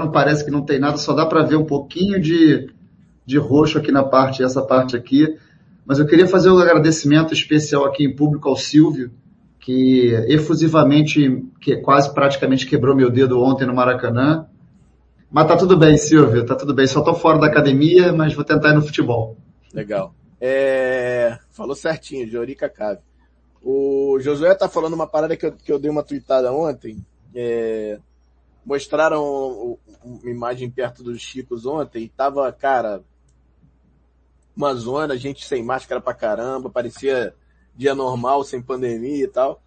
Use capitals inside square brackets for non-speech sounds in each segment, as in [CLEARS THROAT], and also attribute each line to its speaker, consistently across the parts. Speaker 1: não parece que não tem nada, só dá para ver um pouquinho de, de roxo aqui na parte, essa parte aqui. Mas eu queria fazer um agradecimento especial aqui em público ao Silvio, que efusivamente, que quase praticamente quebrou meu dedo ontem no Maracanã. Mas tá tudo bem, Silvio, tá tudo bem. Só tô fora da academia, mas vou tentar ir no futebol.
Speaker 2: Legal. É... Falou certinho, Jorica Cave. O Josué tá falando uma parada que eu, que eu dei uma tweetada ontem. É mostraram uma imagem perto dos Chicos ontem e tava, cara, uma zona, gente sem máscara pra caramba, parecia dia normal, sem pandemia e tal.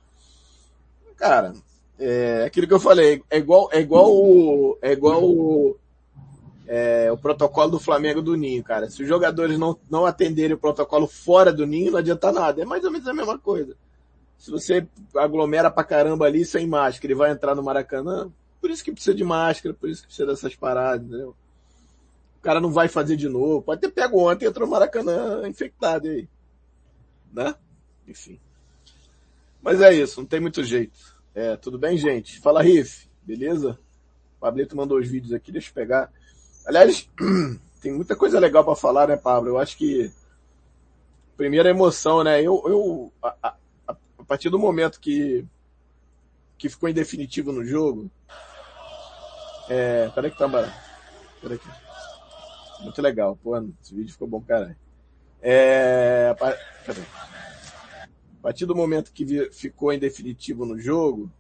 Speaker 2: Cara, é aquilo que eu falei, é igual, é igual o, é igual o, é, o protocolo do Flamengo do Ninho, cara. Se os jogadores não, não atenderem o protocolo fora do Ninho, não adianta nada. É mais ou menos a mesma coisa. Se você aglomera pra caramba ali sem máscara e vai entrar no Maracanã, por isso que precisa de máscara, por isso que precisa dessas paradas, entendeu? O cara não vai fazer de novo. Pode ter pego ontem e entrou no Maracanã infectado aí. Né? Enfim. Mas é isso, não tem muito jeito. É, tudo bem, gente? Fala, Riff. Beleza? O Pablito mandou os vídeos aqui, deixa eu pegar. Aliás, [CLEARS THROAT] tem muita coisa legal para falar, né, Pablo? Eu acho que primeira emoção, né? Eu, eu a, a, a partir do momento que que ficou indefinitivo no jogo, é, peraí que tá barato. Peraí aqui. Muito legal. Pô, esse vídeo ficou bom, caralho. É, peraí. A partir do momento que ficou em definitivo no jogo,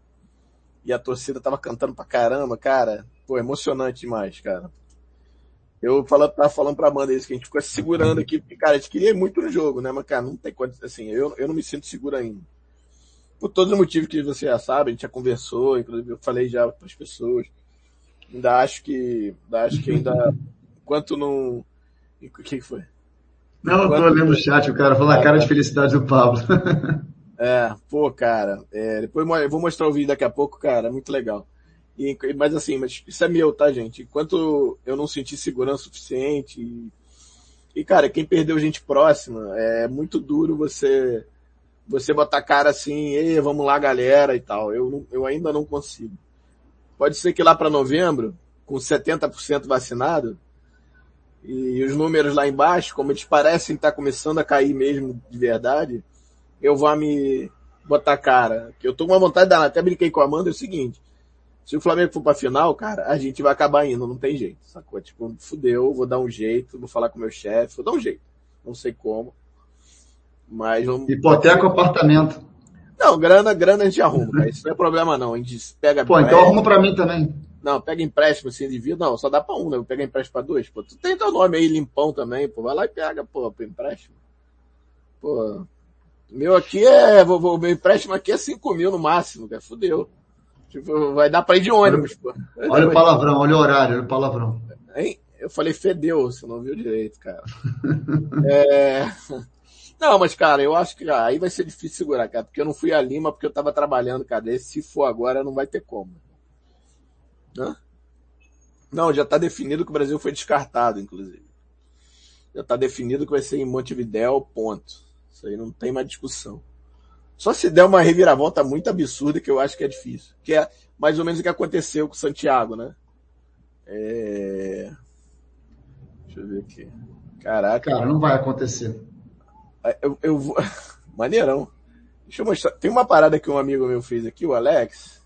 Speaker 2: e a torcida tava cantando pra caramba, cara, pô, emocionante demais, cara. Eu fala tava falando pra banda isso, que a gente ficou segurando aqui, porque, cara, a gente queria muito no jogo, né? Mas, cara, não tem quanto, assim, eu, eu não me sinto seguro ainda. Por todos os motivos que você já sabe, a gente já conversou, inclusive eu falei já para as pessoas. Ainda acho que, ainda acho que ainda, quanto não, o que, foi?
Speaker 1: Não, eu tô lendo
Speaker 2: o
Speaker 1: chat, o cara falando a cara de felicidade do Pablo.
Speaker 2: [LAUGHS] é, pô, cara, é, depois eu vou mostrar o vídeo daqui a pouco, cara, muito legal. E, mas assim, mas isso é meu, tá, gente? Enquanto eu não senti segurança suficiente e, e cara, quem perdeu gente próxima, é muito duro você, você botar cara assim, ei, vamos lá, galera e tal. Eu, eu ainda não consigo. Pode ser que lá para novembro, com 70% vacinado, e os números lá embaixo, como eles parecem estar tá começando a cair mesmo de verdade, eu vou me botar cara. Que eu tô com uma vontade dar, Até brinquei com a Amanda, é o seguinte. Se o Flamengo for pra final, cara, a gente vai acabar indo, não tem jeito, sacou? Tipo, fudeu, vou dar um jeito, vou falar com meu chefe, vou dar um jeito. Não sei como.
Speaker 1: Mas vamos... Hipoteca o apartamento.
Speaker 2: Não, grana, grana a gente arruma, cara. Isso não é problema não. A gente pega
Speaker 1: Pô, então arruma pra mim também.
Speaker 2: Não, pega empréstimo assim de vida. Não, só dá pra um, né? Eu pego empréstimo pra dois. Pô, tu tem teu nome aí limpão também, pô. Vai lá e pega, pô, pro empréstimo. Pô. Meu aqui é. Vou, meu empréstimo aqui é 5 mil no máximo, cara. Fudeu. Tipo, vai dar pra ir de ônibus, pô. Vai
Speaker 1: olha o palavrão, olha o horário, olha o palavrão.
Speaker 2: Hein? Eu falei fedeu, você não viu direito, cara. [LAUGHS] é. Não, mas cara, eu acho que ah, aí vai ser difícil segurar, cara, porque eu não fui a Lima porque eu tava trabalhando, cara. E se for agora, não vai ter como. Hã? Não, já tá definido que o Brasil foi descartado, inclusive. Já tá definido que vai ser em Montevidéu, ponto. Isso aí não tem mais discussão. Só se der uma reviravolta muito absurda que eu acho que é difícil. Que é mais ou menos o que aconteceu com o Santiago, né? É... Deixa eu ver aqui. Caraca.
Speaker 1: Cara, não vai acontecer.
Speaker 2: É, eu, eu vou... [LAUGHS] Maneirão. Deixa eu mostrar. Tem uma parada que um amigo meu fez aqui, o Alex.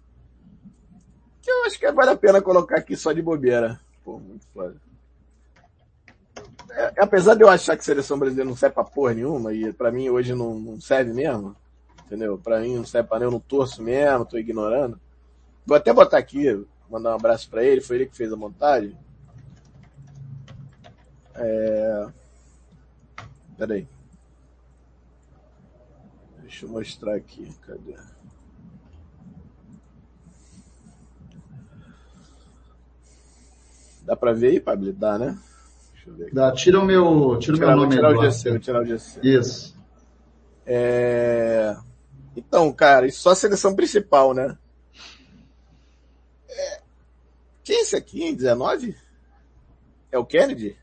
Speaker 2: Que eu acho que vale a pena colocar aqui só de bobeira. Pô, muito foda. É, apesar de eu achar que seleção brasileira não serve pra porra nenhuma, e pra mim hoje não, não serve mesmo, entendeu? Pra mim não serve pra nenhum eu não torço mesmo, tô ignorando. Vou até botar aqui, mandar um abraço pra ele, foi ele que fez a montagem. É... Peraí. Deixa eu mostrar aqui. Cadê? Dá pra ver aí, Pablo? Dá, né? Deixa eu
Speaker 1: ver. Dá, tira o meu, tira tirar, o meu nome.
Speaker 2: Vou tirar, o GC, vou tirar o
Speaker 1: GC. Isso.
Speaker 2: É... Então, cara, isso só a seleção principal, né? É... Quem é esse aqui, em 19? É o Kennedy?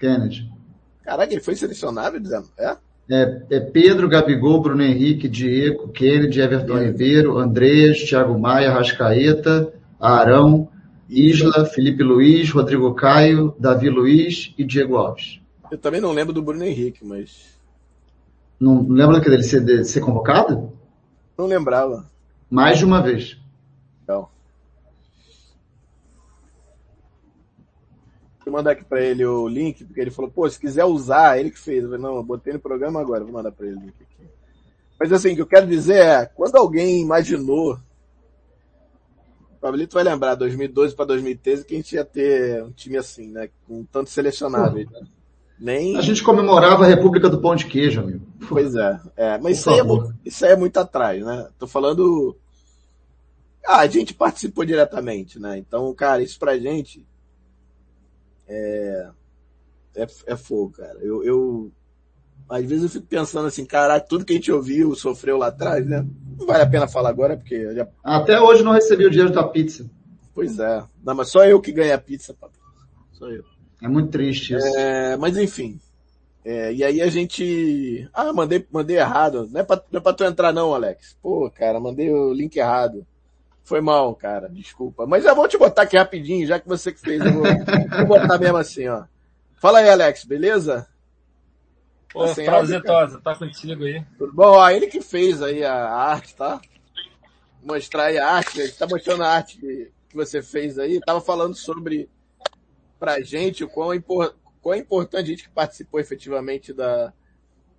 Speaker 1: Kennedy.
Speaker 2: Caraca, ele foi selecionado? em É?
Speaker 1: É, é, Pedro, Gabigol, Bruno Henrique, Diego, Kennedy, Everton Ribeiro, Andreas, Thiago Maia, Rascaeta, Arão, Isla, Felipe Luiz, Rodrigo Caio, Davi Luiz e Diego Alves.
Speaker 2: Eu também não lembro do Bruno Henrique, mas.
Speaker 1: Não lembra daquele ser, de, ser convocado?
Speaker 2: Não lembrava.
Speaker 1: Mais de uma vez.
Speaker 2: Fui mandar aqui pra ele o link, porque ele falou, pô, se quiser usar, ele que fez. Eu falei, não, eu botei no programa agora, vou mandar pra ele o link aqui. Mas assim, o que eu quero dizer é, quando alguém imaginou, o Pablito vai lembrar, 2012 para 2013, que a gente ia ter um time assim, né? Com tanto selecionável.
Speaker 1: Uhum. Nem... A gente comemorava a República do Pão de Queijo, amigo.
Speaker 2: Pois é. é mas isso aí é, isso aí é, muito atrás, né? Tô falando. Ah, a gente participou diretamente, né? Então, cara, isso pra gente é, é, é fogo, cara. Eu, eu, às vezes eu fico pensando assim, caralho, tudo que a gente ouviu, sofreu lá atrás, né? Não vale a pena falar agora, porque... Já...
Speaker 1: Até hoje não recebi o dinheiro da pizza.
Speaker 2: Pois é. Não, mas só eu que ganhei a pizza, papai.
Speaker 1: Só eu. É muito triste
Speaker 2: isso. É, mas enfim. É, e aí a gente... Ah, mandei, mandei errado. Não é, pra, não é pra tu entrar não, Alex. Pô, cara, mandei o link errado. Foi mal, cara, desculpa. Mas eu vou te botar aqui rapidinho, já que você que fez. Eu vou, vou botar mesmo assim, ó. Fala aí, Alex, beleza?
Speaker 1: Pô, tá assim, é, prazer, Tosa, tá contigo aí.
Speaker 2: Tudo bom? Ó, ele que fez aí a arte, tá? Mostrar aí a arte, ele tá mostrando a arte que você fez aí. Tava falando sobre, pra gente, o quão, impor, quão importante a gente que participou efetivamente da,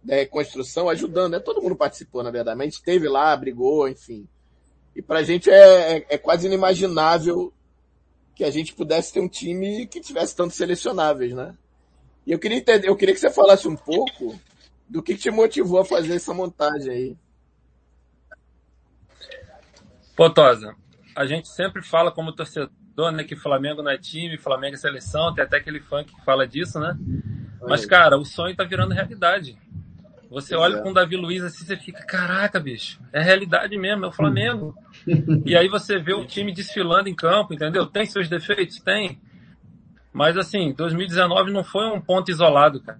Speaker 2: da reconstrução, ajudando, né? Todo mundo participou, na verdade. A gente esteve lá, brigou, enfim. E para a gente é, é, é quase inimaginável que a gente pudesse ter um time que tivesse tantos selecionáveis, né? E eu queria entender, eu queria que você falasse um pouco do que te motivou a fazer essa montagem aí.
Speaker 1: Potosa, a gente sempre fala como torcedor, né, que Flamengo não é time, Flamengo é seleção, tem até aquele funk que fala disso, né? Mas, cara, o sonho tá virando realidade. Você Exato. olha é. com o Davi Luiz assim, você fica, caraca, bicho, é realidade mesmo, é o Flamengo. [LAUGHS] e aí você vê o time desfilando em campo, entendeu? Tem seus defeitos? Tem. Mas assim, 2019 não foi um ponto isolado, cara.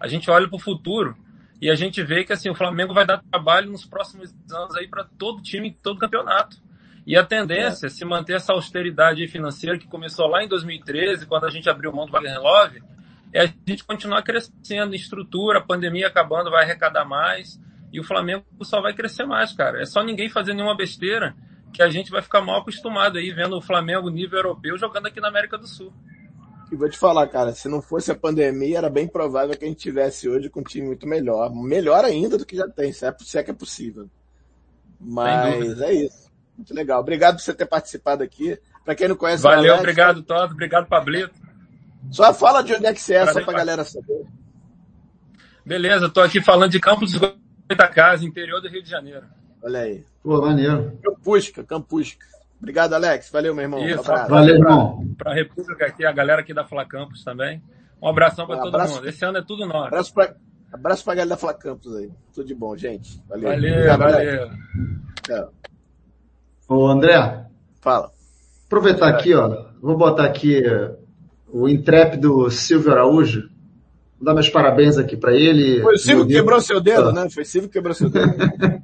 Speaker 1: A gente olha para o futuro e a gente vê que assim, o Flamengo vai dar trabalho nos próximos anos aí para todo time, todo campeonato. E a tendência é se manter essa austeridade financeira que começou lá em 2013, quando a gente abriu mão do Wagner Love, é a gente continuar crescendo estrutura, a pandemia acabando, vai arrecadar mais, e o Flamengo só vai crescer mais, cara. É só ninguém fazer nenhuma besteira que a gente vai ficar mal acostumado aí, vendo o Flamengo nível europeu jogando aqui na América do Sul.
Speaker 2: E vou te falar, cara, se não fosse a pandemia, era bem provável que a gente tivesse hoje com um time muito melhor. Melhor ainda do que já tem, se é, é que é possível. Mas é isso. Muito legal. Obrigado por você ter participado aqui. Para quem não conhece...
Speaker 1: Valeu, obrigado, Todd. Obrigado, Pablito.
Speaker 2: Só fala de onde é que você é, só pra galera saber.
Speaker 1: Beleza, tô aqui falando de Campos de Casa, interior do Rio de Janeiro.
Speaker 2: Olha aí.
Speaker 1: Pô, maneiro.
Speaker 2: Campusca, Campusca. Obrigado, Alex. Valeu, meu irmão.
Speaker 1: Isso, um valeu, irmão. Para a República aqui, a galera aqui da Fla Campos também. Um abração para um todo mundo. Esse ano é tudo
Speaker 2: nosso. Abraço para abraço pra galera da Fla Campos aí. Tudo de bom, gente.
Speaker 1: Valeu. Valeu, Obrigado, valeu. Tchau. Ô, André. Fala. Aproveitar aqui, ó. Vou botar aqui o intrépido Silvio Araújo. Vou dar meus parabéns aqui para ele. Foi
Speaker 2: o Silvio
Speaker 1: que
Speaker 2: quebrou seu dedo, ah. né? Foi o Silvio que quebrou seu dedo.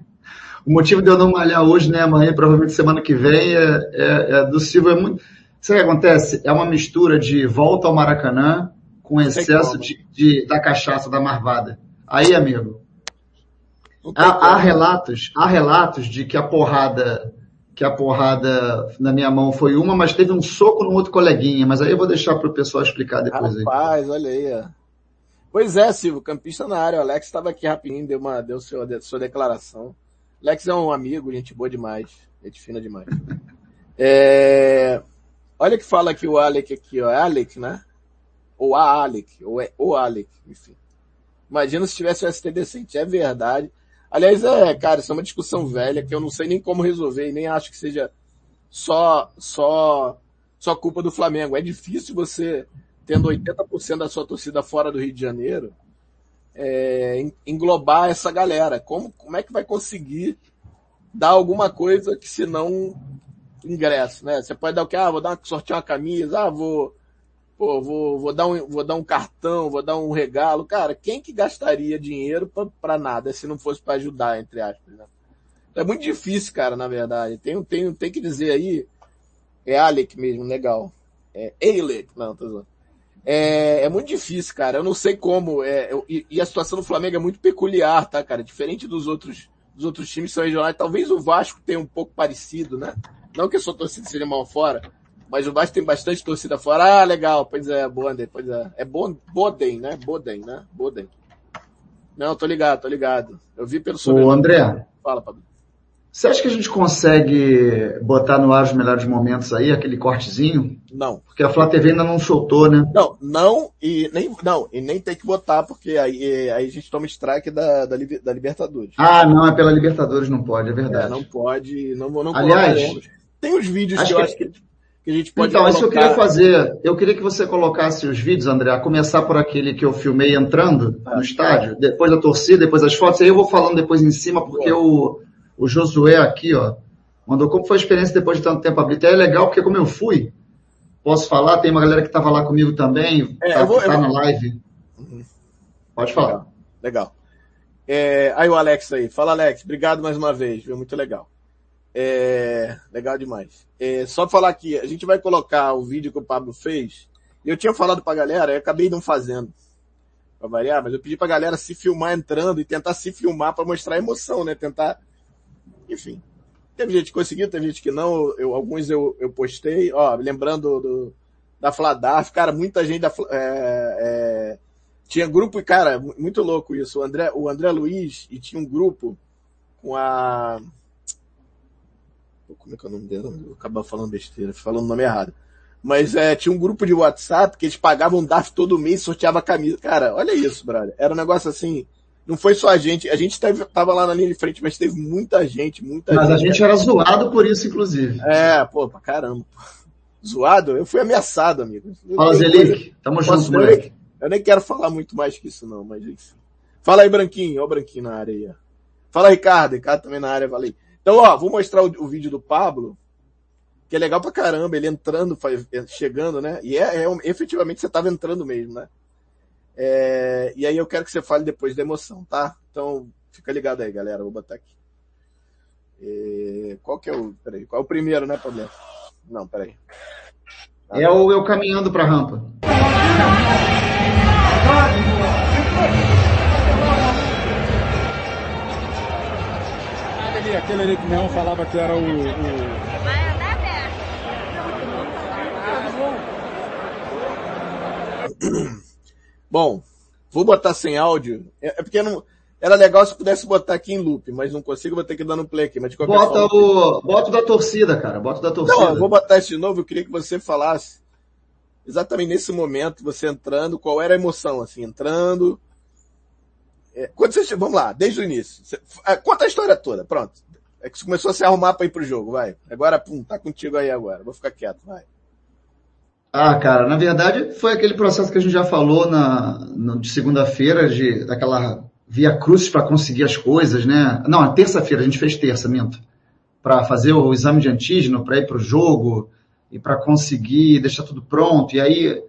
Speaker 2: [LAUGHS] o
Speaker 1: motivo de eu não malhar hoje, né, amanhã, provavelmente semana que vem, é, é, é do Silvio. É muito... Sabe o que acontece? É uma mistura de volta ao Maracanã com excesso de, de, da cachaça, da marvada. Aí, amigo, há, há relatos, há relatos de que a porrada que a porrada na minha mão foi uma, mas teve um soco no outro coleguinha. Mas aí eu vou deixar para o pessoal explicar depois Rapaz,
Speaker 2: aí. Rapaz, olha aí. Pois é, Silvio, campista na área. O Alex estava aqui rapidinho, deu, uma, deu seu, de, sua declaração. Alex é um amigo, gente boa demais, gente fina demais. é, olha que fala aqui o Alec aqui, ó. É Alec, né? Ou a Alec, ou é o Alec, enfim. Imagina se tivesse o STDC, decente. É verdade. Aliás, é, cara, isso é uma discussão velha que eu não sei nem como resolver e nem acho que seja só, só, só culpa do Flamengo. É difícil você, tendo 80% da sua torcida fora do Rio de Janeiro, é, englobar essa galera. Como, como é que vai conseguir dar alguma coisa que se não ingresso, né? Você pode dar o que? Ah, vou dar, sortear uma camisa, ah, vou pô, vou, vou, dar um, vou dar um cartão, vou dar um regalo. Cara, quem que gastaria dinheiro para nada se não fosse para ajudar, entre aspas, né? É muito difícil, cara, na verdade. Tem, tem, tem que dizer aí. É Alec mesmo, legal. É Alec, não, tô zoando. É, é muito difícil, cara. Eu não sei como. É, eu, e, a situação do Flamengo é muito peculiar, tá, cara? Diferente dos outros, dos outros times são regionais. Talvez o Vasco tenha um pouco parecido, né? Não que a sua torcida seja mal fora, mas o Vasco tem bastante torcida fora. Ah, legal, pois é, Boden, pois é. É bon, Boden, né? Boden, né? Boden. Não, tô ligado, tô ligado. Eu vi pelo
Speaker 1: sobrenome. Ô, André. Fala, Pablo. Você acha que a gente consegue botar no ar os melhores momentos aí, aquele cortezinho?
Speaker 2: Não.
Speaker 1: Porque a Flá TV ainda não soltou, né?
Speaker 2: Não, não e nem, não, e nem tem que botar, porque aí, é, aí a gente toma strike da, da, da Libertadores.
Speaker 1: Ah, não, é pela Libertadores, não pode, é verdade. É,
Speaker 2: não pode, não, não
Speaker 1: Aliás, tem os vídeos que eu que... acho que que a gente pode Então, colocar... isso eu queria fazer. Eu queria que você colocasse os vídeos, André, a começar por aquele que eu filmei entrando ah, no tá. estádio, depois da torcida, depois as fotos, aí eu vou falando depois em cima, porque o, o Josué aqui, ó, mandou como foi a experiência depois de tanto tempo a Brita. É legal, porque como eu fui, posso falar, tem uma galera que estava lá comigo também, é, tá, vou, tá na live.
Speaker 2: Uhum. Pode falar. Legal. legal. É, aí o Alex aí. Fala, Alex. Obrigado mais uma vez, viu? Muito legal. É, legal demais. É, só falar aqui, a gente vai colocar o vídeo que o Pablo fez. Eu tinha falado pra galera, eu acabei não fazendo. Pra variar, mas eu pedi pra galera se filmar entrando e tentar se filmar para mostrar a emoção, né? Tentar, enfim. Teve gente que conseguiu, teve gente que não. Eu, alguns eu, eu postei, ó, lembrando do, da Fladaf, cara, muita gente da, é, é, tinha grupo e, cara, muito louco isso. O André, o André Luiz, e tinha um grupo com a, como é que é o nome dela? Eu vou acabar falando besteira, falando o nome errado. Mas é, tinha um grupo de WhatsApp que eles pagavam DAF todo mês e sorteava camisa. Cara, olha isso, brother. Era um negócio assim. Não foi só a gente. A gente teve, tava lá na linha de frente, mas teve muita gente, muita
Speaker 1: mas
Speaker 2: gente.
Speaker 1: Mas a gente era zoado por isso, inclusive.
Speaker 2: É, pô, pra caramba. Zoado? Eu fui ameaçado, amigo.
Speaker 1: Fala, Zelic. Tamo junto, moleque.
Speaker 2: Eu nem quero falar muito mais que isso, não, mas enfim. Fala aí, Branquinho. Ó, o Branquinho na área aí. Fala, Ricardo. Ricardo também na área, valeu. Então, ó, vou mostrar o, o vídeo do Pablo, que é legal pra caramba, ele entrando, é, chegando, né? E é, é efetivamente você tava entrando mesmo, né? É, e aí eu quero que você fale depois da emoção, tá? Então, fica ligado aí, galera. Vou botar aqui. É, qual que é o. Peraí, qual é o primeiro, né, Pablo? Não, peraí. é
Speaker 1: o eu caminhando pra rampa.
Speaker 2: aquele, ali que o falava que era o... o... Bom, vou botar sem áudio. É, é porque não, era legal se pudesse botar aqui em loop, mas não consigo, vou ter que dar no play aqui. Mas de
Speaker 1: qualquer bota forma, o, bota o da torcida, cara. Bota o da torcida. Não, eu
Speaker 2: vou botar isso de novo. Eu queria que você falasse exatamente nesse momento, você entrando, qual era a emoção, assim, entrando. É, quando você, vamos lá, desde o início. Você, é, conta a história toda, pronto. É que você começou a se arrumar para ir pro jogo, vai. Agora, pum, tá contigo aí agora. Vou ficar quieto, vai.
Speaker 1: Ah, cara, na verdade foi aquele processo que a gente já falou na, de segunda-feira, de daquela via cruzes para conseguir as coisas, né? Não, a terça-feira, a gente fez terça, minto, para fazer o exame de antígeno, para ir pro jogo e para conseguir deixar tudo pronto. E aí,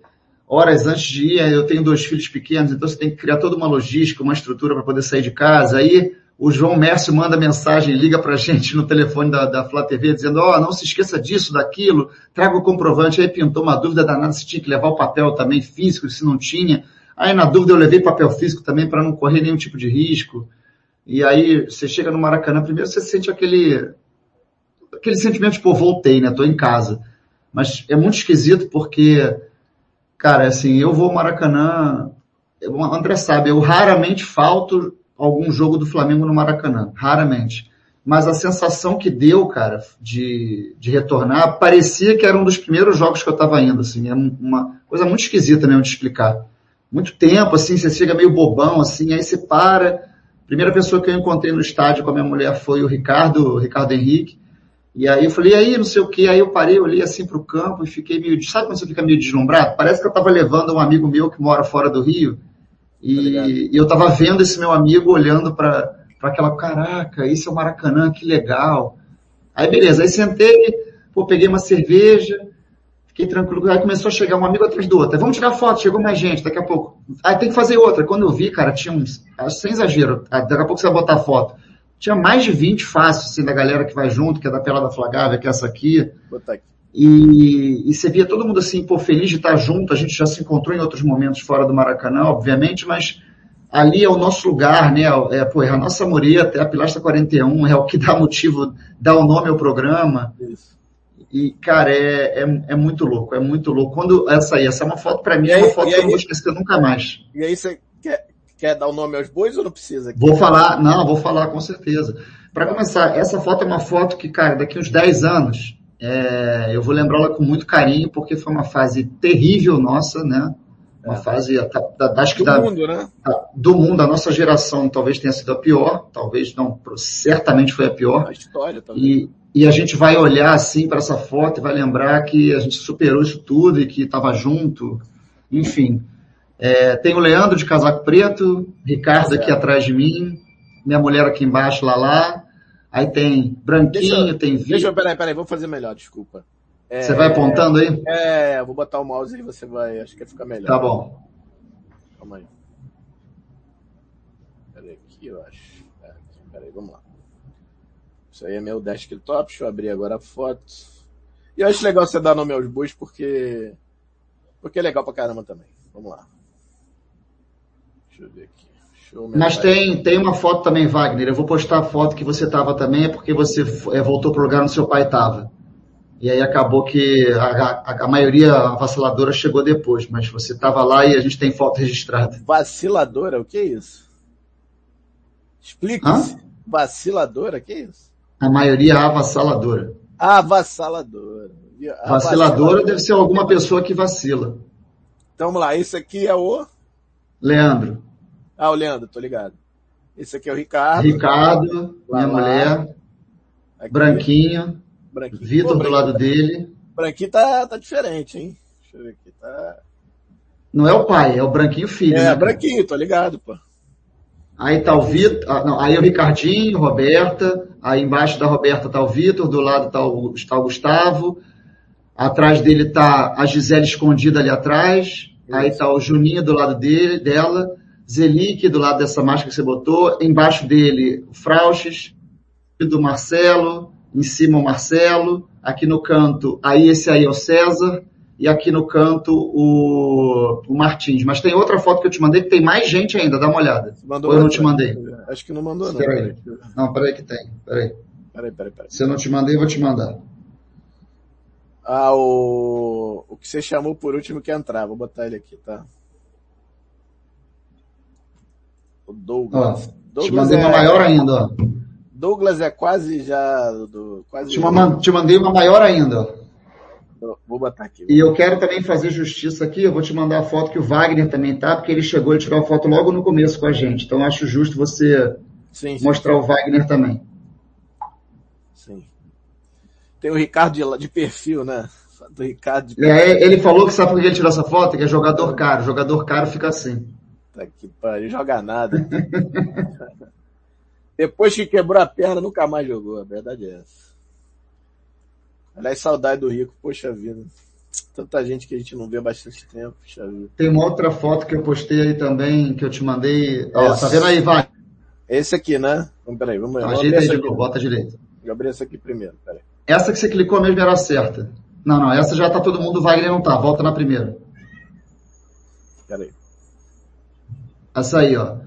Speaker 1: horas antes de ir, eu tenho dois filhos pequenos, então você tem que criar toda uma logística, uma estrutura para poder sair de casa. Aí o João Mércio manda mensagem, liga para a gente no telefone da, da Flá TV, dizendo: Ó, oh, não se esqueça disso, daquilo, traga o comprovante. Aí pintou uma dúvida danada se tinha que levar o papel também físico, se não tinha. Aí, na dúvida, eu levei papel físico também para não correr nenhum tipo de risco. E aí, você chega no Maracanã, primeiro você sente aquele, aquele sentimento de, pô, voltei, né? Tô em casa. Mas é muito esquisito porque, cara, assim, eu vou ao Maracanã, o André sabe, eu raramente falto algum jogo do Flamengo no Maracanã, raramente. Mas a sensação que deu, cara, de, de retornar, parecia que era um dos primeiros jogos que eu estava indo, assim, é uma coisa muito esquisita mesmo né, de explicar. Muito tempo, assim, você chega meio bobão, assim, aí você para. A primeira pessoa que eu encontrei no estádio com a minha mulher foi o Ricardo, o Ricardo Henrique. E aí eu falei, e aí, não sei o que, aí eu parei, olhei assim pro campo e fiquei meio, sabe quando você fica meio deslumbrado? Parece que eu tava levando um amigo meu que mora fora do Rio, Tá e, eu estava vendo esse meu amigo olhando para aquela, caraca, isso é o Maracanã, que legal. Aí beleza, aí sentei, pô, peguei uma cerveja, fiquei tranquilo. Aí começou a chegar um amigo atrás do outro. vamos tirar foto, chegou mais gente, daqui a pouco. Aí tem que fazer outra. Quando eu vi, cara, tinha uns, sem exagero, ah, daqui a pouco você vai botar foto. Tinha mais de 20 faces assim, da galera que vai junto, que é da Pelada Flagável, que é essa aqui. Botar aqui. E, e você via todo mundo assim, pô, feliz de estar junto. A gente já se encontrou em outros momentos fora do Maracanã, obviamente, mas ali é o nosso lugar, né? É, pô, é a nossa mureta, é a Pilastra 41, é o que dá motivo, dá o nome ao programa. Isso. E, cara, é, é, é, muito louco, é muito louco. Quando essa aí, essa é uma foto para mim, aí, é uma foto que eu eu vou esquecer nunca mais.
Speaker 2: E aí você quer, quer dar o nome aos bois ou não precisa?
Speaker 1: Vou falar, não, vou falar com certeza. Para começar, essa foto é uma foto que, cara, daqui uns 10 anos, é, eu vou lembrá-la com muito carinho, porque foi uma fase terrível nossa, né? Uma é. fase, da, da, acho que do da, mundo, né? Da, do mundo, da nossa geração talvez tenha sido a pior, talvez não, certamente foi a pior. A história também. E, e a gente vai olhar assim para essa foto e vai lembrar que a gente superou isso tudo e que estava junto, enfim. É, tem o Leandro de casaco preto, Ricardo tá aqui atrás de mim, minha mulher aqui embaixo, Lala, Aí tem branquinho, deixa, tem
Speaker 2: vídeo. Deixa eu, peraí, peraí, vou fazer melhor, desculpa.
Speaker 1: É, você vai apontando aí?
Speaker 2: É, eu vou botar o mouse e você vai, acho que fica melhor.
Speaker 1: Tá bom. Calma aí.
Speaker 2: Peraí, aqui eu acho. É, peraí, vamos lá. Isso aí é meu desktop, deixa eu abrir agora a foto. E eu acho legal você dar nome aos bois porque, porque é legal pra caramba também. Vamos lá. Deixa
Speaker 1: eu ver aqui. Mas tem, tem uma foto também, Wagner. Eu vou postar a foto que você estava também, é porque você é, voltou para o lugar onde seu pai estava. E aí acabou que a, a, a maioria vaciladora chegou depois, mas você estava lá e a gente tem foto [LAUGHS] registrada.
Speaker 2: Vaciladora? O que é isso? Explique-se. Vaciladora? O que é isso?
Speaker 1: A maioria é avassaladora. Avassaladora. avassaladora. Vaciladora deve ser alguma pessoa que vacila.
Speaker 2: Então vamos lá, esse aqui é o.
Speaker 1: Leandro.
Speaker 2: Ah, o Leandro, tô ligado. Esse aqui é o Ricardo.
Speaker 1: Ricardo, lá, minha lá, mulher. Aqui. Branquinho. Branquinho. Vitor do lado tá, dele.
Speaker 2: Branquinho tá, tá diferente, hein? Deixa eu ver aqui. Tá... Não é o pai, é o Branquinho filho. É, né,
Speaker 1: Branquinho, tô ligado, pô. Aí tá o Vitor, ah, não, aí é o Ricardinho, Roberta, aí embaixo da Roberta tá o Vitor, do lado tá o, tá o Gustavo, atrás dele tá a Gisele escondida ali atrás, aí tá o Juninho do lado dele, dela, Zelic do lado dessa máscara que você botou, embaixo dele o Frauches, do Marcelo, em cima o Marcelo, aqui no canto, aí esse aí é o César, e aqui no canto o, o Martins. Mas tem outra foto que eu te mandei que tem mais gente ainda, dá uma olhada. Mandou Ou eu não te mandei?
Speaker 2: Acho que não mandou
Speaker 1: não. Peraí. Não, peraí que tem, peraí. Peraí, peraí, peraí. Se eu não te mandei, vou te mandar.
Speaker 2: Ah, o, o que você chamou por último que é entrar, vou botar ele aqui, tá?
Speaker 1: O Douglas. Ó, Douglas te mandei é... uma maior ainda, ó. Douglas é quase já.
Speaker 2: Do, quase te, uma, te
Speaker 1: mandei uma maior ainda. Então, vou botar aqui. E eu quero também fazer justiça aqui, eu vou te mandar a foto que o Wagner também tá, porque ele chegou, e tirou a foto logo no começo com a gente. Então acho justo você sim, mostrar o Wagner também.
Speaker 2: Sim. Tem o Ricardo de, de perfil, né? Do Ricardo de perfil. É,
Speaker 1: ele falou que sabe por que ele tirou essa foto? Que é jogador caro. Jogador caro fica assim.
Speaker 2: Puta que pariu, joga nada. [LAUGHS] Depois que quebrou a perna, nunca mais jogou. A verdade é essa. Aliás, saudade do Rico, poxa vida. Tanta gente que a gente não vê há bastante tempo. Poxa vida.
Speaker 1: Tem uma outra foto que eu postei aí também, que eu te mandei. Ó, tá essa... tá vendo aí, vai.
Speaker 2: Esse aqui, né? Então, peraí,
Speaker 1: vamos tá, ver.
Speaker 2: Ajeita aí de bota direito. Vou
Speaker 1: abrir essa aqui primeiro, peraí. Essa que você clicou mesmo era certa. Não, não, essa já tá todo mundo, Wagner não tá. Volta na primeira.
Speaker 2: Peraí.
Speaker 1: Açaí, ó.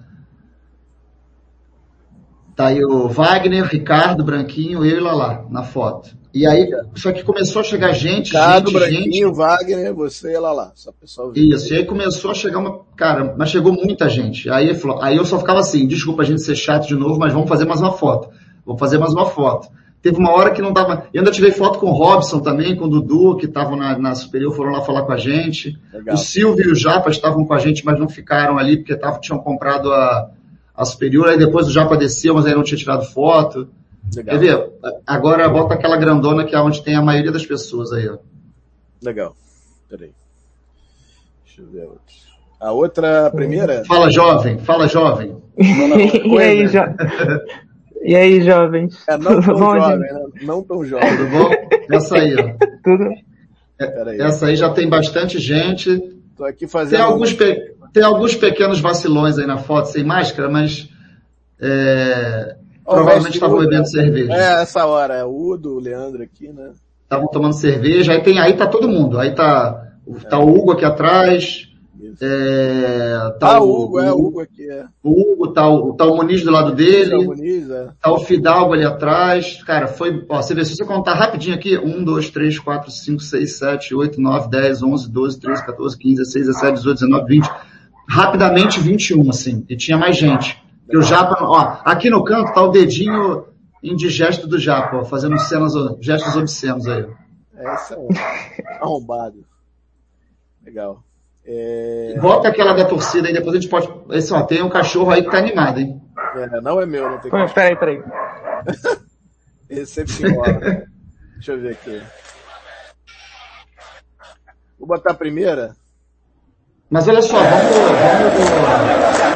Speaker 1: Tá aí o Wagner, Ricardo, Branquinho, eu e Lala na foto. E aí, só que começou a chegar gente, Ricardo, gente,
Speaker 2: Branquinho, gente. Wagner, você e Lala. Só pessoal
Speaker 1: Isso, e aí começou a chegar uma, cara, mas chegou muita gente. Aí, aí eu só ficava assim, desculpa a gente ser chato de novo, mas vamos fazer mais uma foto. Vou fazer mais uma foto. Teve uma hora que não dava. Eu ainda tirei foto com o Robson também, com o Dudu, que estavam na, na, superior, foram lá falar com a gente. Legal. O Silvio e o Japa estavam com a gente, mas não ficaram ali porque tavam, tinham comprado a, a superior. Aí depois o Japa desceu, mas aí não tinha tirado foto. Legal. Quer ver? Agora bota aquela grandona que é onde tem a maioria das pessoas aí,
Speaker 2: ó. Legal.
Speaker 1: Peraí. Deixa eu ver a outra. A outra, a primeira?
Speaker 2: Fala jovem, fala jovem. Não,
Speaker 1: não, não. e aí, jo... [LAUGHS] E aí,
Speaker 2: jovens? É, não [LAUGHS] tão jovens, jovem, né? Não tão jovem. Tudo
Speaker 1: bom? Essa aí, ó. Tudo. É, aí. Essa aí já tem bastante gente. Tô aqui fazendo... Tem alguns, pe... tem alguns pequenos vacilões aí na foto, sem máscara, mas... É... Oh, provavelmente estavam tá bebendo cerveja.
Speaker 2: É, essa hora. É o Udo, o Leandro aqui, né?
Speaker 1: Estavam tomando cerveja. Aí tem... Aí tá todo mundo. Aí tá... Tá o Hugo aqui atrás, é, tá ah, o Hugo, o, é o Hugo aqui, é. O Hugo, tá o, tá o Muniz do lado dele. Tá o, Muniz, é. tá o Fidalgo ali atrás. Cara, foi. Ó, você vê, se você contar rapidinho aqui: 1, 2, 3, 4, 5, 6, 7, 8, 9, 10, 11, 12, 13, 14, 15, 16, 17, 18, 19, 20. Rapidamente 21, assim. E tinha mais gente. E o Japa, ó, aqui no canto tá o dedinho indigesto do Japa, ó, fazendo cenas, gestos obscenos aí. É, Essa é, um
Speaker 3: arrombado. Legal.
Speaker 1: É... Volta aquela da torcida aí, depois a gente pode. Esse, ó, tem um cachorro aí que tá animado, hein?
Speaker 3: É, não é meu, não
Speaker 1: tem como. Peraí, peraí.
Speaker 3: [LAUGHS] Esse sempre né? Deixa eu ver aqui. Vou botar a primeira.
Speaker 1: Mas olha só, vamos. vamos...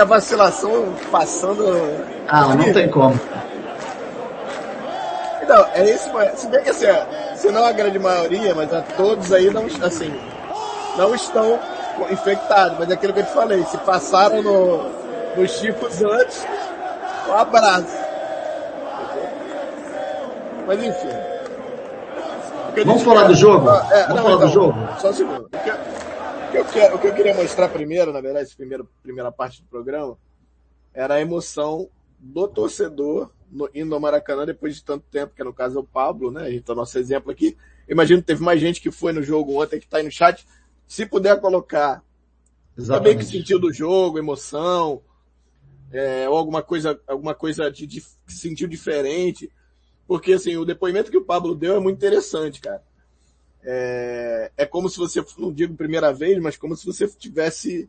Speaker 3: a vacilação passando.
Speaker 1: Ah, não tem como.
Speaker 3: Então, é isso, se bem que assim, é, se não a grande maioria, mas a todos aí não, assim, não estão infectados, mas é aquilo que eu te falei, se passaram no, nos chifres antes, um abraço. Mas enfim.
Speaker 1: Vamos falar do jogo? É, Vamos não, falar então, do jogo? Só um segundo. Porque
Speaker 3: que eu, o que eu queria mostrar primeiro, na verdade, primeira primeira parte do programa, era a emoção do torcedor no, indo ao Maracanã depois de tanto tempo, que no caso é o Pablo, né? A gente tá nosso exemplo aqui. Imagino que teve mais gente que foi no jogo ontem que tá aí no chat. Se puder colocar saber tá também que sentiu do jogo, emoção, é, ou alguma coisa, alguma coisa de, de, que sentiu diferente. Porque assim, o depoimento que o Pablo deu é muito interessante, cara. É, é como se você, não digo primeira vez, mas como se você tivesse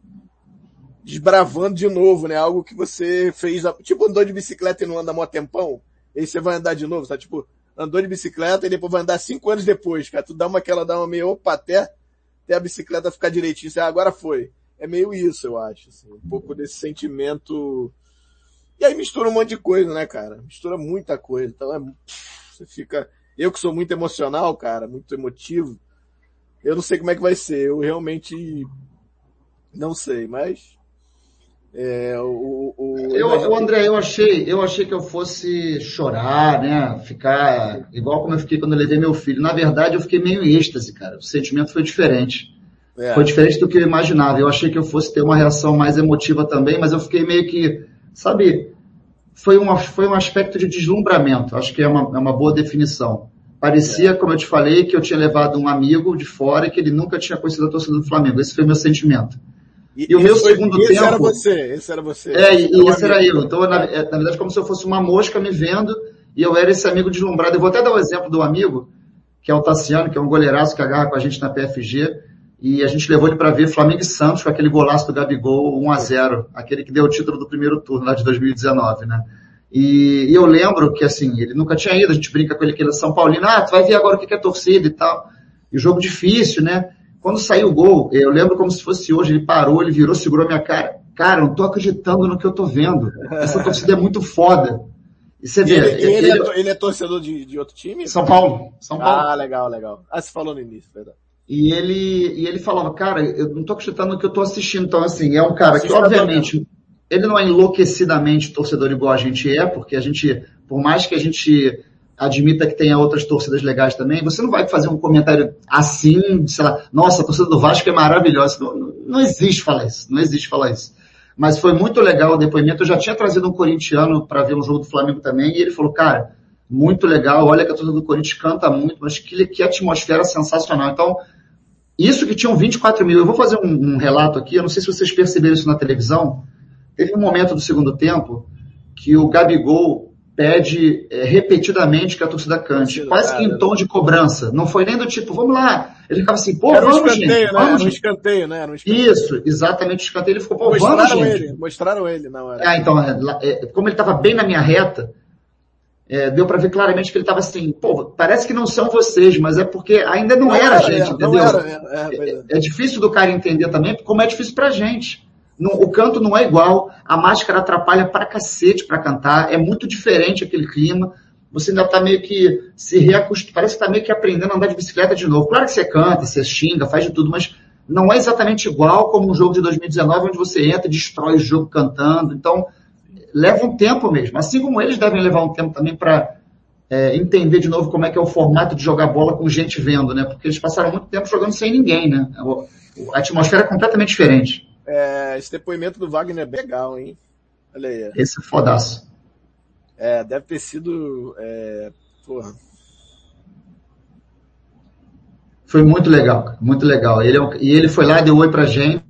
Speaker 3: desbravando de novo, né? Algo que você fez, tipo andou de bicicleta e não anda há mó tempão, aí você vai andar de novo, tá? Tipo, andou de bicicleta e depois vai andar cinco anos depois, cara. Tu dá uma aquela, dá uma meio, opa, até, até a bicicleta ficar direitinho, você, ah, agora foi. É meio isso, eu acho, assim, um pouco desse sentimento. E aí mistura um monte de coisa, né, cara? Mistura muita coisa, então é, você fica, eu que sou muito emocional, cara, muito emotivo. Eu não sei como é que vai ser. Eu realmente não sei, mas
Speaker 1: é, o, o, eu, André, eu achei, eu achei que eu fosse chorar, né? Ficar igual como eu fiquei quando eu levei meu filho. Na verdade, eu fiquei meio em êxtase, cara. O sentimento foi diferente. É. Foi diferente do que eu imaginava. Eu achei que eu fosse ter uma reação mais emotiva também, mas eu fiquei meio que, sabe, foi um, foi um aspecto de deslumbramento. Acho que é uma, é uma boa definição. Parecia, como eu te falei, que eu tinha levado um amigo de fora e que ele nunca tinha conhecido a torcida do Flamengo. Esse foi meu sentimento. E, e o meu foi, segundo esse tempo. Esse era você, esse era você. É, e, e esse era eu. Então, na, é, na, verdade, como se eu fosse uma mosca me vendo e eu era esse amigo deslumbrado. Eu vou até dar o um exemplo do amigo, que é o Tassiano, que é um goleiraço que agarra com a gente na PFG. E a gente levou ele para ver Flamengo e Santos com aquele golaço do Gabigol 1 a 0 aquele que deu o título do primeiro turno lá de 2019, né? E, e, eu lembro que, assim, ele nunca tinha ido, a gente brinca com ele que ele é São Paulino, ah, tu vai ver agora o que é torcida e tal. E o jogo difícil, né? Quando saiu o gol, eu lembro como se fosse hoje, ele parou, ele virou, segurou minha cara. Cara, eu não tô acreditando no que eu tô vendo. Essa torcida é muito foda.
Speaker 3: E você vê. E ele, ele, ele, é, é ele, é, torcedor de, de outro time?
Speaker 1: São Paulo. São Paulo.
Speaker 3: Ah, legal, legal. Ah,
Speaker 1: você falou no início, verdade. E ele, e ele falava, cara, eu não tô acreditando no que eu tô assistindo. Então, assim, é um cara que, obviamente, ele não é enlouquecidamente torcedor igual a gente é, porque a gente, por mais que a gente admita que tenha outras torcidas legais também, você não vai fazer um comentário assim, sei lá, nossa, a torcida do Vasco é maravilhosa. Não, não existe falar isso, não existe falar isso. Mas foi muito legal o depoimento. Eu já tinha trazido um corintiano para ver um jogo do Flamengo também, e ele falou, cara, muito legal, olha que a torcida do Corinthians canta muito, mas que, que atmosfera sensacional. Então, isso que tinham 24 mil. Eu vou fazer um, um relato aqui, eu não sei se vocês perceberam isso na televisão, Teve um momento do segundo tempo que o Gabigol pede é, repetidamente que a torcida cante, quase que em tom de cobrança. Não foi nem do tipo, vamos lá. Ele ficava assim, pô, Era vamos, um escanteio, gente, né? vamos, Era um escanteio, né? Era um escanteio. Isso, exatamente o escanteio. Ele ficou, pô,
Speaker 3: mostraram vamos, ele, gente. Mostraram ele
Speaker 1: na hora. Ah, então, é, é como ele estava bem na minha reta, é, deu para ver claramente que ele estava assim, pô, parece que não são vocês, mas é porque ainda não, não era, era, gente, é, entendeu? Era, é, é, é, difícil do cara entender também, como é difícil pra gente. Não, o canto não é igual, a máscara atrapalha pra cacete pra cantar, é muito diferente aquele clima. Você ainda tá meio que se reacostumando, parece que tá meio que aprendendo a andar de bicicleta de novo. Claro que você canta, você xinga, faz de tudo, mas não é exatamente igual como um jogo de 2019, onde você entra e destrói o jogo cantando. Então, leva um tempo mesmo. Assim como eles devem levar um tempo também para é, entender de novo como é que é o formato de jogar bola com gente vendo, né? Porque eles passaram muito tempo jogando sem ninguém, né? A atmosfera é completamente diferente.
Speaker 3: É, esse depoimento do Wagner é bem legal, hein? Olha
Speaker 1: aí. Esse é fodaço.
Speaker 3: É, deve ter sido. É,
Speaker 1: porra. Foi muito legal, muito legal. Ele é um, e ele foi lá, deu oi pra gente,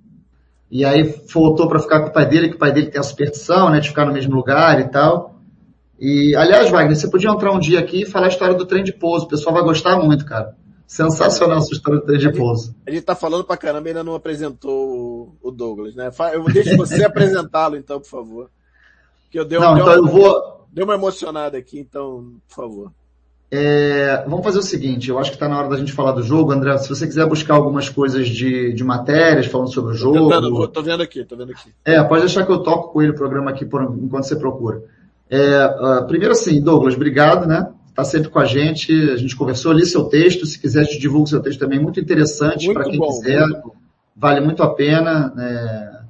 Speaker 1: e aí voltou para ficar com o pai dele, que o pai dele tem a superstição, né, de ficar no mesmo lugar e tal. E, aliás, Wagner, você podia entrar um dia aqui e falar a história do trem de pouso, o pessoal vai gostar muito, cara. Sensacional essa história do de
Speaker 3: pouso. A gente tá falando pra caramba e ainda não apresentou o Douglas, né? Eu deixo você [LAUGHS] apresentá-lo então, por favor. Que eu dei não, então eu vou... Deu uma emocionada aqui, então, por favor.
Speaker 1: É, vamos fazer o seguinte, eu acho que está na hora da gente falar do jogo, André. Se você quiser buscar algumas coisas de, de matérias falando sobre o jogo. Tentando, tô vendo aqui, tô vendo aqui. É, pode deixar que eu toco com ele o programa aqui por, enquanto você procura. É, ah, primeiro assim, Douglas, obrigado, né? está sempre com a gente. A gente conversou ali seu texto. Se quiser, te divulgo seu texto também. Muito interessante para quem bom, quiser. Muito vale muito a pena. É,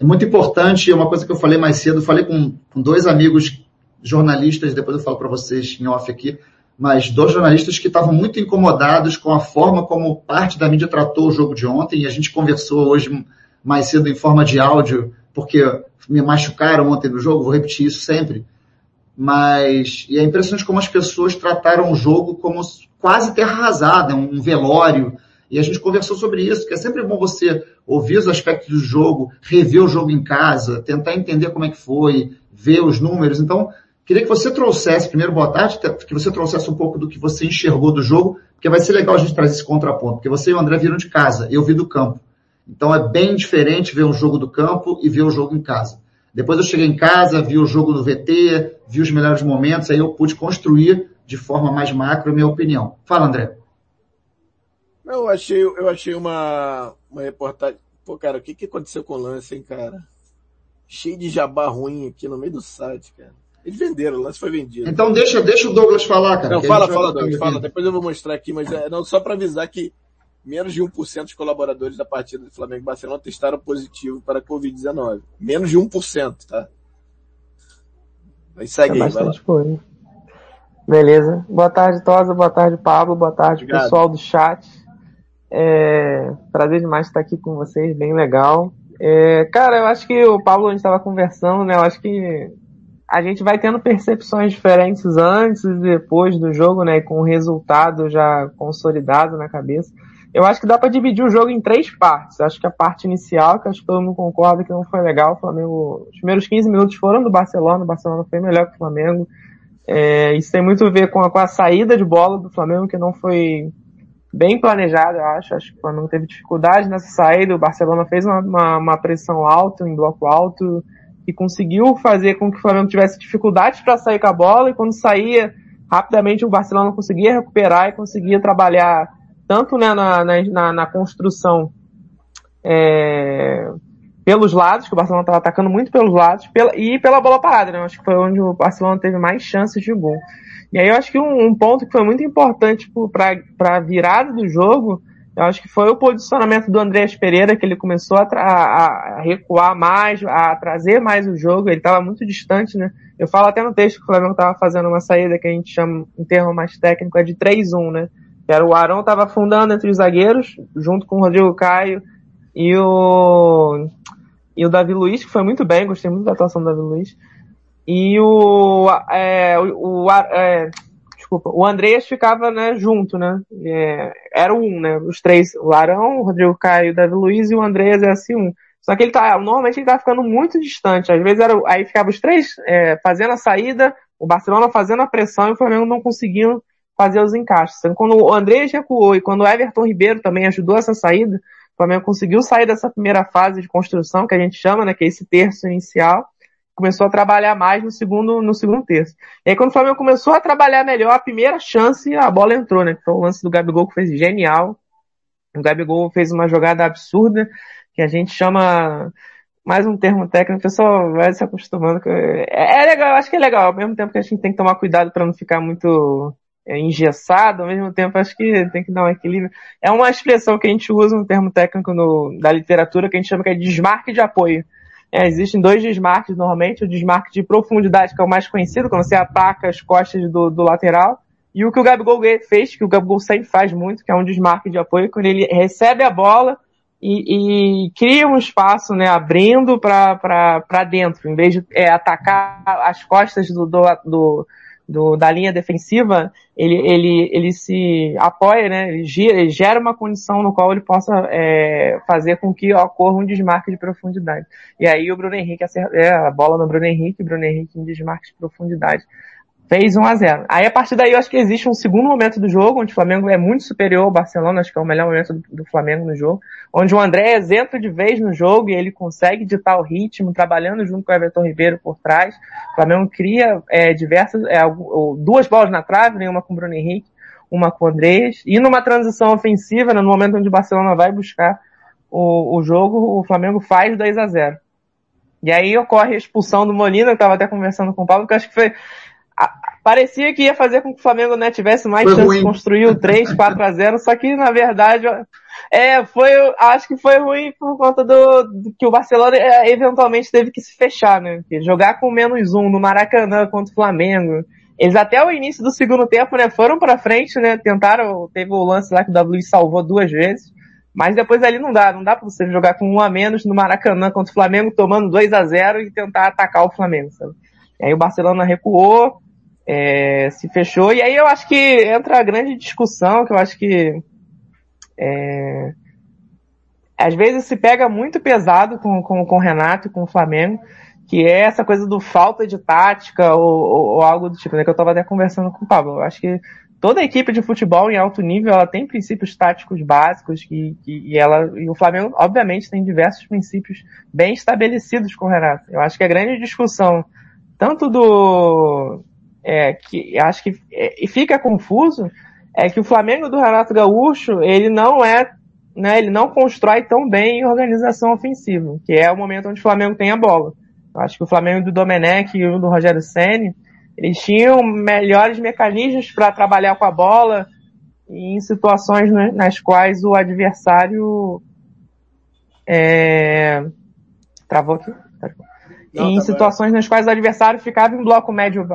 Speaker 1: é muito importante. É uma coisa que eu falei mais cedo. Falei com, com dois amigos jornalistas. Depois eu falo para vocês em off aqui. Mas dois jornalistas que estavam muito incomodados com a forma como parte da mídia tratou o jogo de ontem. E a gente conversou hoje mais cedo em forma de áudio, porque me machucaram ontem no jogo. Vou repetir isso sempre mas. E é impressionante como as pessoas trataram o jogo como quase terra arrasada, um velório. E a gente conversou sobre isso, que é sempre bom você ouvir os aspectos do jogo, rever o jogo em casa, tentar entender como é que foi, ver os números. Então, queria que você trouxesse, primeiro, boa tarde, que você trouxesse um pouco do que você enxergou do jogo, porque vai ser legal a gente trazer esse contraponto, porque você e o André viram de casa, eu vi do campo. Então é bem diferente ver um jogo do campo e ver o jogo em casa. Depois eu cheguei em casa, vi o jogo do VT, vi os melhores momentos, aí eu pude construir de forma mais macro a minha opinião. Fala, André.
Speaker 3: Não, eu achei, eu achei uma, uma reportagem. Pô, cara, o que, que aconteceu com o lance, hein, cara? Cheio de jabá ruim aqui no meio do site, cara. Eles venderam, o lance foi vendido.
Speaker 1: Então deixa, deixa o Douglas falar, cara. Não, fala, fala,
Speaker 3: Douglas, fala. Depois eu vou mostrar aqui, mas é, não, só para avisar que menos de 1% dos colaboradores da partida do Flamengo Barcelona testaram positivo para Covid-19. Menos de 1%, tá?
Speaker 4: Aí segue é aí, vai lá. Beleza. Boa tarde, Tosa. Boa tarde, Pablo. Boa tarde, Obrigado. pessoal do chat. É... Prazer demais estar aqui com vocês, bem legal. É... Cara, eu acho que o Pablo, a gente estava conversando, né? Eu acho que a gente vai tendo percepções diferentes antes e depois do jogo, né? Com o resultado já consolidado na cabeça. Eu acho que dá para dividir o jogo em três partes. Acho que a parte inicial, que acho que todo mundo concorda que não foi legal, o Flamengo, os primeiros 15 minutos foram do Barcelona, o Barcelona foi melhor que o Flamengo. É, isso tem muito a ver com a, com a saída de bola do Flamengo, que não foi bem planejada, eu acho. Acho que o Flamengo teve dificuldade nessa saída, o Barcelona fez uma, uma, uma pressão alta, um bloco alto, e conseguiu fazer com que o Flamengo tivesse dificuldades para sair com a bola, e quando saía, rapidamente o Barcelona conseguia recuperar e conseguia trabalhar tanto né, na, na, na construção é, pelos lados, que o Barcelona estava atacando muito pelos lados, pela, e pela bola parada, né? acho que foi onde o Barcelona teve mais chances de gol. E aí eu acho que um, um ponto que foi muito importante para a virada do jogo, eu acho que foi o posicionamento do Andrés Pereira, que ele começou a, a, a recuar mais, a trazer mais o jogo, ele estava muito distante, né? Eu falo até no texto que o Flamengo estava fazendo uma saída que a gente chama, em termo mais técnico, é de 3-1, né? era o Arão estava afundando entre os zagueiros, junto com o Rodrigo Caio e o e o Davi Luiz, que foi muito bem, gostei muito da atuação do Davi Luiz. E o, é, o, o é, desculpa, o Andreas ficava, né, junto, né? É, era um, né? Os três, o Arão, o Rodrigo Caio, o Davi Luiz e o Andreas é assim um. Só que ele tá, normalmente ele tá ficando muito distante. Às vezes era, aí ficava os três é, fazendo a saída, o Barcelona fazendo a pressão e o Flamengo não conseguindo fazer os encaixes. Então, quando o André recuou e quando o Everton Ribeiro também ajudou essa saída, o Flamengo conseguiu sair dessa primeira fase de construção, que a gente chama, né, que é esse terço inicial, começou a trabalhar mais no segundo, no segundo terço. E aí quando o Flamengo começou a trabalhar melhor, a primeira chance, a bola entrou, né? Então o lance do Gabigol que fez genial. O Gabigol fez uma jogada absurda, que a gente chama mais um termo técnico, o pessoal vai se acostumando. É, é legal, eu acho que é legal, ao mesmo tempo que a gente tem que tomar cuidado para não ficar muito é engessado, ao mesmo tempo acho que tem que dar um equilíbrio. É uma expressão que a gente usa, um termo técnico no, da literatura, que a gente chama que é desmarque de apoio. É, existem dois desmarques normalmente, o desmarque de profundidade, que é o mais conhecido, quando você ataca as costas do, do lateral, e o que o Gabigol fez, que o Gabigol sempre faz muito, que é um desmarque de apoio, quando ele recebe a bola e, e cria um espaço, né, abrindo para dentro, em vez de é, atacar as costas do, do, do do, da linha defensiva, ele, ele, ele se apoia, né? Ele, gira, ele gera uma condição no qual ele possa é, fazer com que ocorra um desmarque de profundidade. E aí o Bruno Henrique acerta, é, a bola no Bruno Henrique, Bruno Henrique em desmarque de profundidade fez 1 a 0 Aí a partir daí eu acho que existe um segundo momento do jogo, onde o Flamengo é muito superior ao Barcelona, acho que é o melhor momento do, do Flamengo no jogo, onde o Andrés é entra de vez no jogo e ele consegue ditar o ritmo, trabalhando junto com o Everton Ribeiro por trás. O Flamengo cria é, diversas, é, duas bolas na trave, nenhuma com o Bruno Henrique, uma com o Andrés, e numa transição ofensiva, né, no momento onde o Barcelona vai buscar o, o jogo, o Flamengo faz 2 a 0 e aí ocorre a expulsão do Molina, eu estava até conversando com o Paulo, que acho que foi, parecia que ia fazer com que o Flamengo né, tivesse mais foi chance ruim. de construir o 3, 4 a 0, só que na verdade é, foi, acho que foi ruim por conta do, do que o Barcelona é, eventualmente teve que se fechar, né? Jogar com menos um no Maracanã contra o Flamengo. Eles até o início do segundo tempo, né, foram para frente, né, tentaram, teve o lance lá que o W salvou duas vezes. Mas depois ali não dá, não dá para você jogar com um a menos no Maracanã contra o Flamengo, tomando 2 a 0 e tentar atacar o Flamengo, sabe? E aí o Barcelona recuou, é, se fechou. E aí eu acho que entra a grande discussão, que eu acho que é, às vezes se pega muito pesado com, com, com o Renato e com o Flamengo, que é essa coisa do falta de tática ou, ou, ou algo do tipo, né? Que eu estava até conversando com o Pablo. Eu acho que toda equipe de futebol em alto nível, ela tem princípios táticos básicos que, que, e ela, e o Flamengo, obviamente, tem diversos princípios bem estabelecidos com o Renato. Eu acho que a grande discussão, tanto do, é, que acho que é, e fica confuso é que o Flamengo do Renato Gaúcho ele não é né, ele não constrói tão bem organização ofensiva, que é o momento onde o Flamengo tem a bola. Acho que o Flamengo do Domenech e o do Rogério Ceni eles tinham melhores mecanismos para trabalhar com a bola em situações nas quais o adversário é... travou aqui? Não, em tá situações bem. nas quais o adversário ficava em bloco médio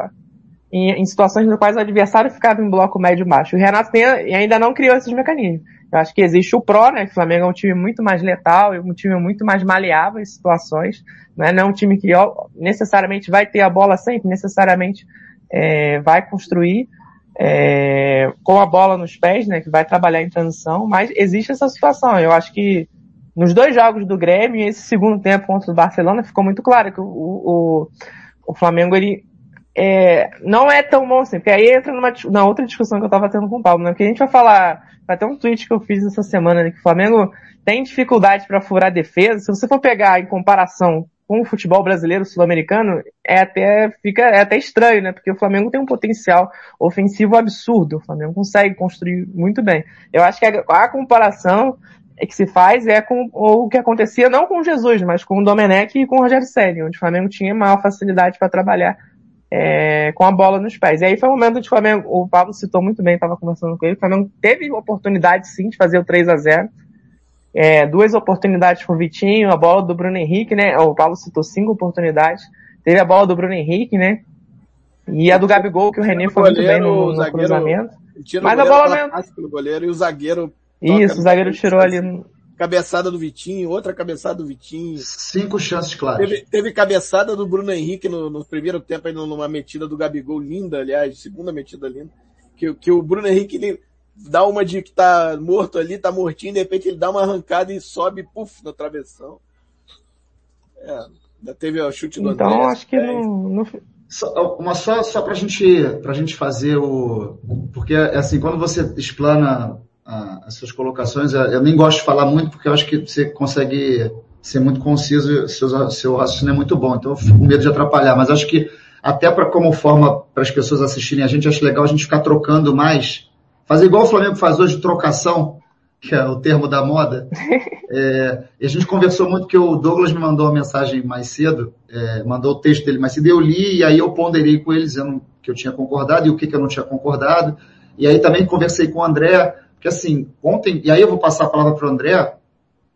Speaker 4: em, em situações no quais o adversário ficava em bloco médio-baixo. O Renato tem, ainda não criou esses mecanismos. Eu acho que existe o pró, né? O Flamengo é um time muito mais letal, é um time muito mais maleável em situações, né? Não é um time que necessariamente vai ter a bola sempre, necessariamente é, vai construir é, com a bola nos pés, né? Que vai trabalhar em transição, mas existe essa situação. Eu acho que nos dois jogos do Grêmio, esse segundo tempo contra o Barcelona, ficou muito claro que o, o, o Flamengo ele é, não é tão bom assim, porque aí entra numa, na outra discussão que eu tava tendo com o Paulo, né? Porque a gente vai falar, vai ter um tweet que eu fiz essa semana, né, que o Flamengo tem dificuldade para furar defesa. Se você for pegar em comparação com o futebol brasileiro sul-americano, é até, fica, é até estranho, né? Porque o Flamengo tem um potencial ofensivo absurdo. O Flamengo consegue construir muito bem. Eu acho que a, a comparação que se faz é com o que acontecia não com Jesus, mas com o Domenech e com o Rogério Senna, onde o Flamengo tinha maior facilidade para trabalhar é, com a bola nos pés. E aí foi o um momento de Flamengo, o Pablo citou muito bem, estava conversando com ele, o Flamengo teve oportunidade sim de fazer o 3 a 0 é, duas oportunidades pro Vitinho, a bola do Bruno Henrique, né? O Paulo citou cinco oportunidades. Teve a bola do Bruno Henrique, né? E a do Gabigol, que o René foi muito bem no, no zagueiro, cruzamento.
Speaker 3: Mas
Speaker 4: a
Speaker 3: bola mesmo. Pela... Goleiro, e o zagueiro Isso,
Speaker 4: o zagueiro tirou ali cabeçada do Vitinho, outra cabeçada do Vitinho.
Speaker 1: Cinco chances claras.
Speaker 3: Teve, teve cabeçada do Bruno Henrique no, no primeiro tempo, ainda numa metida do Gabigol, linda, aliás, segunda metida linda. Que, que o Bruno Henrique, ele dá uma de que tá morto ali, tá mortinho, de repente ele dá uma arrancada e sobe, puf, na travessão. É, ainda teve o chute do então, André. Então, acho que é,
Speaker 1: não, Só, uma só, só pra gente, pra gente fazer o, porque assim, quando você explana as suas colocações. Eu nem gosto de falar muito, porque eu acho que você consegue ser muito conciso, seu, seu raciocínio é muito bom, então eu fico com medo de atrapalhar, mas acho que até para como forma para as pessoas assistirem a gente, acho legal a gente ficar trocando mais, fazer igual o Flamengo faz hoje, trocação, que é o termo da moda. [LAUGHS] É, a gente conversou muito que o Douglas me mandou uma mensagem mais cedo, é, mandou o texto dele mais cedo, eu li e aí eu ponderei com ele dizendo que eu tinha concordado e o que, que eu não tinha concordado. E aí também conversei com o André, que assim, ontem, e aí eu vou passar a palavra para o André,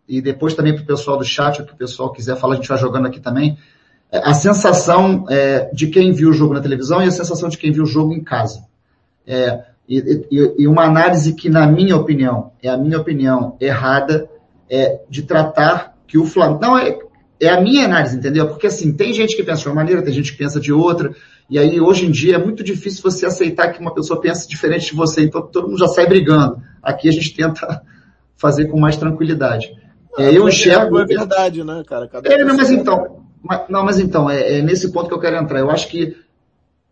Speaker 1: e depois também para o pessoal do chat, o que o pessoal quiser falar, a gente vai jogando aqui também, é, a sensação é, de quem viu o jogo na televisão e a sensação de quem viu o jogo em casa. É, e, e, e, uma análise que, na minha opinião, é a minha opinião errada, é de tratar que o Flamengo. Não, é, é a minha análise, entendeu? Porque assim, tem gente que pensa de uma maneira, tem gente que pensa de outra. E aí, hoje em dia, é muito difícil você aceitar que uma pessoa pense diferente de você, então todo mundo já sai brigando. Aqui a gente tenta [LAUGHS] fazer com mais tranquilidade. Não, é, eu enxergo. É verdade, né, cara? Cada é, mas é então. Mas, não, mas então, é, é nesse ponto que eu quero entrar. Eu acho que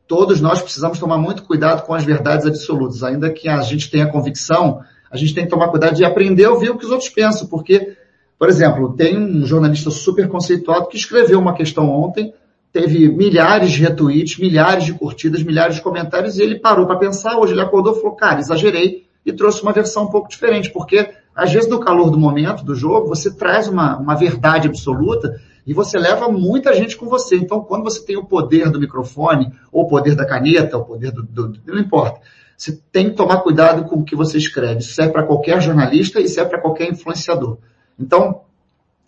Speaker 1: todos nós precisamos tomar muito cuidado com as verdades absolutas. Ainda que a gente tenha convicção, a gente tem que tomar cuidado de aprender a ouvir o que os outros pensam, porque, por exemplo, tem um jornalista super conceituado que escreveu uma questão ontem teve milhares de retweets, milhares de curtidas, milhares de comentários, e ele parou para pensar, hoje ele acordou e falou, cara, exagerei, e trouxe uma versão um pouco diferente, porque às vezes no calor do momento do jogo, você traz uma, uma verdade absoluta e você leva muita gente com você. Então, quando você tem o poder do microfone, ou o poder da caneta, ou o poder do, do não importa, você tem que tomar cuidado com o que você escreve. Isso serve para qualquer jornalista e serve para qualquer influenciador. Então,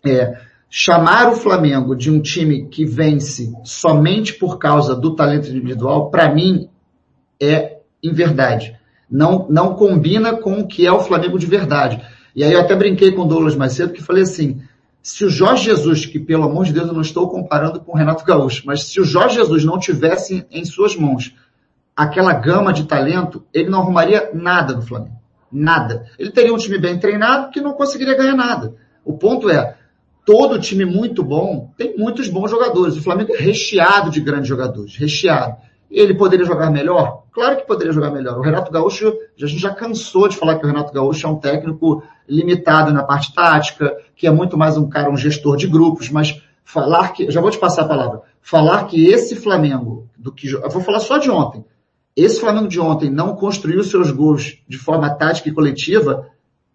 Speaker 1: é, chamar o Flamengo de um time que vence somente por causa do talento individual, para mim, é em verdade. Não, não combina com o que é o Flamengo de verdade. E aí eu até brinquei com o Douglas mais cedo, que falei assim, se o Jorge Jesus, que pelo amor de Deus eu não estou comparando com o Renato Gaúcho, mas se o Jorge Jesus não tivesse em suas mãos aquela gama de talento, ele não arrumaria nada no Flamengo. Nada. Ele teria um time bem treinado que não conseguiria ganhar nada. O ponto é, todo time muito bom tem muitos bons jogadores. O Flamengo é recheado de grandes jogadores, recheado. Ele poderia jogar melhor? Claro que poderia jogar melhor. O Renato Gaúcho, a gente já cansou de falar que o Renato Gaúcho é um técnico limitado na parte tática, que é muito mais um cara, um gestor de grupos, mas falar que, já vou te passar a palavra, falar que esse Flamengo, do que, eu vou falar só de ontem, esse Flamengo de ontem não construiu seus gols de forma tática e coletiva,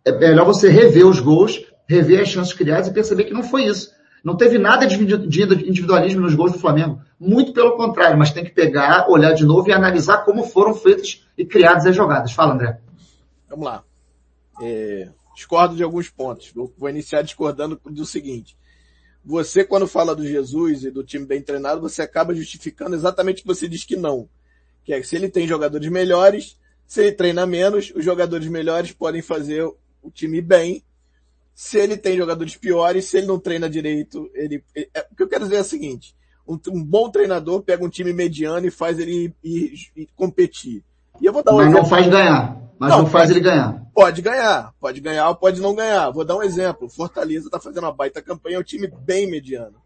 Speaker 1: é melhor você rever os gols rever as chances criadas e perceber que não foi isso. Não teve nada de individualismo nos gols do Flamengo. Muito pelo contrário, mas tem que pegar, olhar de novo e analisar como foram feitas e criadas as jogadas. Fala, André.
Speaker 3: Vamos lá. É, discordo de alguns pontos. Vou, iniciar discordando do seguinte. Você, quando fala do Jesus e do time bem treinado, você acaba justificando exatamente o que você diz que não. Que é que se ele tem jogadores melhores, se ele treina menos, os jogadores melhores podem fazer o time bem se ele tem jogadores piores, se ele não treina direito, ele, é, o que eu quero dizer é o seguinte, um, um bom treinador pega um time mediano e faz ele ir, ir competir. E eu
Speaker 1: vou dar um Mas exemplo. não faz ganhar. Mas não, não faz pode, ele ganhar.
Speaker 3: Pode ganhar. Pode ganhar ou pode não ganhar. Vou dar um exemplo. Fortaleza tá fazendo uma baita campanha, é um time bem mediano.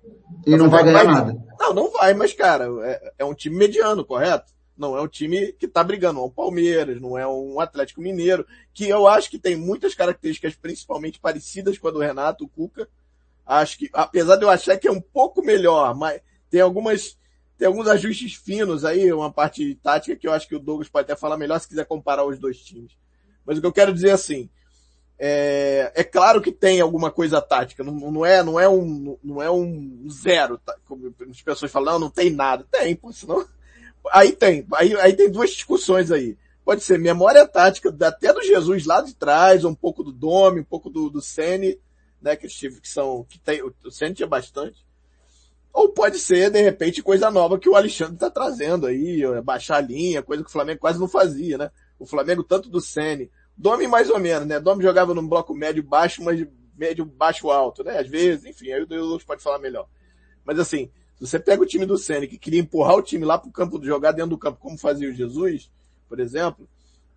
Speaker 1: E tá não vai ganhar baita... nada.
Speaker 3: Não, não vai, mas cara, é, é um time mediano, correto? Não é um time que está brigando, não é o Palmeiras, não é um Atlético Mineiro, que eu acho que tem muitas características principalmente parecidas com a do Renato, o Cuca. Acho que, apesar de eu achar que é um pouco melhor, mas tem algumas, tem alguns ajustes finos aí, uma parte tática que eu acho que o Douglas pode até falar melhor se quiser comparar os dois times. Mas o que eu quero dizer é assim, é, é claro que tem alguma coisa tática, não, não é, não é um, não é um zero, tá? como as pessoas falam, não, não tem nada. Tem, pô, senão Aí tem, aí, aí tem duas discussões aí. Pode ser memória tática até do Jesus lá de trás, um pouco do Dome, um pouco do, do Sene, né, que tive que são, que tem, o Sene tinha bastante. Ou pode ser, de repente, coisa nova que o Alexandre está trazendo aí, baixar a linha, coisa que o Flamengo quase não fazia, né? O Flamengo tanto do Sene, Dome mais ou menos, né? Dome jogava num bloco médio baixo, mas médio baixo alto, né? Às vezes, enfim, aí o Deus pode falar melhor. Mas assim, você pega o time do Senna, que queria empurrar o time lá para o campo, jogar dentro do campo, como fazia o Jesus, por exemplo,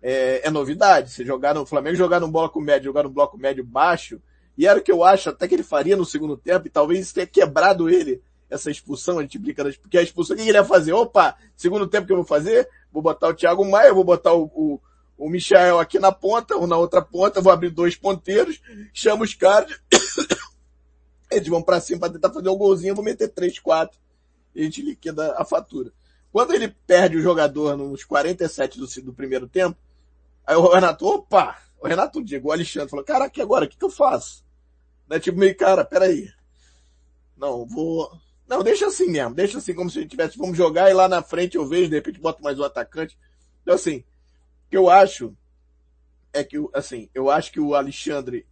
Speaker 3: é, é novidade. Você jogar no Flamengo, jogar no bloco médio, jogar no bloco médio baixo, e era o que eu acho até que ele faria no segundo tempo, e talvez isso tenha quebrado ele, essa expulsão, a gente implica, porque a expulsão, o que ele ia fazer? Opa, segundo tempo que eu vou fazer, vou botar o Thiago Maia, vou botar o, o, o Michael aqui na ponta, ou na outra ponta, vou abrir dois ponteiros, chamo os caras, eles vão para cima para tentar fazer um golzinho, eu vou meter 3, 4 e a gente liquida a fatura. Quando ele perde o jogador nos 47 do, do primeiro tempo, aí o Renato, opa! O Renato Diego, o Alexandre falou, caraca, e agora? O que, que eu faço? Né? Tipo, meio, cara, peraí. Não, vou... Não, deixa assim mesmo. Deixa assim, como se a gente tivesse, vamos jogar e lá na frente eu vejo, de repente boto mais um atacante. Então assim, o que eu acho é que, assim, eu acho que o Alexandre,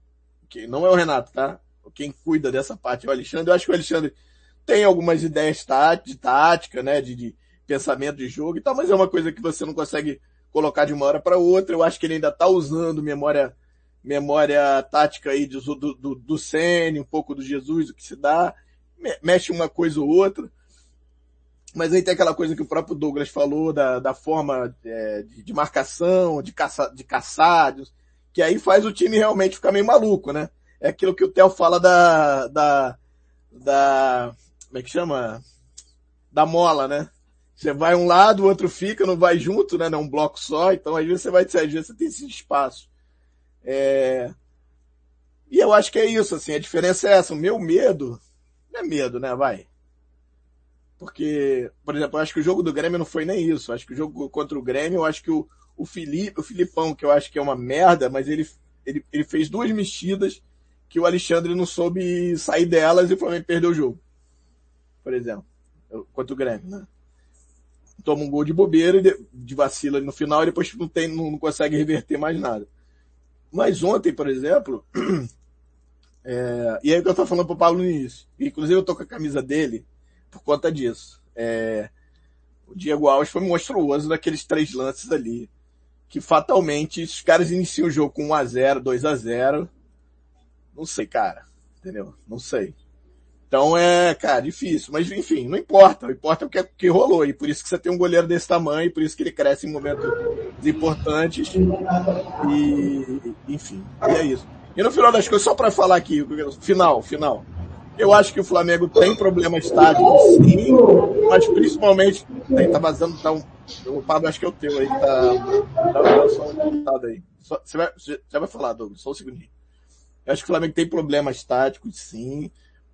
Speaker 3: que não é o Renato, tá? quem cuida dessa parte é o Alexandre. Eu acho que o Alexandre tem algumas ideias tá, de tática, né, de, de pensamento de jogo e tal, mas é uma coisa que você não consegue colocar de uma hora para outra. Eu acho que ele ainda tá usando memória memória tática aí do, do, do, do Sene, um pouco do Jesus, o que se dá, mexe uma coisa ou outra. Mas aí tem aquela coisa que o próprio Douglas falou da, da forma é, de, de, marcação, de, caça, de caçados, que aí faz o time realmente ficar meio maluco, né? é aquilo que o Theo fala da, da, da, como é que chama? Da mola, né? Você vai um lado, o outro fica, não vai junto, né? Não é um bloco só, então às vezes você vai, às vezes você tem esse espaço. É... E eu acho que é isso, assim, a diferença é essa. O meu medo, não é medo, né? Vai. Porque, por exemplo, eu acho que o jogo do Grêmio não foi nem isso. Eu acho que o jogo contra o Grêmio, eu acho que o, o Felipe, o Filipão, que eu acho que é uma merda, mas ele, ele, ele fez duas mexidas que o Alexandre não soube sair delas e o Flamengo perdeu o jogo. Por exemplo. Quanto o Grêmio, né? Toma um gol de bobeira, de vacila no final e depois não, tem, não consegue reverter mais nada. Mas ontem, por exemplo, [CLEARS THROAT] é, e aí é o que eu tô falando pro Paulo no início. Inclusive eu tô com a camisa dele por conta disso. É, o Diego Alves foi monstruoso naqueles três lances ali. Que fatalmente, os caras iniciam o jogo com 1x0, 2x0, não sei, cara. Entendeu? Não sei. Então é, cara, difícil. Mas enfim, não importa. O importa é o que, é, que rolou. E por isso que você tem um goleiro desse tamanho, e por isso que ele cresce em momentos importantes. E, enfim, e é isso. E no final das coisas, só para falar aqui, final, final. Eu acho que o Flamengo tem problemas táticos, sim, mas principalmente. Aí tá vazando, tá um. O Pablo, acho que é o teu aí, tá. Tá, tá, um aí. Só, você, vai, você vai falar, Douglas, só um segundinho acho que o Flamengo tem problemas táticos, sim,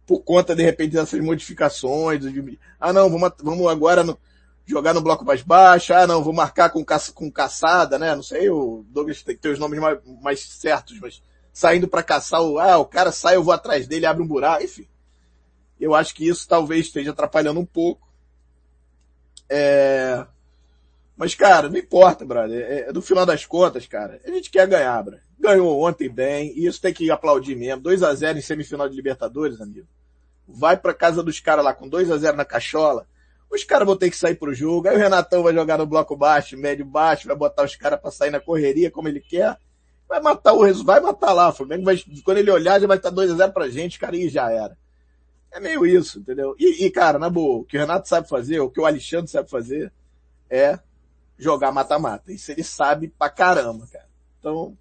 Speaker 3: por conta, de repente, dessas modificações. Ah, não, vamos, vamos agora no, jogar no bloco mais baixo. Ah, não, vou marcar com, caça, com caçada, né? Não sei, o Douglas tem que ter os nomes mais, mais certos, mas saindo para caçar o, ah, o cara sai, eu vou atrás dele, abre um buraco, enfim. Eu acho que isso talvez esteja atrapalhando um pouco. É... Mas, cara, não importa, brother. É, é no final das contas, cara, a gente quer ganhar, brother ganhou ontem bem, e isso tem que aplaudir mesmo. 2 a 0 em semifinal de Libertadores, amigo. Vai pra casa dos caras lá com 2 a 0 na cachola, os caras vão ter que sair pro jogo, aí o Renatão vai jogar no bloco baixo, médio baixo, vai botar os caras pra sair na correria como ele quer, vai matar o resultado, vai matar lá, o Flamengo vai, quando ele olhar já vai estar tá 2 a 0 pra gente, cara, e já era. É meio isso, entendeu? E, e, cara, na boa, o que o Renato sabe fazer, o que o Alexandre sabe fazer, é jogar mata-mata. Isso ele sabe pra caramba, cara. Então,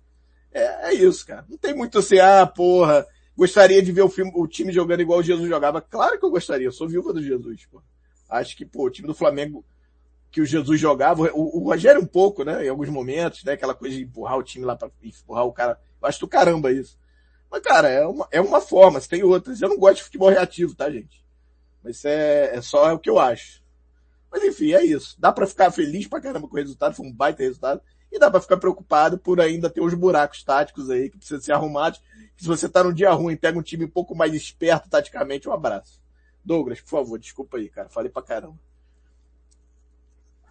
Speaker 3: é, é isso, cara. Não tem muito assim, ah, porra, gostaria de ver o, filme, o time jogando igual o Jesus jogava. Claro que eu gostaria, eu sou viúva do Jesus, pô. Acho que, pô, o time do Flamengo que o Jesus jogava, o, o Rogério um pouco, né, em alguns momentos, né, aquela coisa de empurrar o time lá para empurrar o cara. Eu acho do caramba isso. Mas, cara, é uma, é uma forma, tem outras. Eu não gosto de futebol reativo, tá, gente? Mas é, é só o que eu acho. Mas enfim, é isso. Dá para ficar feliz pra caramba com o resultado, foi um baita resultado e dá para ficar preocupado por ainda ter os buracos táticos aí que precisam ser arrumados. Se você tá num dia ruim, pega um time um pouco mais esperto taticamente, um abraço. Douglas, por favor, desculpa aí, cara, falei pra caramba.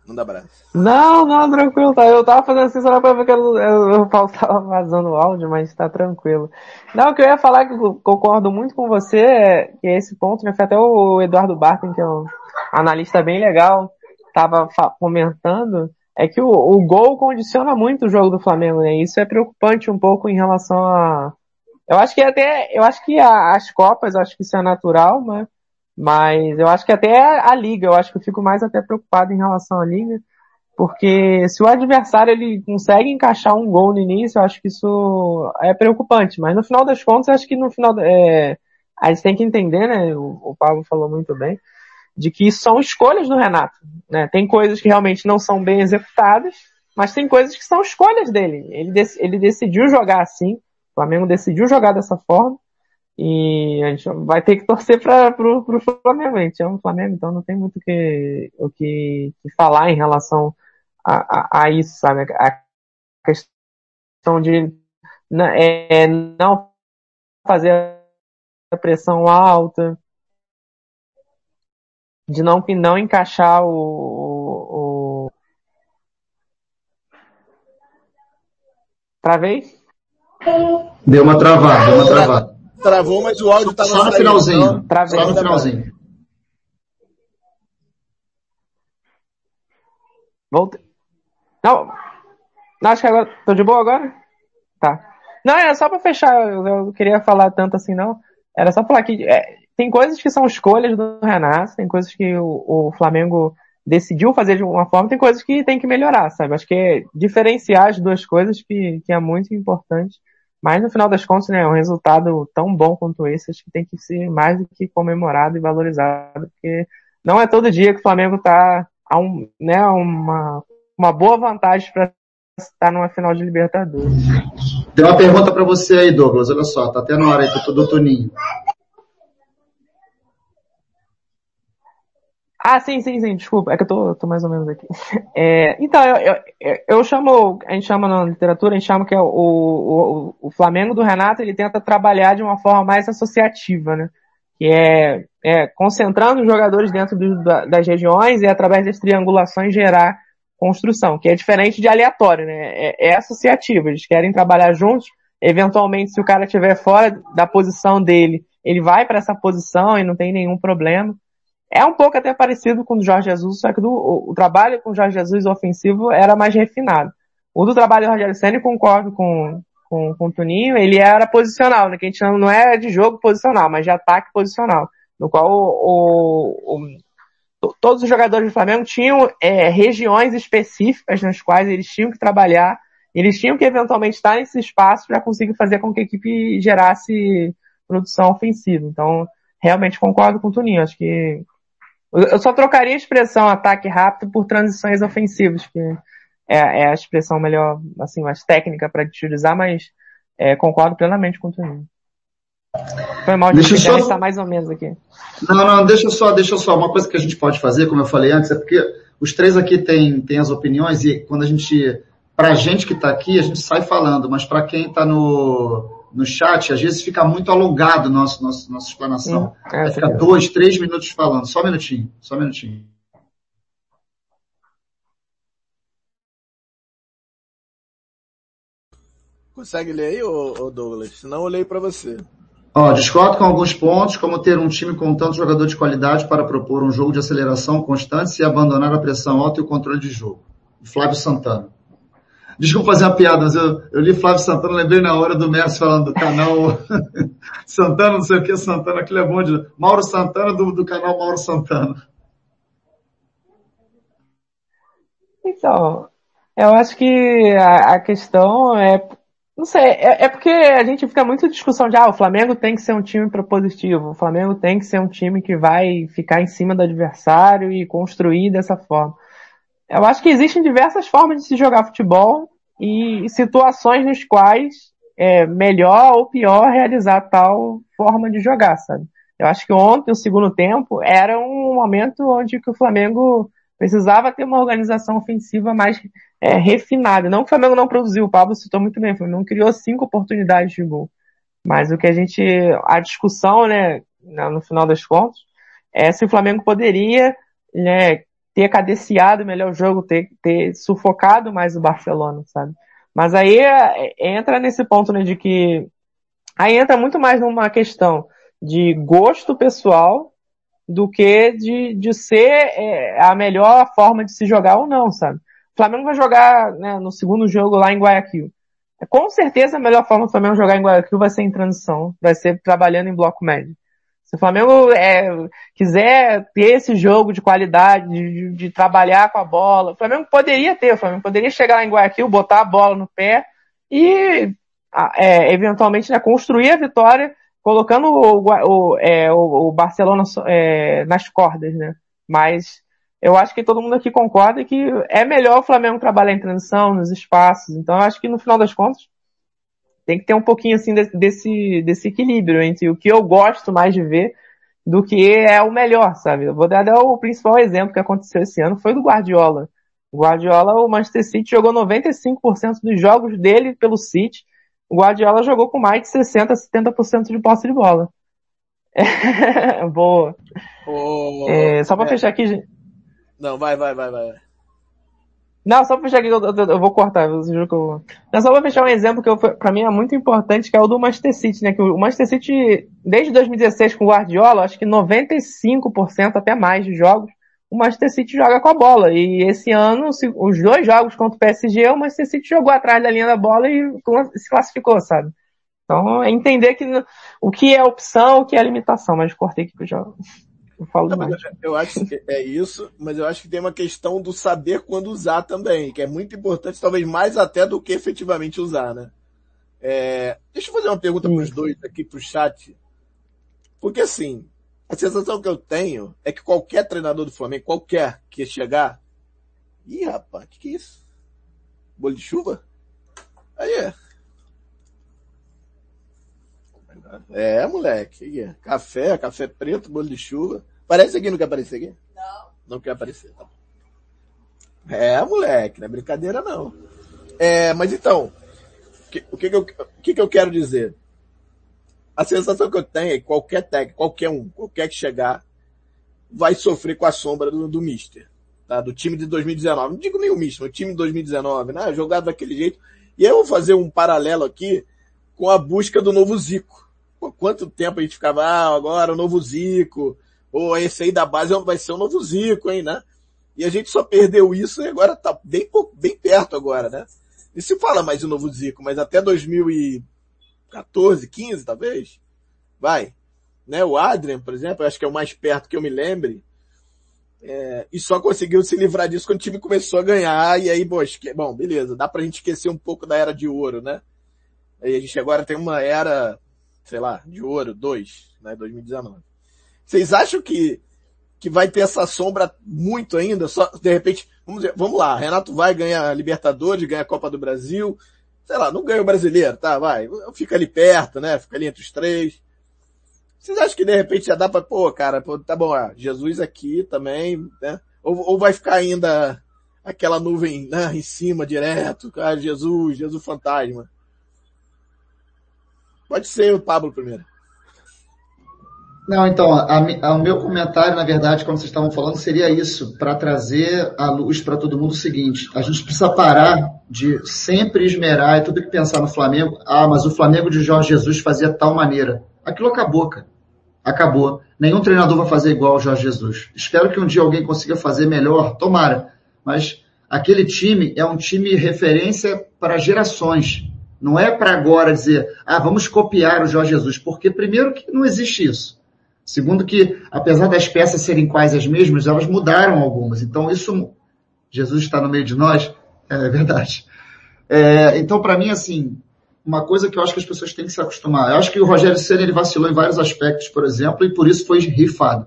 Speaker 3: Manda abraço.
Speaker 4: Não, não, tranquilo, tá. Eu tava fazendo assim só pra ver que eu, eu, [LAUGHS] tava vazando o áudio, mas tá tranquilo. Não, o que eu ia falar que concordo muito com você, é que esse ponto, né, até o Eduardo Barton, que é um analista bem legal, tava comentando, é que o, o gol condiciona muito o jogo do Flamengo, né? Isso é preocupante um pouco em relação a. Eu acho que até. Eu acho que a, as Copas, acho que isso é natural, mas, né? mas eu acho que até a, a Liga, eu acho que eu fico mais até preocupado em relação à Liga, porque se o adversário ele consegue encaixar um gol no início, eu acho que isso é preocupante. Mas no final das contas, eu acho que no final. É, a gente tem que entender, né? O, o Pablo falou muito bem de que isso são escolhas do Renato. Né? Tem coisas que realmente não são bem executadas, mas tem coisas que são escolhas dele. Ele, dec ele decidiu jogar assim, o Flamengo decidiu jogar dessa forma, e a gente vai ter que torcer para o Flamengo. A gente ama o Flamengo, então não tem muito que, o que, que falar em relação a, a, a isso, sabe? A, a questão de é, não fazer a pressão alta, de não, não encaixar o, o, o... Travei?
Speaker 1: Deu uma travada, deu uma travada.
Speaker 3: Travou, mas o áudio estava só no finalzinho. Então. Só no finalzinho.
Speaker 4: Voltei. Não. Não, acho que agora. Tô de boa agora? Tá. Não, era só pra fechar. Eu, eu não queria falar tanto assim, não. Era só falar que. É, tem coisas que são escolhas do Renato, tem coisas que o, o Flamengo decidiu fazer de uma forma, tem coisas que tem que melhorar, sabe? Acho que é diferenciar as duas coisas que, que é muito importante. Mas no final das contas, né, é um resultado tão bom quanto esse, acho que tem que ser mais do que comemorado e valorizado, porque não é todo dia que o Flamengo tá a um, né, uma, uma boa vantagem para estar numa final de Libertadores.
Speaker 1: Tem uma pergunta para você aí, Douglas, olha só, tá até na hora aí do, do Toninho.
Speaker 4: Ah, sim, sim, sim, desculpa. É que eu tô, tô mais ou menos aqui. [LAUGHS] É, então, eu, eu, eu, chamo, a gente chama na literatura, a gente chama que é o, o, o Flamengo do Renato, ele tenta trabalhar de uma forma mais associativa, né? Que é, é concentrando os jogadores dentro do, da, das regiões e através das triangulações gerar construção, que é diferente de aleatório, né? É, é associativo, eles querem trabalhar juntos, eventualmente se o cara estiver fora da posição dele, ele vai para essa posição e não tem nenhum problema. É um pouco até parecido com o do Jorge Jesus, só que do, o, o, trabalho com o Jorge Jesus ofensivo era mais refinado. O do trabalho do Rogério Senna, concordo com, com, com o Tuninho, ele era posicional, né? Que a gente não, é de jogo posicional, mas de ataque posicional. No qual o, o, o todos os jogadores do Flamengo tinham é, regiões específicas nas quais eles tinham que trabalhar, eles tinham que eventualmente estar nesse espaço para conseguir fazer com que a equipe gerasse produção ofensiva. Então, realmente concordo com o Tuninho. Acho que eu só trocaria a expressão ataque rápido por transições ofensivas, que é, é a expressão melhor, assim, mais técnica para utilizar, mas é, concordo plenamente com o Toninho. Foi mal, deixa gente, só... estar tá mais ou menos aqui.
Speaker 1: Não, não, deixa só, deixa só. Uma coisa que a gente pode fazer, como eu falei antes, é porque os três aqui têm, as opiniões e quando a gente, pra gente que está aqui, a gente sai falando, mas para quem está no, no chat, às vezes fica muito alongado nosso, nosso, nossa explanação. é, fica dois, três minutos falando. Só um minutinho, só um minutinho.
Speaker 3: Consegue ler aí, ô, Douglas? Senão eu para você.
Speaker 1: Ó, discordo com alguns pontos, como ter um time com tanto jogador de qualidade para propor um jogo de aceleração constante e abandonar a pressão alta e o controle de jogo. Flávio Santana. Desculpa fazer uma piada, mas eu, eu li Flávio Santana, lembrei na hora do Messi falando do canal [LAUGHS] Santana, não sei o que, Santana, aquilo é bom de. Mauro Santana, do, do canal Mauro Santana.
Speaker 4: Então, eu acho que a, a questão é. Não sei, é, é, porque a gente fica muito discussão de, ah, o Flamengo tem que ser um time propositivo, o Flamengo tem que ser um time que vai ficar em cima do adversário e construir dessa forma. Eu acho que existem diversas formas de se jogar futebol e situações nos quais é melhor ou pior realizar tal forma de jogar, sabe? Eu acho que ontem, o segundo tempo, era um momento onde que o Flamengo precisava ter uma organização ofensiva mais é, refinada. Não que o Flamengo não produziu, o Pablo citou muito bem, foi, não criou cinco oportunidades de gol. Mas o que a gente, a discussão, né, no final das contas, é se o Flamengo poderia né, ter cadenciado melhor o jogo, ter, ter sufocado mais o Barcelona, sabe? Mas aí é, é, entra nesse ponto, né, de que aí entra muito mais numa questão de gosto pessoal do que de, de ser é, a melhor forma de se jogar ou não, sabe? O Flamengo vai jogar né, no segundo jogo lá em Guayaquil. Com certeza a melhor forma do Flamengo jogar em Guayaquil vai ser em transição, vai ser trabalhando em bloco médio. Se o Flamengo é, quiser ter esse jogo de qualidade, de, de, trabalhar com a bola, o Flamengo poderia ter, o Flamengo poderia chegar lá em Guayaquil, botar a bola no pé e é, eventualmente né, construir a vitória, colocando o, o, é, o Barcelona é, nas cordas, né? Mas eu acho que todo mundo aqui concorda que é melhor o Flamengo trabalhar em transição, nos espaços. Então eu acho que no final das contas, tem que ter um pouquinho assim desse, desse equilíbrio entre o que eu gosto mais de ver do que é o melhor, sabe? Eu vou dar, o principal exemplo que aconteceu esse ano foi do Guardiola. O Guardiola, o Manchester City jogou 95% dos jogos dele pelo City. O Guardiola jogou com mais de 60, 70% de posse de bola. [LAUGHS] boa. Oh, é, só para é. fechar aqui.
Speaker 3: Não, vai, vai, vai, vai.
Speaker 4: Não, só pra fechar aqui, eu, eu, eu vou cortar, eu juro que eu... Não, só pra fechar um exemplo que eu, pra mim é muito importante, que é o do Manchester City, né? Que o Manchester City, desde 2016 com o Guardiola, acho que 95% até mais de jogos, o Manchester City joga com a bola. E esse ano, os dois jogos contra o PSG, o Manchester City jogou atrás da linha da bola e se classificou, sabe? Então, é entender que, o que é opção, o que é limitação, mas cortei aqui pro jogo. Eu
Speaker 3: falo não, mais. Eu acho que é isso, mas eu acho que tem uma questão do saber quando usar também, que é muito importante, talvez mais até do que efetivamente usar, né? É, deixa eu fazer uma pergunta para os dois aqui, para o chat. Porque assim, a sensação que eu tenho é que qualquer treinador do Flamengo, qualquer que chegar, ih rapaz, que que é isso? Bolo de chuva? Aí é. É, moleque. É. Café, café preto, bolo de chuva. Parece aqui, não quer aparecer aqui? Não. Não quer aparecer, tá É, moleque, não é brincadeira não. É, mas então, que, o, que, que, eu, o que, que eu quero dizer? A sensação que eu tenho é que qualquer técnico, qualquer um, qualquer que chegar, vai sofrer com a sombra do, do Mister. Tá? Do time de 2019. Não digo nem o Mister, o time de 2019, né? Jogado daquele jeito. E aí eu vou fazer um paralelo aqui com a busca do novo Zico quanto tempo a gente ficava, ah, agora o novo Zico, ou esse aí da base é vai ser o novo Zico, hein, né? E a gente só perdeu isso e agora tá bem, bem perto agora, né? E se fala mais o novo Zico, mas até 2014, 15 talvez, vai. Né? O Adrian, por exemplo, acho que é o mais perto que eu me lembre. É, e só conseguiu se livrar disso quando o time começou a ganhar, e aí, bom, esque... bom beleza, dá pra gente esquecer um pouco da era de ouro, né? E a gente agora tem uma era sei lá, de ouro, dois né, 2019. Vocês acham que, que vai ter essa sombra muito ainda? Só, de repente, vamos, dizer, vamos lá, Renato vai ganhar a Libertadores, ganha a Copa do Brasil, sei lá, não ganha o brasileiro, tá, vai, fica ali perto, né, fica ali entre os três. Vocês acham que de repente já dá pra, pô, cara, pô, tá bom, ah, Jesus aqui também, né, ou, ou vai ficar ainda aquela nuvem né, em cima direto, cara, ah, Jesus, Jesus fantasma. Pode ser o Pablo primeiro. Não, então, a, a, o meu comentário, na verdade, quando vocês estavam falando, seria isso, para trazer a luz para todo mundo o seguinte, a gente precisa parar de sempre esmerar e tudo que pensar no Flamengo, ah, mas o Flamengo de Jorge Jesus fazia tal maneira. Aquilo acabou, cara. Acabou. Nenhum treinador vai fazer igual ao Jorge Jesus. Espero que um dia alguém consiga fazer melhor, tomara. Mas aquele time é um time referência para gerações. Não é para agora dizer, ah, vamos copiar o Jorge Jesus, porque primeiro que não existe isso. Segundo que, apesar das peças serem quase as mesmas, elas mudaram algumas. Então isso, Jesus está no meio de nós, [LAUGHS] é verdade. É, então para mim assim, uma coisa que eu acho que as pessoas têm que se acostumar. Eu acho que o Rogério Senna ele vacilou em vários aspectos, por exemplo, e por isso foi rifado.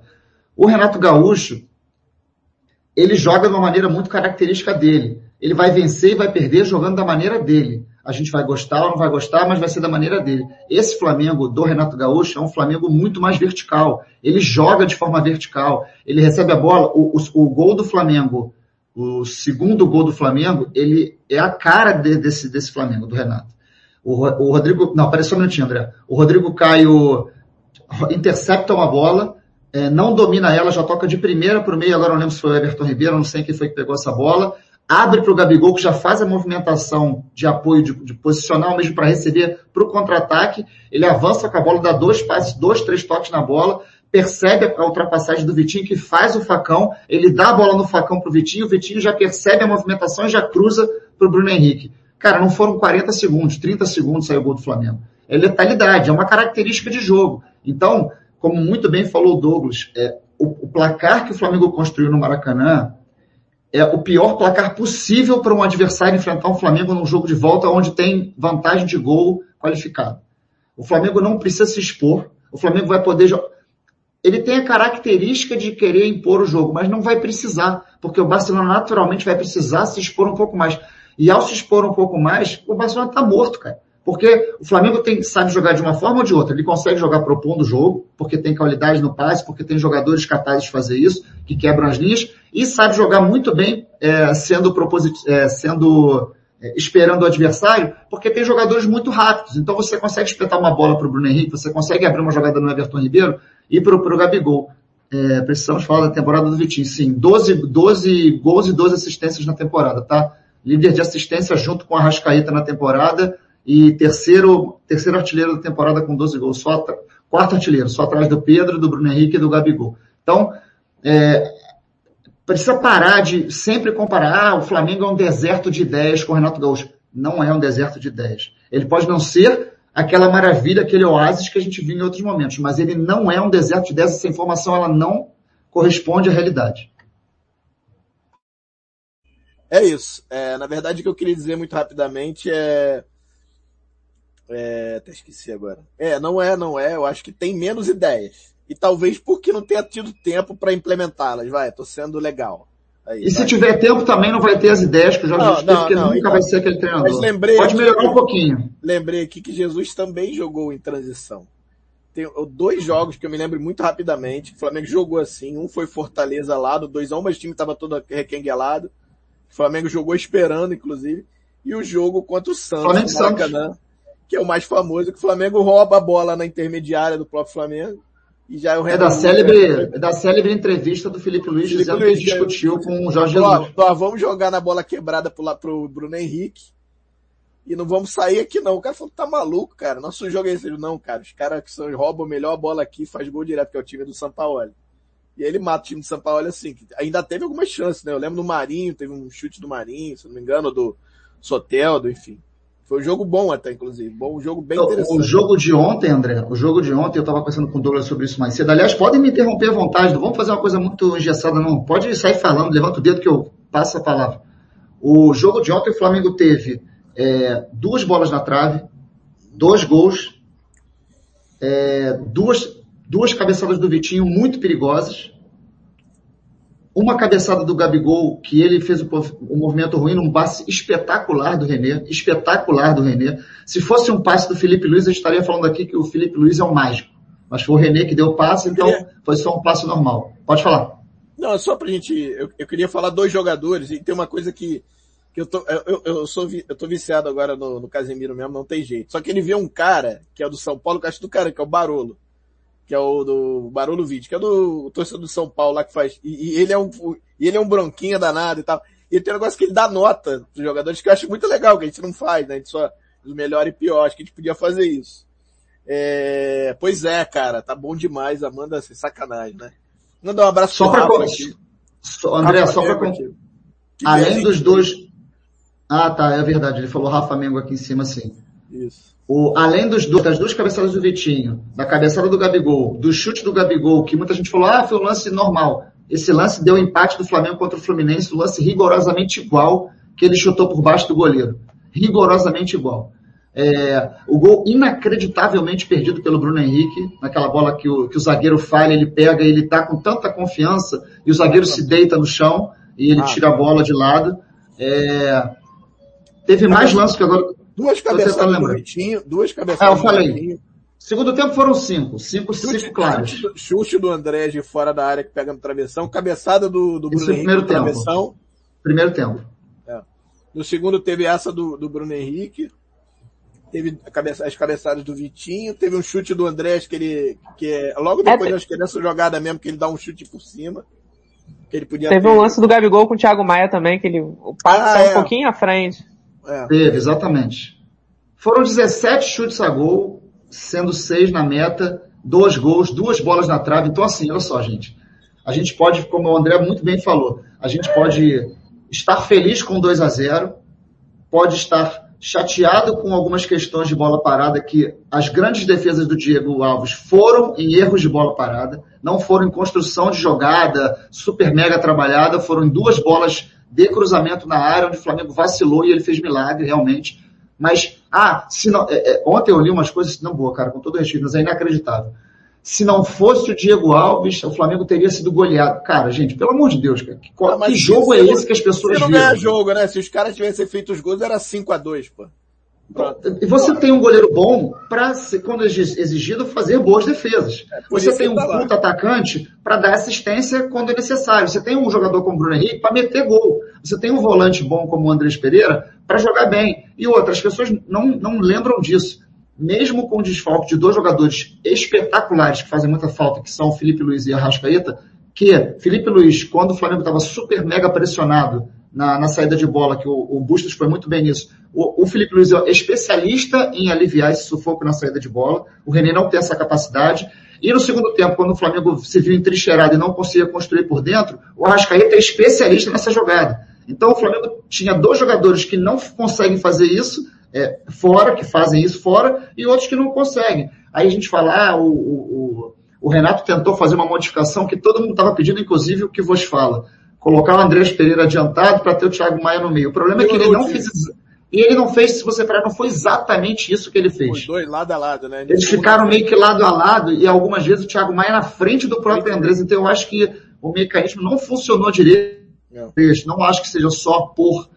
Speaker 3: O Renato Gaúcho, ele joga de uma maneira muito característica dele. Ele vai vencer e vai perder jogando da maneira dele a gente vai gostar ou não vai gostar, mas vai ser da maneira dele. Esse Flamengo do Renato Gaúcho é um Flamengo muito mais vertical. Ele joga de forma vertical, ele recebe a bola. O, o, o gol do Flamengo, o segundo gol do Flamengo, ele é a cara de, desse, desse Flamengo, do Renato. O, o Rodrigo. Não, apareceu só um minutinho, André. O Rodrigo Caio intercepta uma bola. É, não domina ela, já toca de primeira para o meio. Agora não lembro se foi o Everton Ribeiro, não sei quem foi que pegou essa bola abre para o Gabigol, que já faz a movimentação de apoio, de, de posicional mesmo para receber para o contra-ataque. Ele avança com a bola, dá dois passes, dois, três toques na bola, percebe a ultrapassagem do Vitinho, que faz o facão, ele dá a bola no facão para o Vitinho, o Vitinho já percebe a movimentação e já cruza para o Bruno Henrique. Cara, não foram 40 segundos, 30 segundos saiu o gol do Flamengo. É letalidade, é uma característica de jogo. Então, como muito bem falou o Douglas, é, o, o placar que o Flamengo construiu no Maracanã, é o pior placar possível para um adversário enfrentar o um Flamengo num jogo de volta onde tem vantagem de gol qualificado. O Flamengo não precisa se expor. O Flamengo vai poder jogar. Ele tem a característica de querer impor o jogo, mas não vai precisar, porque o Barcelona naturalmente vai precisar se expor um pouco mais. E ao se expor um pouco mais, o Barcelona está morto, cara. Porque o Flamengo tem, sabe jogar de uma forma ou de outra. Ele consegue jogar propondo o jogo, porque tem qualidade no passe, porque tem jogadores capazes de fazer isso, que quebram as linhas, e sabe jogar muito bem é, sendo, proposit é, sendo é, esperando o adversário, porque tem jogadores muito rápidos. Então você consegue espetar uma bola para o Bruno Henrique, você consegue abrir uma jogada no Everton Ribeiro e para o Gabigol. É, precisamos falar da temporada do Vitinho. Sim, 12, 12 gols e 12 assistências na temporada, tá? Líder de assistência junto com a Rascaeta na temporada e terceiro, terceiro artilheiro da temporada com 12 gols, só quarto artilheiro, só atrás do Pedro, do Bruno Henrique e do Gabigol. Então, é, precisa parar de sempre comparar, ah, o Flamengo é um deserto de ideias com o Renato Gaúcho. Não é um deserto de ideias. Ele pode não ser aquela maravilha, aquele oásis que a gente viu em outros momentos, mas ele não é um deserto de ideias, essa informação ela não corresponde à realidade. É isso. É, na verdade, o que eu queria dizer muito rapidamente é é, até esqueci agora. É, não é, não é. Eu acho que tem menos ideias. E talvez porque não tenha tido tempo para implementá-las. Vai, tô sendo legal. Aí, e se tiver tempo também não vai ter as ideias que o Jorge não, teve, porque não, nunca então, vai ser aquele treinador. Mas lembrei Pode melhorar aqui, um pouquinho. Lembrei aqui que Jesus também jogou em transição. Tem dois jogos que eu me lembro muito rapidamente. O Flamengo jogou assim. Um foi Fortaleza lá, do 2x1, mas o time estava todo requenguelado. O Flamengo jogou esperando, inclusive. E o jogo contra o Santos, Flamengo Maracanã. Santos que é o mais famoso, que o Flamengo rouba a bola na intermediária do próprio Flamengo. E já é, o é da célebre, é da célebre entrevista do Felipe Luiz Felipe dizendo Luiz, que discutiu é, com o Jorge ó, vamos jogar na bola quebrada pro, pro Bruno Henrique e não vamos sair aqui não. O cara falou, tá maluco, cara. Nosso jogo é esse. Não, cara, os caras que são, roubam melhor a bola aqui faz gol direto, que é o time do São Paulo. E aí ele mata o time do São Paulo assim, ainda teve algumas chances, né? Eu lembro do Marinho, teve um chute do Marinho, se não me engano, do Soteldo, enfim. Foi um jogo bom até, inclusive. Bom, um jogo bem interessante. O jogo de ontem, André, o jogo de ontem, eu estava conversando com o Douglas sobre isso mais cedo. Aliás, podem me interromper à vontade, não vamos fazer uma coisa muito engessada, não. Pode sair falando, levanta o dedo que eu passo a palavra. O jogo de ontem, o Flamengo teve é, duas bolas na trave, dois gols, é, duas, duas cabeçadas do Vitinho muito perigosas, uma cabeçada do Gabigol, que ele fez o, um movimento ruim num passe espetacular do René, espetacular do René. Se fosse um passe do Felipe Luiz, eu estaria falando aqui que o Felipe Luiz é um mágico. Mas foi o René que deu o passe, então foi só um passe normal. Pode falar. Não, só pra gente. Eu, eu, queria falar dois jogadores, e tem uma coisa que, que eu tô. Eu, eu, sou, eu tô viciado agora no, no Casemiro mesmo, não tem jeito. Só que ele vê um cara, que é do São Paulo, que acho do cara, que é o Barolo que é o do Barulho Vídeo, que é do torcedor do São Paulo lá que faz. E, e ele é um, e ele é um bronquinha danado e tal. E tem um negócio que ele dá nota pros jogadores que eu acho muito legal, que a gente não faz, né? A gente só, o melhor e pior acho que a gente podia fazer isso. É, pois é, cara, tá bom demais, Amanda, assim, sacanagem, né? Manda um abraço só para só, André, Rafa só para é, Além dos dois. Ah, tá, é verdade, ele falou Rafa Mengo aqui em cima, sim. Isso. O, além dos, das duas cabeçadas do Vitinho, da cabeçada do Gabigol, do chute do Gabigol, que muita gente falou, ah, foi um lance normal. Esse lance deu empate do Flamengo contra o Fluminense, um lance rigorosamente igual que ele chutou por baixo do goleiro. Rigorosamente igual. É, o gol inacreditavelmente perdido pelo Bruno Henrique, naquela bola que o, que o zagueiro falha, ele pega e ele tá com tanta confiança, e o zagueiro se deita no chão e ele ah, tira a bola de lado. É, teve mais lances que agora. Duas cabeçadas do Vitinho, duas cabeçadas ah, eu falei. do Vitinho. Segundo tempo foram cinco. Cinco, chute, cinco claros. Chute, do André de fora da área que pega no travessão. Cabeçada do, do Bruno é Henrique. É travessão. Primeiro tempo. É. No segundo teve essa do, do Bruno Henrique. Teve cabeça, as cabeçadas do Vitinho. Teve um chute do André, que ele, que é, logo é, depois, é, acho que nessa jogada mesmo, que ele dá um chute por cima.
Speaker 4: Que ele podia Teve ter... um lance do Gabigol com o Thiago Maia também, que ele passa ah, um pouquinho à frente.
Speaker 3: É. Teve, é, exatamente. Foram 17 chutes a gol, sendo seis na meta, dois gols, duas bolas na trave. Então, assim, olha só, gente. A gente pode, como o André muito bem falou, a gente pode estar feliz com 2 a 0 pode estar chateado com algumas questões de bola parada que as grandes defesas do Diego Alves foram em erros de bola parada, não foram em construção de jogada super mega trabalhada, foram em duas bolas de cruzamento na área onde o Flamengo vacilou e ele fez milagre, realmente. Mas, ah, se não, é, é, ontem eu li umas coisas, não boa, cara, com todo respeito, mas é inacreditável. Se não fosse o Diego Alves, o Flamengo teria sido goleado. Cara, gente, pelo amor de Deus, cara, que, não, que jogo é esse que as pessoas você não viram? não ganha jogo, né? Se os caras tivessem feito os gols, era 5 a 2 pô. E você tem um goleiro bom para, quando é exigido, fazer boas defesas. É, você tem um tá puta atacante para dar assistência quando é necessário. Você tem um jogador como o Bruno Henrique para meter gol. Você tem um volante bom como o Andrés Pereira para jogar bem. E outras pessoas não, não lembram disso. Mesmo com o desfalque de dois jogadores espetaculares que fazem muita falta, que são Felipe Luiz e Arrascaeta, que Felipe Luiz, quando o Flamengo estava super mega pressionado, na, na saída de bola, que o, o Bustos foi muito bem nisso. O, o Felipe Luiz é especialista em aliviar esse sufoco na saída de bola. O René não tem essa capacidade. E no segundo tempo, quando o Flamengo se viu entrincheirado e não conseguia construir por dentro, o Arrascaeta é especialista nessa jogada. Então o Flamengo tinha dois jogadores que não conseguem fazer isso, é, fora, que fazem isso fora, e outros que não conseguem. Aí a gente fala, ah, o, o, o Renato tentou fazer uma modificação que todo mundo estava pedindo, inclusive o que vos fala colocar o Andrés Pereira adiantado para ter o Thiago Maia no meio. O problema eu é que ele não fez. E ele não fez, se você parar, não foi exatamente isso que ele fez. Os dois lado a lado, né? Eles ficaram meio que lado a lado e algumas vezes o Thiago Maia na frente do próprio Andrés. Então eu acho que o mecanismo não funcionou direito. Não, não acho que seja só por,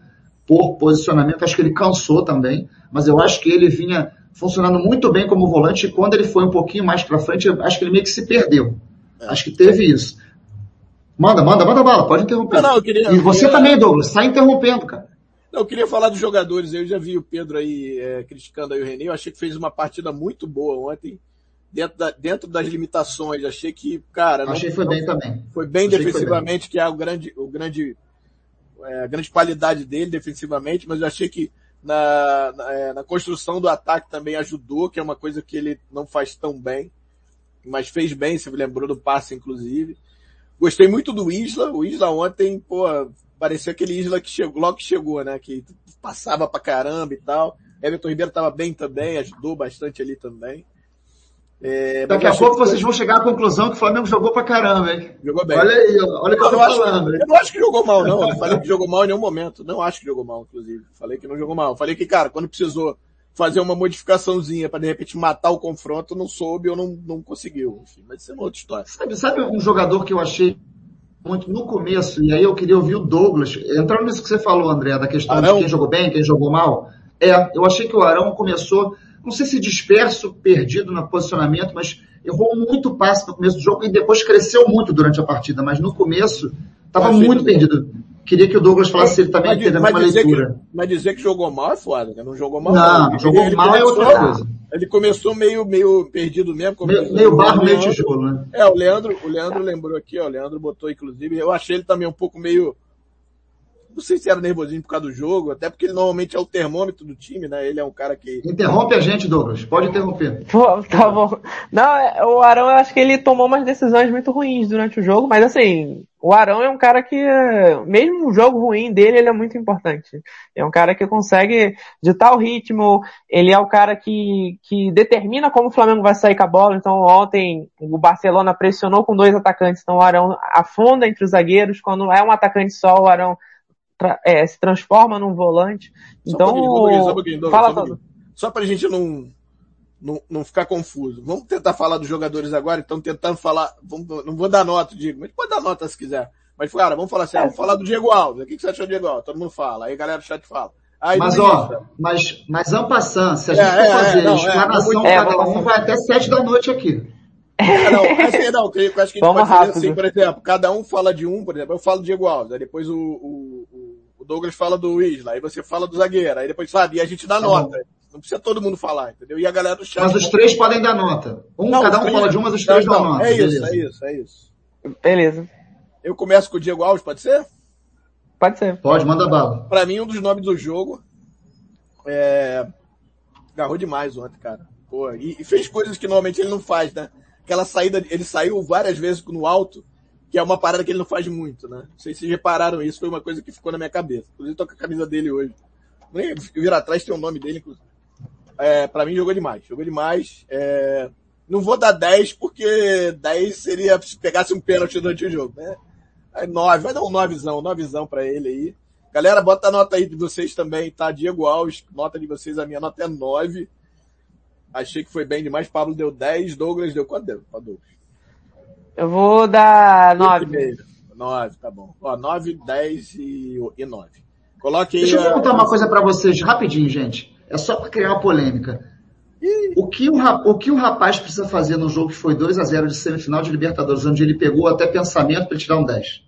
Speaker 3: por posicionamento. Acho que ele cansou também. Mas eu acho que ele vinha funcionando muito bem como volante e quando ele foi um pouquinho mais para frente, acho que ele meio que se perdeu. É. Acho que teve isso. Manda, manda, manda bala, pode interromper. Não, não, queria, e você queria... também, Douglas, sai interrompendo, cara. Não, eu queria falar dos jogadores. Eu já vi o Pedro aí é, criticando aí o René. Eu achei que fez uma partida muito boa ontem, dentro, da, dentro das limitações. Achei que, cara. Achei não, foi não, bem também. Foi bem achei defensivamente, bem. que é o grande, o grande, é, a grande qualidade dele defensivamente, mas eu achei que na, na, é, na construção do ataque também ajudou, que é uma coisa que ele não faz tão bem, mas fez bem, se lembrou do passe, inclusive. Gostei muito do Isla. O Isla ontem, pô, parecia aquele Isla que chegou, logo que chegou, né? Que passava pra caramba e tal. Everton Ribeiro tava bem também, ajudou bastante ali também. É, Daqui a pouco vocês vão chegar à conclusão que o Flamengo jogou pra caramba, hein? Jogou bem. Olha aí, olha o que eu tô falando. eu não acho que jogou mal, não. Eu não falei que jogou mal em nenhum momento. Não acho que jogou mal, inclusive. Falei que não jogou mal. Falei que, cara, quando precisou fazer uma modificaçãozinha para de repente matar o confronto, não soube ou não, não conseguiu. Enfim, mas isso é uma outra história. Sabe, sabe um jogador que eu achei muito no começo, e aí eu queria ouvir o Douglas, entrando nisso que você falou, André, da questão Arão. de quem jogou bem, quem jogou mal. É, eu achei que o Arão começou, não sei se disperso, perdido no posicionamento, mas errou muito passe no começo do jogo e depois cresceu muito durante a partida, mas no começo estava muito perdido. Queria que o Douglas falasse é, se ele também mas, teve mas leitura. Que, mas dizer que jogou mal é foda, né? Não jogou mal. Não, não. jogou ele, mal ele é outra coisa. Ele começou meio, meio perdido mesmo. meio, meio barro, meio tijolo, né? É, o Leandro, o Leandro lembrou aqui, ó, o Leandro botou inclusive, eu achei ele também um pouco meio não sei se era nervosismo por causa do jogo, até porque ele normalmente é o termômetro do time, né? Ele é um cara que. Interrompe a gente, Douglas. Pode interromper.
Speaker 4: Pô, tá bom. Não, é, o Arão eu acho que ele tomou umas decisões muito ruins durante o jogo, mas assim, o Arão é um cara que, mesmo o jogo ruim dele, ele é muito importante. É um cara que consegue ditar o ritmo, ele é o cara que, que determina como o Flamengo vai sair com a bola. Então ontem o Barcelona pressionou com dois atacantes, então o Arão afunda entre os zagueiros. Quando é um atacante só, o Arão tra é, se transforma num volante. Só então, só
Speaker 3: fala só, pra gente não, não, não ficar confuso. Vamos tentar falar dos jogadores agora, então tentando falar, vamos, não vou dar nota, Diego, mas pode dar nota se quiser. Mas, cara, vamos falar assim, é. vamos falar do Diego Alves. O que você achou do Diego Alves? Todo mundo fala. Aí galera do chat fala. Aí, mas, ó, mas, mas en passando. se a gente é, for é, fazer é, não, é, tá explanação é, cada um, vai até sete da noite aqui. É, não, assim, não, eu acho que a gente Vamos pode fazer assim, por exemplo, cada um fala de um, por exemplo, eu falo de Diego Alves, aí depois o, o, o Douglas fala do Isla, aí você fala do zagueiro, aí depois, sabe, e a gente dá tá nota. Bom. Não precisa todo mundo falar, entendeu? E a galera do chat. Mas os três podem dar nota. Um, não, cada um três, fala de um, mas os três dão nota. É isso, é Beleza. é isso, é isso. Beleza. Eu começo com o Diego Alves, pode ser? Pode ser. Pode, manda bala. Pra mim, um dos nomes do jogo. É... Agarrou demais ontem, cara. Pô, e fez coisas que normalmente ele não faz, né? Aquela saída, ele saiu várias vezes no alto que é uma parada que ele não faz muito, né? Não sei se repararam isso, foi uma coisa que ficou na minha cabeça. Inclusive, tô com a camisa dele hoje. Nem vir atrás tem o nome dele, inclusive. É, pra mim, jogou demais. Jogou demais. É... Não vou dar 10, porque 10 seria se pegasse um pênalti durante o jogo, né? É 9, vai dar um 9zão, 9zão pra ele aí. Galera, bota a nota aí de vocês também, tá? Diego Alves, nota de vocês, a minha nota é 9. Achei que foi bem demais. Pablo deu 10, Douglas deu quanto deu? Pra Douglas.
Speaker 4: Eu vou dar 9. 9,
Speaker 3: tá bom. 9, 10 e, 9. Coloque aí. Deixa eu perguntar a... uma coisa para vocês rapidinho, gente. É só para criar uma polêmica. O que o, o que o rapaz precisa fazer no jogo que foi 2 x 0 de semifinal de Libertadores, onde ele pegou até pensamento para tirar um 10?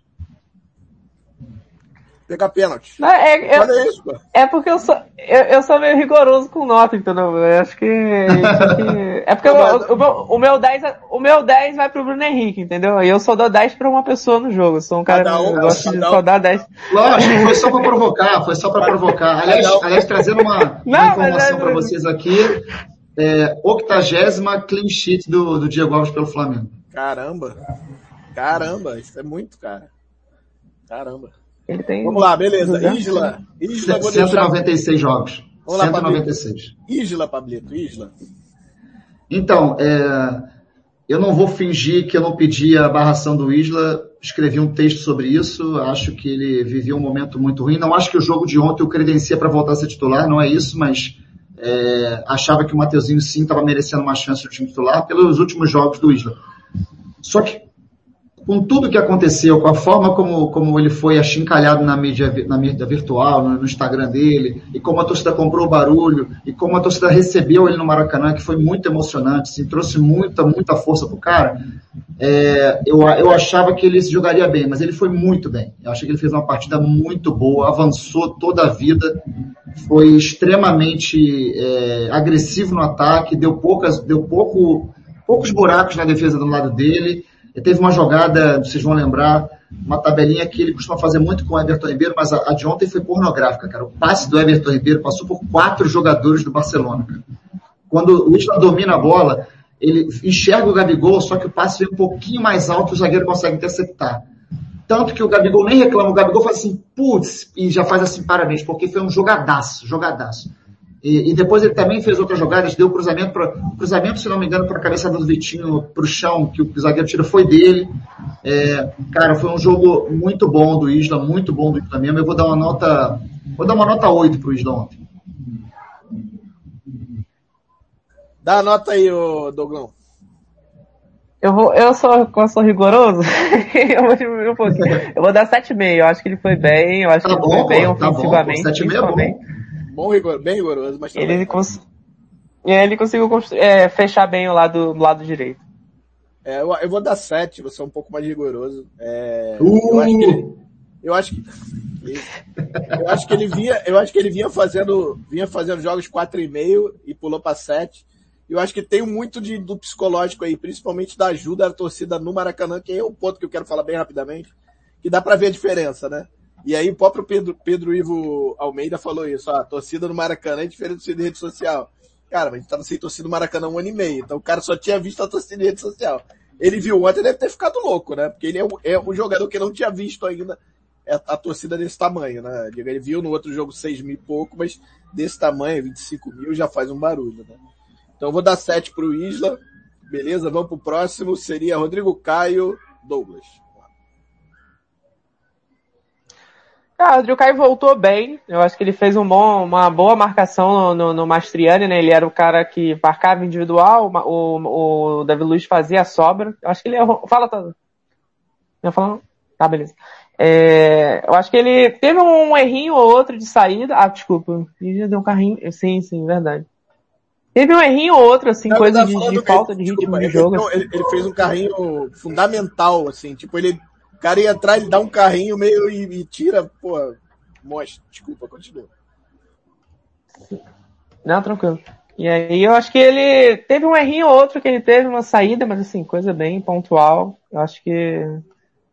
Speaker 3: pegar pênalti. Não,
Speaker 4: é,
Speaker 3: é Olha isso,
Speaker 4: cara. É porque eu sou, eu, eu, sou meio rigoroso com nota, entendeu? Eu acho que. Acho [LAUGHS] que é porque eu, o, o, meu, o, meu 10, o meu 10 vai pro Bruno Henrique, entendeu? E eu só dou 10 pra uma pessoa no jogo. Eu sou um cara um, que gosta de um. só dar 10.
Speaker 3: Lógico, foi só pra [LAUGHS] provocar, foi só pra provocar. Aliás, aliás trazendo uma, Não, uma informação é... pra vocês aqui. É, octagésima clean sheet do, do Diego Alves pelo Flamengo. Caramba! Caramba, isso é muito, cara. Caramba. Ele tem. Vamos lá, beleza. Isla. Isla 196 jogos. Olá, 196. Lá, Isla, Pablito, Isla. Então, é, eu não vou fingir que eu não pedi a barração do Isla. Escrevi um texto sobre isso. Acho que ele vivia um momento muito ruim. Não acho que o jogo de ontem o credencia para voltar a ser titular, não é isso, mas é, achava que o Mateuzinho sim estava merecendo uma chance de titular pelos últimos jogos do Isla. Só que com tudo que aconteceu, com a forma como, como ele foi achincalhado na mídia, na mídia virtual, no, no Instagram dele, e como a torcida comprou o barulho, e como a torcida recebeu ele no Maracanã, que foi muito emocionante, assim, trouxe muita, muita força pro cara, é, eu, eu achava que ele se jogaria bem, mas ele foi muito bem. Eu achei que ele fez uma partida muito boa, avançou toda a vida, foi extremamente é, agressivo no ataque, deu, poucas, deu pouco, poucos buracos na defesa do lado dele, ele teve uma jogada, vocês vão lembrar, uma tabelinha que ele costuma fazer muito com o Everton Ribeiro, mas a, a de ontem foi pornográfica, cara. O passe do Everton Ribeiro passou por quatro jogadores do Barcelona, cara. Quando o Isla domina a bola, ele enxerga o Gabigol, só que o passe vem um pouquinho mais alto e o zagueiro consegue interceptar. Tanto que o Gabigol nem reclama, o Gabigol faz assim, putz, e já faz assim, parabéns, porque foi um jogadaço, jogadaço. E, e, depois ele também fez outras jogadas, deu cruzamento para cruzamento, se não me engano, para a cabeça do Vitinho para o chão, que o zagueiro tira foi dele. É, cara, foi um jogo muito bom do Isla, muito bom do Isla mesmo. Eu vou dar uma nota, vou dar uma nota 8 para o Isla ontem. Dá a nota aí, ô Doglão.
Speaker 4: Eu, vou, eu, sou, eu sou rigoroso, [LAUGHS] eu, vou, eu, vou, eu vou dar 7,5. Eu acho que ele foi bem, eu acho tá que ele bom, foi bem tá ofensivamente. 7,5 é bom bom rigor, bem rigoroso, mas também. Ele, é cons... É, ele conseguiu é, fechar bem o lado, o lado direito.
Speaker 3: É, eu, eu, vou dar 7, você é um pouco mais rigoroso. É, uh! Eu acho uh! que eu acho que, eu acho que ele vinha, eu acho que ele vinha fazendo, vinha fazendo jogos 4,5 e pulou para 7. Eu acho que tem muito de, do psicológico aí, principalmente da ajuda da torcida no Maracanã, que é o um ponto que eu quero falar bem rapidamente, que dá para ver a diferença, né? E aí o próprio Pedro, Pedro Ivo Almeida falou isso, ó, ah, a torcida no Maracanã é diferente de rede social. Cara, mas a gente tava sem torcida no Maracanã um ano e meio, então o cara só tinha visto a torcida de rede social. Ele viu ontem deve ter ficado louco, né? Porque ele é um, é um jogador que não tinha visto ainda a, a torcida desse tamanho, né? Ele viu no outro jogo 6 mil e pouco, mas desse tamanho, 25 mil, já faz um barulho, né? Então vou dar 7 pro Isla, beleza? Vamos pro próximo, seria Rodrigo Caio Douglas.
Speaker 4: Ah, o Driukai voltou bem. Eu acho que ele fez um bom, uma boa marcação no, no, no, Mastriani, né? Ele era o cara que marcava individual, o, o David Luiz fazia a sobra. Eu acho que ele errou. Fala, tá. Eu falo... Tá, beleza. É, eu acho que ele teve um errinho ou outro de saída. Ah, desculpa. Ele já deu um carrinho. Sim, sim, verdade. Teve um errinho ou outro, assim, não,
Speaker 3: coisa tá de, de falta de ritmo desculpa, de jogo. Assim. Ele, assim. ele, fez um carrinho fundamental, assim, tipo, ele cara ia atrás ele dá um carrinho meio e, e tira, pô, mostra. Desculpa, continua. Não,
Speaker 4: tranquilo. E aí eu acho que ele teve um errinho ou outro que ele teve uma saída, mas assim, coisa bem pontual. Eu acho que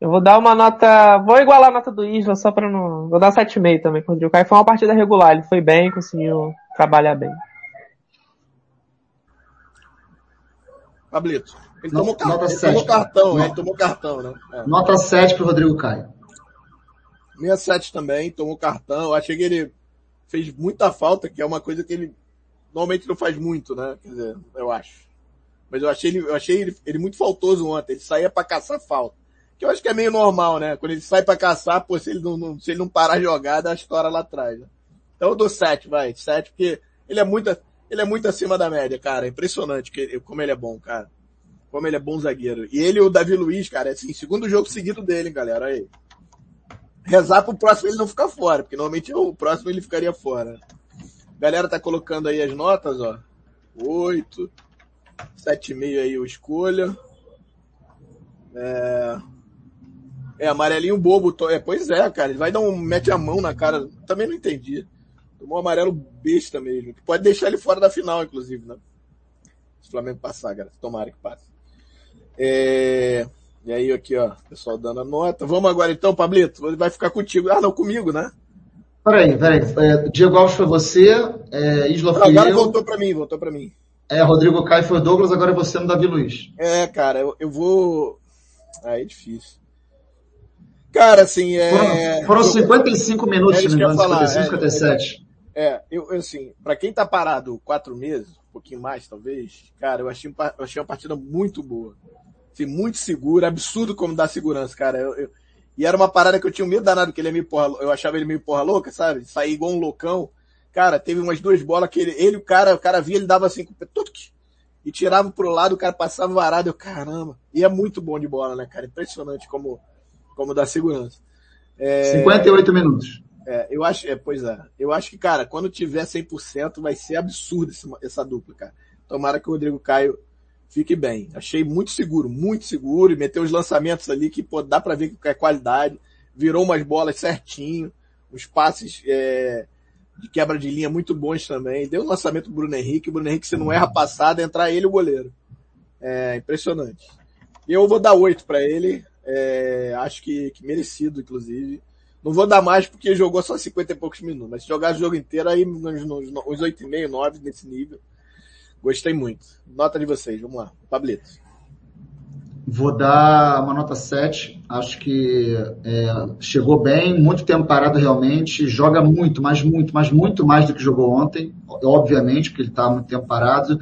Speaker 4: eu vou dar uma nota, vou igualar a nota do Isla só para não, vou dar 7,5 também contra o Caio. Foi uma partida regular, ele foi bem, conseguiu trabalhar bem.
Speaker 3: Pablito. Ele tomou, nota ele 7, tomou cartão, é, nota, ele tomou cartão, né? É. Nota 7 pro Rodrigo Caio. 7 também, tomou cartão. Eu achei que ele fez muita falta, que é uma coisa que ele normalmente não faz muito, né? Quer dizer, eu acho. Mas eu achei ele, eu achei ele, ele muito faltoso ontem. Ele saía para caçar falta. Que eu acho que é meio normal, né? Quando ele sai para caçar, pô, se ele não, não, se ele não parar a jogada, a história lá atrás. Né? Então eu dou 7, vai. 7, porque ele é muito, ele é muito acima da média, cara. É impressionante que, como ele é bom, cara. Como ele é bom zagueiro. E ele e o Davi Luiz, cara, é assim, segundo jogo seguido dele, galera, aí. Rezar pro próximo ele não ficar fora, porque normalmente o próximo ele ficaria fora. Galera tá colocando aí as notas, ó. 8, 7,5 aí o escolha. É... é, amarelinho bobo. To... É, pois é, cara. Ele vai dar um. mete a mão na cara. Também não entendi. Tomou um amarelo besta mesmo. Que pode deixar ele fora da final, inclusive, né? Se o Flamengo passar, cara. Tomara que passe. É... E aí aqui, ó, pessoal dando a nota. Vamos agora então, Pablito, vai ficar contigo. Ah, não, comigo, né? Peraí, peraí. É, Diego Alves foi você, é, Isla não, Agora eu. voltou para mim, voltou para mim. É, Rodrigo Caio foi Douglas, agora é você no
Speaker 5: Davi Luiz.
Speaker 3: É, cara, eu, eu vou... Ah, é difícil. Cara, assim,
Speaker 5: é... Foram, foram 55 eu, minutos, é isso que eu 55, 57.
Speaker 3: É, é, é, eu, assim, para quem tá parado quatro meses, um pouquinho mais talvez, cara, eu achei, eu achei uma partida muito boa. Assim, muito seguro, absurdo como dá segurança, cara. Eu, eu, e era uma parada que eu tinha medo danado, que ele é meio porra, eu achava ele meio porra louca, sabe? Sair igual um loucão. Cara, teve umas duas bolas que ele, ele o cara, o cara via, ele dava assim com o e tirava pro lado, o cara passava varado, eu, caramba. E é muito bom de bola, né, cara? Impressionante como, como dá segurança.
Speaker 5: É, 58 minutos.
Speaker 3: É, eu acho, é, pois é. Eu acho que, cara, quando tiver 100% vai ser absurdo essa, essa dupla, cara. Tomara que o Rodrigo Caio fique bem. Achei muito seguro, muito seguro, e meteu os lançamentos ali que pô, dá para ver que é qualidade, virou umas bolas certinho, os passes é, de quebra de linha muito bons também. Deu um lançamento pro Bruno Henrique, o Bruno Henrique se não erra passada, entrar ele o goleiro. É impressionante. Eu vou dar oito para ele, é, acho que, que merecido, inclusive. Não vou dar mais porque jogou só 50 e poucos minutos, mas se jogar o jogo inteiro, aí uns, oito uns 8,5, 9 nesse nível Gostei muito. Nota de vocês, vamos lá. Pablito.
Speaker 5: Vou dar uma nota 7. Acho que é, chegou bem, muito tempo parado realmente. Joga muito, mas muito, mas muito mais do que jogou ontem. Obviamente, porque ele está muito tempo parado.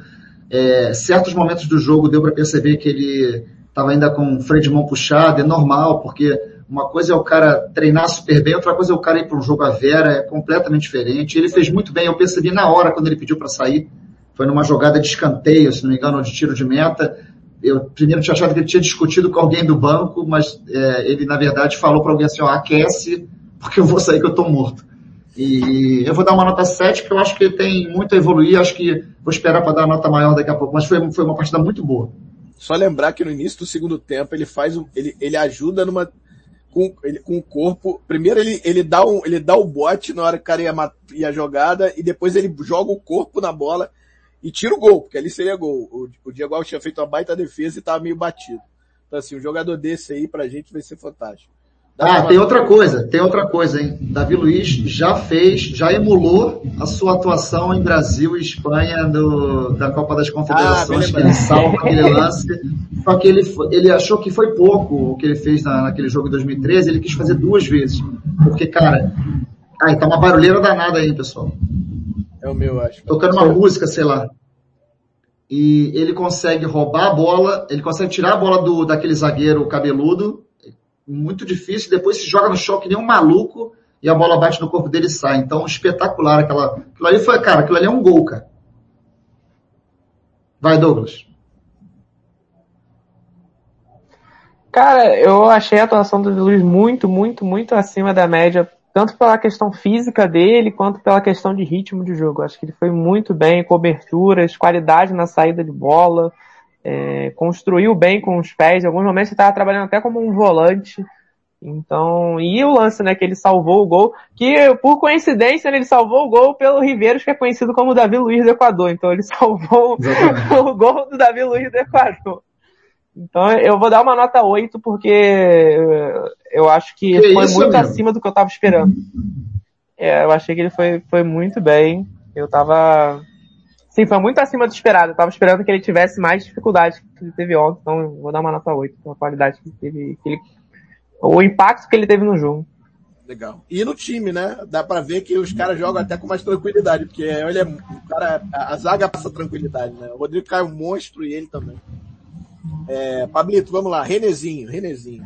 Speaker 5: É, certos momentos do jogo deu para perceber que ele estava ainda com o freio de mão puxado. É normal, porque uma coisa é o cara treinar super bem, outra coisa é o cara ir para um jogo à vera, é completamente diferente. Ele fez muito bem, eu percebi na hora quando ele pediu para sair, foi numa jogada de escanteio, se não me engano, de tiro de meta. Eu primeiro tinha achado que ele tinha discutido com alguém do banco, mas é, ele, na verdade, falou para alguém assim, ó, aquece, porque eu vou sair que eu estou morto. E eu vou dar uma nota 7, porque eu acho que tem muito a evoluir, acho que vou esperar para dar uma nota maior daqui a pouco, mas foi, foi uma partida muito boa.
Speaker 3: Só lembrar que no início do segundo tempo ele faz um, ele, ele ajuda numa com, ele, com o corpo. Primeiro ele, ele dá um, ele dá o bote na hora que o cara ia, ia jogada e depois ele joga o corpo na bola e tira o gol, porque ali seria gol. O, o Diego Alves tinha feito uma baita defesa e estava meio batido. Então assim, um jogador desse aí pra gente vai ser fantástico.
Speaker 5: Dá ah, tem outra coisa, tem outra coisa, hein? Davi Luiz já fez, já emulou a sua atuação em Brasil e Espanha no, da Copa das Confederações, ah, que ele salva aquele lance. Só que ele, ele achou que foi pouco o que ele fez na, naquele jogo de 2013, ele quis fazer duas vezes. Porque, cara, aí tá uma barulheira danada aí, pessoal. É o meu, acho. Tocando uma música, sei lá. E ele consegue roubar a bola, ele consegue tirar a bola do, daquele zagueiro cabeludo, muito difícil, depois se joga no choque nem um maluco e a bola bate no corpo dele e sai. Então, espetacular aquela. Aquilo ali foi, cara, aquilo ali é um gol, cara. Vai, Douglas.
Speaker 4: Cara, eu achei a atuação do Luiz muito, muito, muito acima da média tanto pela questão física dele quanto pela questão de ritmo de jogo. Acho que ele foi muito bem cobertura coberturas, qualidade na saída de bola, é, construiu bem com os pés. Em alguns momentos ele estava trabalhando até como um volante. Então, e o lance, né, que ele salvou o gol, que por coincidência né, ele salvou o gol pelo Riveiros, que é conhecido como Davi Luiz do Equador. Então ele [LAUGHS] salvou o gol do Davi Luiz do Equador. Então eu vou dar uma nota 8 porque eu acho que, que foi isso, muito acima do que eu estava esperando. É, eu achei que ele foi, foi muito bem. Eu estava Sim, foi muito acima do esperado. Eu estava esperando que ele tivesse mais dificuldade que ele teve ontem, então eu vou dar uma nota 8 pela qualidade que teve. Que ele... O impacto que ele teve no jogo.
Speaker 3: Legal. E no time, né? Dá pra ver que os caras jogam até com mais tranquilidade, porque ele é, o cara, a zaga passa tranquilidade, né? O Rodrigo caiu um monstro e ele também. É, Pablito, vamos lá, Renezinho, Renezinho.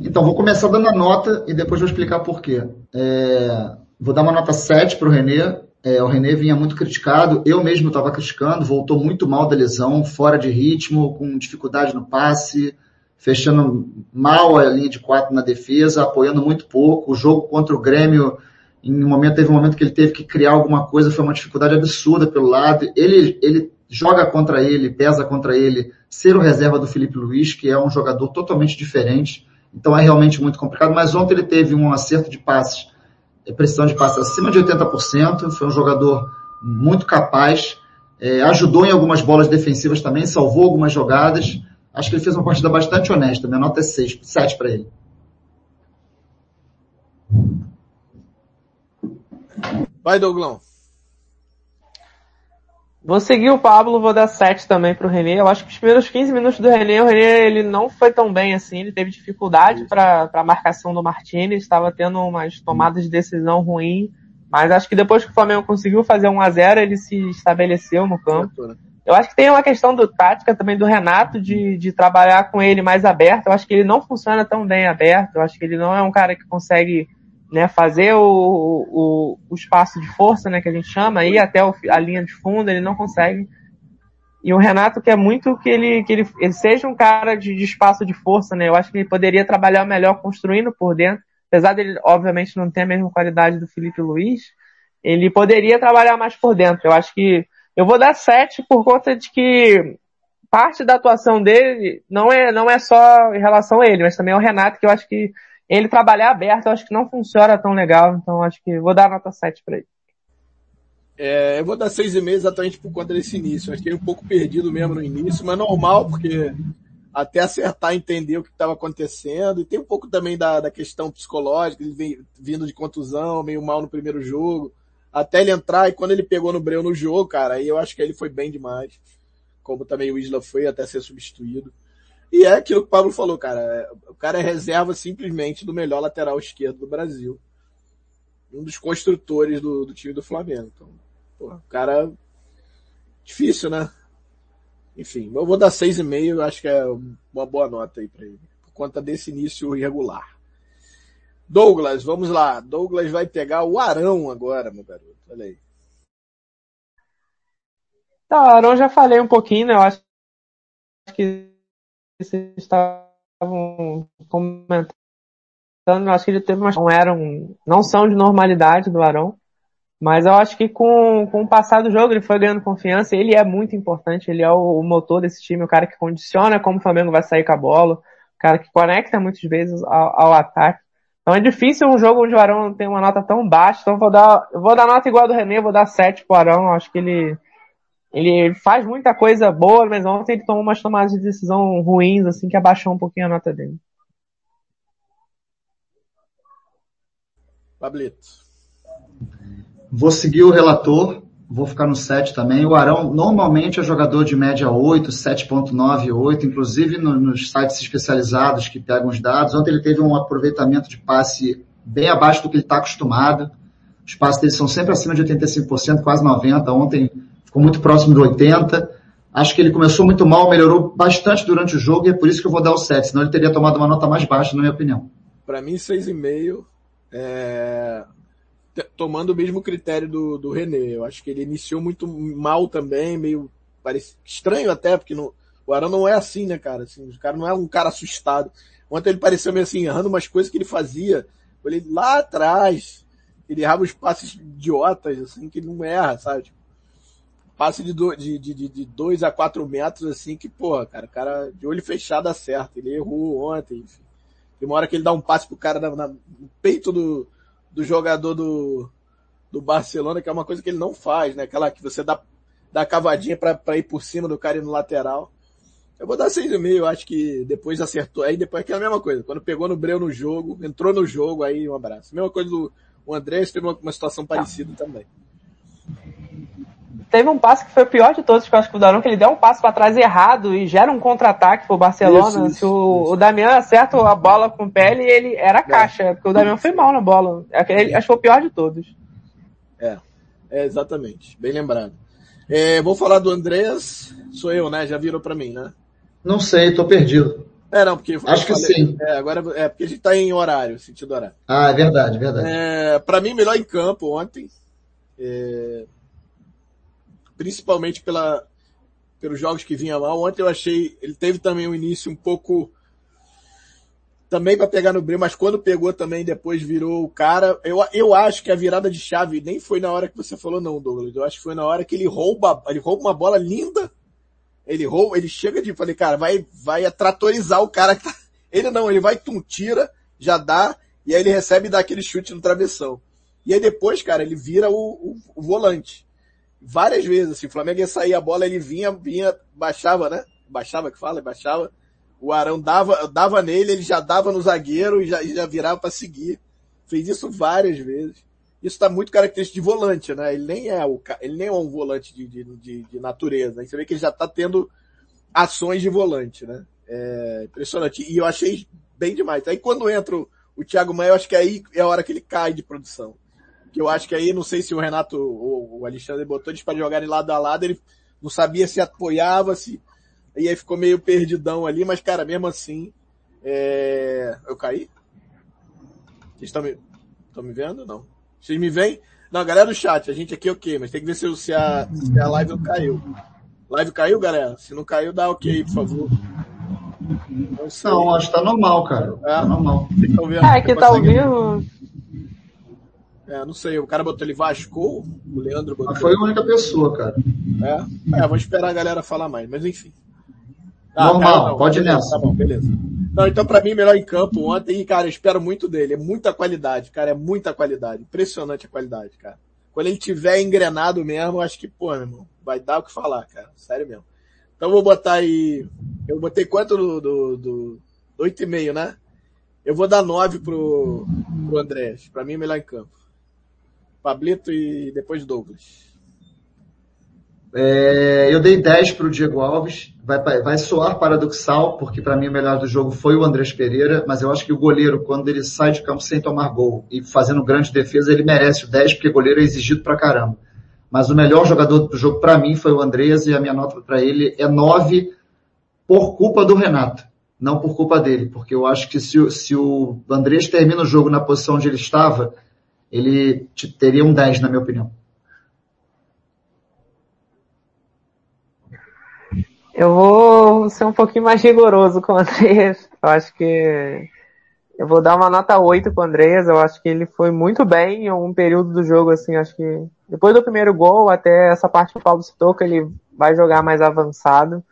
Speaker 5: Então, vou começar dando a nota e depois vou explicar por quê. É, vou dar uma nota 7 para o Renê. É, o Renê vinha muito criticado, eu mesmo estava criticando, voltou muito mal da lesão, fora de ritmo, com dificuldade no passe, fechando mal a linha de quatro na defesa, apoiando muito pouco. O jogo contra o Grêmio, em um momento, teve um momento que ele teve que criar alguma coisa, foi uma dificuldade absurda pelo lado. Ele, ele joga contra ele, pesa contra ele, ser o reserva do Felipe Luiz, que é um jogador totalmente diferente. Então é realmente muito complicado, mas ontem ele teve um acerto de passes, é, precisão de passes acima de 80%, foi um jogador muito capaz, é, ajudou em algumas bolas defensivas também, salvou algumas jogadas. Acho que ele fez uma partida bastante honesta, minha nota é 6, 7 para ele.
Speaker 3: Vai, Douglão.
Speaker 4: Vou seguir o Pablo, vou dar 7 também pro René. Eu acho que os primeiros 15 minutos do René, o René ele não foi tão bem assim, ele teve dificuldade para a marcação do Martinez, estava tendo umas tomadas de decisão ruim, mas acho que depois que o Flamengo conseguiu fazer 1 a 0 ele se estabeleceu no campo. Né? Eu acho que tem uma questão do tática também do Renato de, de trabalhar com ele mais aberto. Eu acho que ele não funciona tão bem aberto. Eu acho que ele não é um cara que consegue né, fazer o, o, o espaço de força, né, que a gente chama, ir até o, a linha de fundo, ele não consegue. E o Renato quer muito que ele, que ele, ele seja um cara de, de espaço de força, né, eu acho que ele poderia trabalhar melhor construindo por dentro, apesar dele, obviamente, não ter a mesma qualidade do Felipe Luiz, ele poderia trabalhar mais por dentro, eu acho que, eu vou dar sete por conta de que parte da atuação dele não é, não é só em relação a ele, mas também ao Renato, que eu acho que ele trabalhar aberto, eu acho que não funciona tão legal, então acho que vou dar nota 7 para ele.
Speaker 3: É, eu vou dar 6,5 exatamente por conta desse início. Acho que ele é um pouco perdido mesmo no início, mas normal, porque até acertar entender o que estava acontecendo. E tem um pouco também da, da questão psicológica, ele vem, vindo de contusão, meio mal no primeiro jogo. Até ele entrar, e quando ele pegou no Breu no jogo, cara, aí eu acho que ele foi bem demais. Como também o Isla foi até ser substituído. E é aquilo que o Pablo falou, cara. É, o cara é reserva simplesmente do melhor lateral esquerdo do Brasil. Um dos construtores do, do time do Flamengo. Então, porra, o cara. Difícil, né? Enfim, eu vou dar 6,5, acho que é uma boa nota aí para ele. Por conta desse início irregular. Douglas, vamos lá. Douglas vai pegar o Arão agora, meu garoto.
Speaker 4: Olha aí. Tá, Arão já falei um pouquinho, né? Eu acho que vocês estavam comentando, eu acho que ele teve umas, não eram, não são de normalidade do Arão, mas eu acho que com, com o passar do jogo ele foi ganhando confiança, ele é muito importante, ele é o, o motor desse time, o cara que condiciona como o Flamengo vai sair com a bola, o cara que conecta muitas vezes ao, ao ataque. Então é difícil um jogo onde o Arão tem uma nota tão baixa, então vou dar, vou dar nota igual a do René, vou dar 7 pro Arão, acho que ele ele faz muita coisa boa, mas ontem ele tomou umas tomadas de decisão ruins, assim, que abaixou um pouquinho a nota dele.
Speaker 5: Pablito. Vou seguir o relator, vou ficar no 7 também. O Arão normalmente é jogador de média 8, 7.9, 8, inclusive no, nos sites especializados que pegam os dados. Ontem ele teve um aproveitamento de passe bem abaixo do que ele está acostumado. Os passes dele são sempre acima de 85%, quase 90%. Ontem ficou muito próximo do 80. Acho que ele começou muito mal, melhorou bastante durante o jogo e é por isso que eu vou dar o 7, senão ele teria tomado uma nota mais baixa, na minha opinião.
Speaker 3: Para mim, 6,5. É... Tomando o mesmo critério do, do René. Eu acho que ele iniciou muito mal também, meio parece estranho até, porque não... o Arão não é assim, né, cara? Assim, o cara não é um cara assustado. Ontem ele pareceu meio assim, errando umas coisas que ele fazia. Ele lá atrás, ele errava os passes idiotas, assim, que ele não erra, sabe? Tipo, passe de, do, de, de, de, dois a quatro metros, assim, que, porra, cara, o cara de olho fechado acerta. Ele errou ontem, enfim. Tem uma hora que ele dá um passe pro cara na, na, no peito do, do jogador do, do Barcelona, que é uma coisa que ele não faz, né? Aquela que você dá, dá cavadinha pra, ir por cima do cara e no lateral. Eu vou dar seis e meio, acho que depois acertou. Aí depois aquela mesma coisa. Quando pegou no Breu no jogo, entrou no jogo, aí um abraço. Mesma coisa do o André, teve uma, uma situação tá. parecida também
Speaker 4: teve um passe que foi o pior de todos que eu acho que o Darão, que ele deu um passo para trás errado e gera um contra-ataque pro Barcelona. Isso, isso, se o, o Damião acerta a bola com o pele, ele era é. caixa, é. porque o Damião foi mal na bola. É ele, achou Acho que foi o pior de todos.
Speaker 3: É, é exatamente. Bem lembrado. É, vou falar do Andreas. Sou eu, né? Já virou para mim, né?
Speaker 5: Não sei, tô perdido.
Speaker 3: É,
Speaker 5: não,
Speaker 3: porque.
Speaker 5: Acho que falei, sim.
Speaker 3: É, agora, é, porque a gente tá em horário, sentido horário.
Speaker 5: Ah, é verdade, é verdade.
Speaker 3: É, pra mim, melhor em campo ontem. É, principalmente pela, pelos jogos que vinha lá. Ontem eu achei, ele teve também um início um pouco também para pegar no Breu, mas quando pegou também depois virou o cara. Eu, eu acho que a virada de chave nem foi na hora que você falou não, Douglas. Eu acho que foi na hora que ele rouba, ele rouba uma bola linda. Ele rouba, ele chega de, falei, cara, vai, vai tratorizar o cara que tá... [LAUGHS] Ele não, ele vai, tum, tira, já dá, e aí ele recebe e dá aquele chute no travessão. E aí depois, cara, ele vira o, o, o volante várias vezes, assim, o Flamengo ia sair a bola, ele vinha, vinha, baixava, né? Baixava que fala, baixava. O Arão dava, dava nele, ele já dava no zagueiro e já, já virava para seguir. Fez isso várias vezes. Isso está muito característico de volante, né? Ele nem é o, ele nem é um volante de, de, de, de natureza. Aí você vê que ele já está tendo ações de volante, né? É impressionante. E eu achei bem demais. Aí quando entra o, o Thiago Maia, eu acho que aí é a hora que ele cai de produção que eu acho que aí, não sei se o Renato ou o Alexandre botou eles para jogarem lado a lado, ele não sabia se apoiava, se, e aí ficou meio perdidão ali, mas cara, mesmo assim, é... eu caí? Vocês estão me, estão me vendo? Não. Vocês me veem? Não, galera do chat, a gente aqui é ok, mas tem que ver se, se, a, se a live não caiu. Live caiu, galera? Se não caiu, dá ok, por favor.
Speaker 5: Não, acho que tá normal, cara. É,
Speaker 3: tá normal.
Speaker 4: Vocês estão vendo? Ah, é que tá ao vivo.
Speaker 3: É, não sei, o cara botou ele Vasco, o Leandro botou.
Speaker 5: Ah, foi
Speaker 3: a
Speaker 5: única pessoa, cara. É,
Speaker 3: é, vou esperar a galera falar mais, mas enfim.
Speaker 5: Ah, Normal, cara, tá, pode ir nessa. Tá
Speaker 3: bom, beleza. Não, então para mim, melhor em campo ontem, cara, eu espero muito dele. É muita qualidade, cara, é muita qualidade. Impressionante a qualidade, cara. Quando ele tiver engrenado mesmo, acho que, pô, meu irmão, vai dar o que falar, cara. Sério mesmo. Então vou botar aí, eu botei quanto do, do, do, do 8,5, né? Eu vou dar 9 pro, pro Andrés. Pra mim, melhor em campo. Pablito e depois Douglas.
Speaker 5: É, eu dei 10 para o Diego Alves. Vai, vai soar paradoxal, porque para mim o melhor do jogo foi o Andrés Pereira, mas eu acho que o goleiro, quando ele sai de campo sem tomar gol e fazendo grande defesa, ele merece o 10, porque goleiro é exigido para caramba. Mas o melhor jogador do jogo para mim foi o Andrés e a minha nota para ele é 9 por culpa do Renato, não por culpa dele, porque eu acho que se, se o Andrés termina o jogo na posição onde ele estava, ele teria um 10, na minha opinião.
Speaker 4: Eu vou ser um pouquinho mais rigoroso com o Andreas. Eu acho que eu vou dar uma nota 8 com o Andreas. Eu acho que ele foi muito bem em um período do jogo, assim. Acho que depois do primeiro gol, até essa parte que o Paulo citou, que ele vai jogar mais avançado.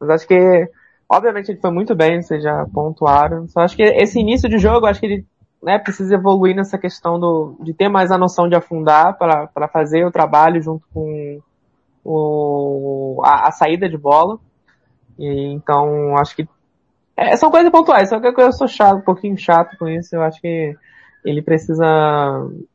Speaker 4: Mas acho que, obviamente, ele foi muito bem, vocês já pontuaram. Só acho que esse início de jogo, acho que ele né, precisa evoluir nessa questão do, de ter mais a noção de afundar para fazer o trabalho junto com o, a, a saída de bola. E, então, acho que é, são coisas pontuais, só que eu sou chato, um pouquinho chato com isso, eu acho que ele precisa.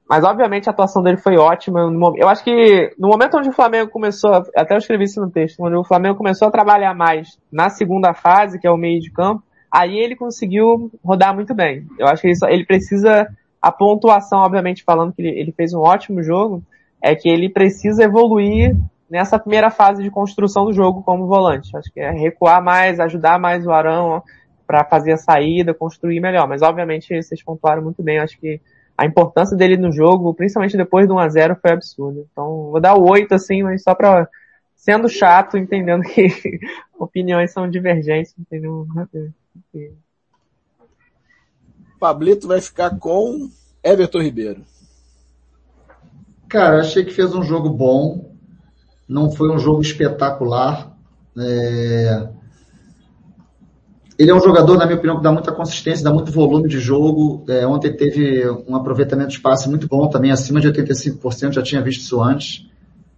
Speaker 4: Mas obviamente a atuação dele foi ótima. Eu acho que no momento onde o Flamengo começou, até eu escrevi isso no texto, onde o Flamengo começou a trabalhar mais na segunda fase, que é o meio de campo, Aí ele conseguiu rodar muito bem. Eu acho que ele, só, ele precisa, a pontuação, obviamente, falando que ele, ele fez um ótimo jogo, é que ele precisa evoluir nessa primeira fase de construção do jogo como volante. Acho que é recuar mais, ajudar mais o Arão para fazer a saída, construir melhor. Mas obviamente vocês pontuaram muito bem. Acho que a importância dele no jogo, principalmente depois do 1 a 0 foi absurda. Então vou dar o 8 assim, mas só para sendo chato, entendendo que [LAUGHS] opiniões são divergentes, entendeu?
Speaker 3: Pablito vai ficar com Everton Ribeiro.
Speaker 5: Cara, achei que fez um jogo bom. Não foi um jogo espetacular. É... Ele é um jogador, na minha opinião, que dá muita consistência, dá muito volume de jogo. É, ontem teve um aproveitamento de passe muito bom também, acima de 85%, já tinha visto isso antes.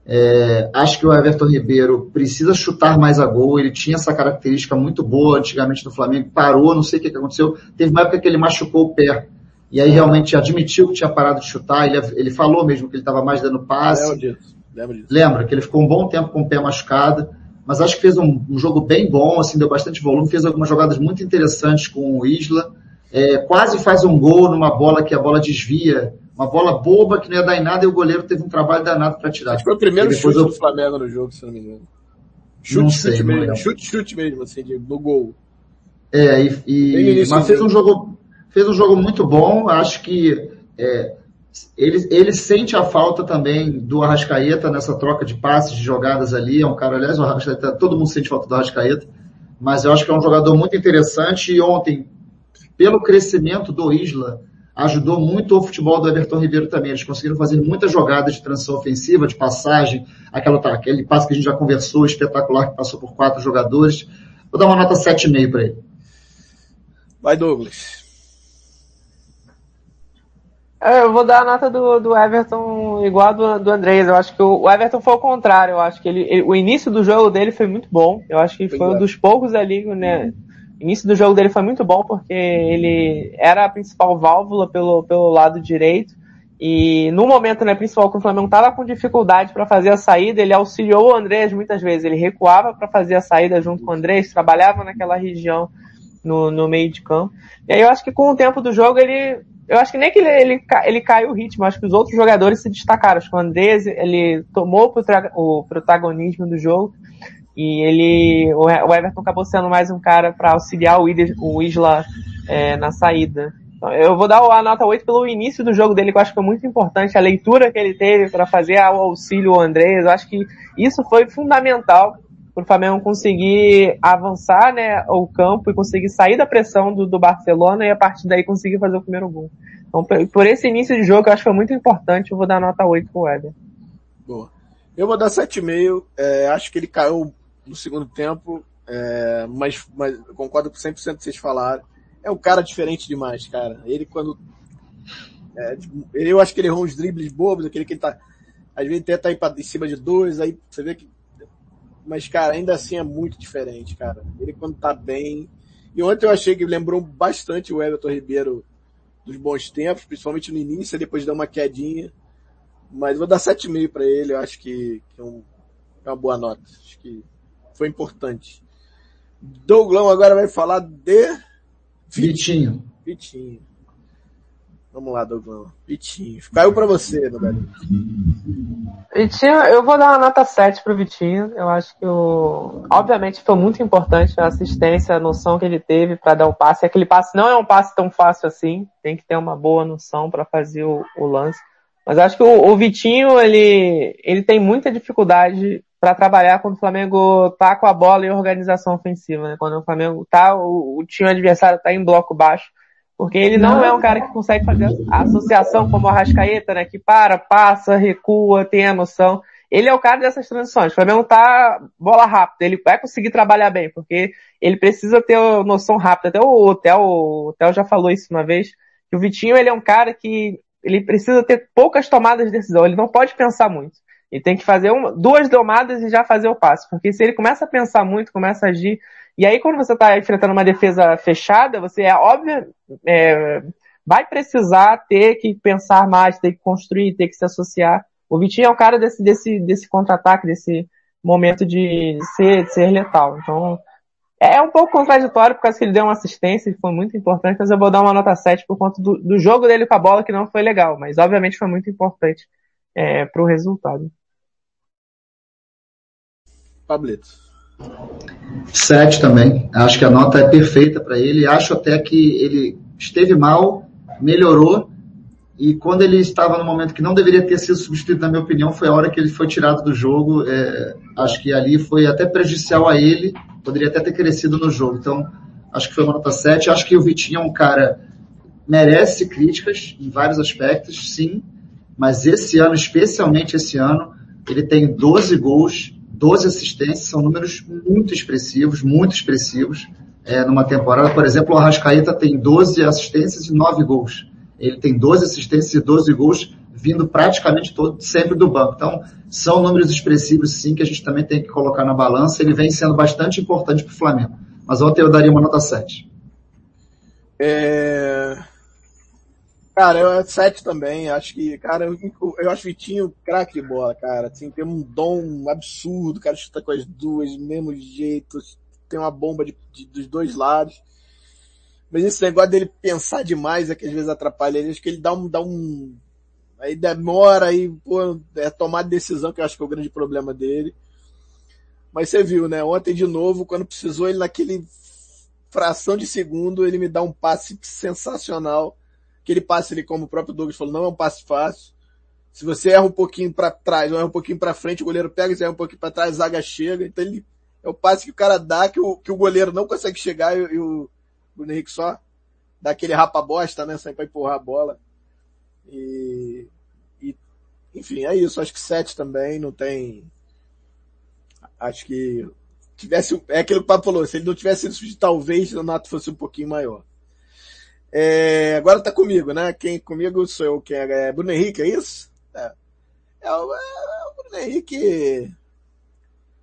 Speaker 5: É, acho que o Everton Ribeiro precisa chutar mais a gol. Ele tinha essa característica muito boa antigamente no Flamengo. Parou, não sei o que aconteceu. Teve uma época que ele machucou o pé. E aí realmente admitiu que tinha parado de chutar. Ele, ele falou mesmo que ele estava mais dando passe. Lembra disso. Lembra disso. Lembra que ele ficou um bom tempo com o pé machucado. Mas acho que fez um, um jogo bem bom, assim, deu bastante volume. Fez algumas jogadas muito interessantes com o Isla. É, quase faz um gol numa bola que a bola desvia uma bola boba que não ia dar em nada e o goleiro teve um trabalho danado para tirar.
Speaker 3: Foi o primeiro chute eu... do Flamengo no jogo, se não me engano. Chute, não sei, chute, mesmo, chute, chute mesmo, assim, de, no gol.
Speaker 5: É, e, e mas fez um jogo, fez um jogo muito bom, acho que é, ele, ele sente a falta também do Arrascaeta nessa troca de passes, de jogadas ali, é um cara, aliás, o Arrascaeta, todo mundo sente falta do Arrascaeta, mas eu acho que é um jogador muito interessante e ontem, pelo crescimento do Isla, ajudou muito o futebol do Everton Ribeiro também. Eles conseguiram fazer muitas jogadas de transição ofensiva, de passagem, aquela, aquele passo que a gente já conversou, espetacular, que passou por quatro jogadores. Vou dar uma nota 7,5 para ele.
Speaker 3: Vai, Douglas.
Speaker 4: É, eu vou dar a nota do, do Everton igual a do, do Andrés. Eu acho que o, o, Everton foi o contrário. Eu acho que ele, ele, o início do jogo dele foi muito bom. Eu acho que foi, foi um dos poucos ali, né? Uhum início do jogo dele foi muito bom porque ele era a principal válvula pelo, pelo lado direito. E no momento, né, principal que o Flamengo estava com dificuldade para fazer a saída, ele auxiliou o Andrés muitas vezes. Ele recuava para fazer a saída junto com o Andrés, trabalhava naquela região no, no meio de campo. E aí eu acho que com o tempo do jogo ele. Eu acho que nem que ele, ele, ele caiu o ritmo, acho que os outros jogadores se destacaram. Acho que o Andrés, ele tomou o protagonismo do jogo. E ele, o Everton acabou sendo mais um cara para auxiliar o Isla é, na saída. Então, eu vou dar a nota 8 pelo início do jogo dele, que eu acho que foi muito importante, a leitura que ele teve para fazer o auxílio ao Andrés. Eu acho que isso foi fundamental para o Flamengo conseguir avançar né, o campo e conseguir sair da pressão do, do Barcelona e a partir daí conseguir fazer o primeiro gol. Então, por esse início de jogo, eu acho que foi muito importante, eu vou dar nota 8 pro Weber.
Speaker 3: Boa. Eu vou dar 7,5. É, acho que ele caiu no segundo tempo, é, mas, mas concordo com 100% que vocês falaram. É um cara diferente demais, cara. Ele quando... É, tipo, eu acho que ele errou uns dribles bobos, aquele que ele tá... Às vezes até tá em, pra, em cima de dois, aí você vê que... Mas, cara, ainda assim é muito diferente, cara. Ele quando tá bem... E ontem eu achei que lembrou bastante o Everton Ribeiro dos bons tempos, principalmente no início, depois dá uma quedinha. Mas vou dar 7,5 para ele, eu acho que, que é, um, é, uma boa nota. Acho que foi importante. Douglão agora vai falar de Vitinho.
Speaker 5: Vitinho.
Speaker 3: Vamos lá, Douglão. Vitinho. Caiu para você, Douglão.
Speaker 4: Vitinho, eu vou dar uma nota 7 pro Vitinho. Eu acho que o. Obviamente foi muito importante a assistência, a noção que ele teve para dar o passe. Aquele passe não é um passe tão fácil assim. Tem que ter uma boa noção para fazer o, o lance. Mas acho que o, o Vitinho, ele, ele tem muita dificuldade para trabalhar quando o Flamengo tá com a bola e organização ofensiva, né? Quando o Flamengo tá, o, o time adversário tá em bloco baixo. Porque ele não, não é um cara que consegue fazer a associação como o Arrascaeta, né? Que para, passa, recua, tem a noção. Ele é o cara dessas transições. O Flamengo tá bola rápida, ele vai conseguir trabalhar bem, porque ele precisa ter noção rápida. Até o Theo, o Theo já falou isso uma vez, que o Vitinho ele é um cara que ele precisa ter poucas tomadas de decisão, ele não pode pensar muito. Ele tem que fazer uma, duas tomadas e já fazer o passe, porque se ele começa a pensar muito, começa a agir, e aí quando você está enfrentando uma defesa fechada, você é óbvio, é, vai precisar ter que pensar mais, ter que construir, ter que se associar. O Vitinho é o cara desse, desse, desse contra-ataque, desse momento de ser, de ser letal. Então, é, é um pouco contraditório por causa que assim, ele deu uma assistência que foi muito importante, mas eu vou dar uma nota 7 por conta do, do jogo dele com a bola, que não foi legal, mas obviamente foi muito importante é, para o resultado.
Speaker 5: Pablito. 7 também. Acho que a nota é perfeita para ele. Acho até que ele esteve mal, melhorou, e quando ele estava no momento que não deveria ter sido substituído, na minha opinião, foi a hora que ele foi tirado do jogo. É, acho que ali foi até prejudicial a ele poderia até ter crescido no jogo. Então, acho que foi uma nota 7. Acho que o Vitinho é um cara merece críticas em vários aspectos, sim, mas esse ano, especialmente esse ano, ele tem 12 gols, 12 assistências, são números muito expressivos, muito expressivos. É, numa temporada, por exemplo, o Arrascaeta tem 12 assistências e 9 gols. Ele tem 12 assistências e 12 gols vindo praticamente todo sempre do banco. Então, são números expressivos sim que a gente também tem que colocar na balança. Ele vem sendo bastante importante para o Flamengo. Mas ontem eu daria uma nota 7.
Speaker 3: É... Cara, eu 7 também. Acho que, cara, eu, eu acho Vitinho craque de bola, cara. Assim, tem um dom absurdo, cara chuta com as duas, mesmo jeito, tem uma bomba de, de, dos dois lados. Mas esse negócio dele pensar demais é que às vezes atrapalha ele. Acho que ele dá um, dá um, Aí demora, aí, pô, é tomar decisão, que eu acho que é o grande problema dele. Mas você viu, né? Ontem de novo, quando precisou, ele naquele fração de segundo, ele me dá um passe sensacional. Aquele passe ele, como o próprio Douglas falou, não é um passe fácil. Se você erra um pouquinho para trás, ou erra um pouquinho para frente, o goleiro pega, se erra um pouquinho para trás, a zaga chega. Então ele, é o passe que o cara dá, que o, que o goleiro não consegue chegar e, e o Bruno Henrique só dá aquele rapa bosta, né? Sai pra empurrar a bola. E, e enfim, é isso. Acho que sete também não tem. Acho que tivesse é aquilo que o Papo falou. Se ele não tivesse sido talvez o Nato fosse um pouquinho maior. É, agora tá comigo, né? Quem comigo sou eu, quem é, é Bruno Henrique, é isso?
Speaker 4: É. É, o, é, é o Bruno Henrique.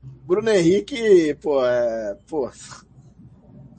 Speaker 4: Bruno Henrique, pô, é, pô,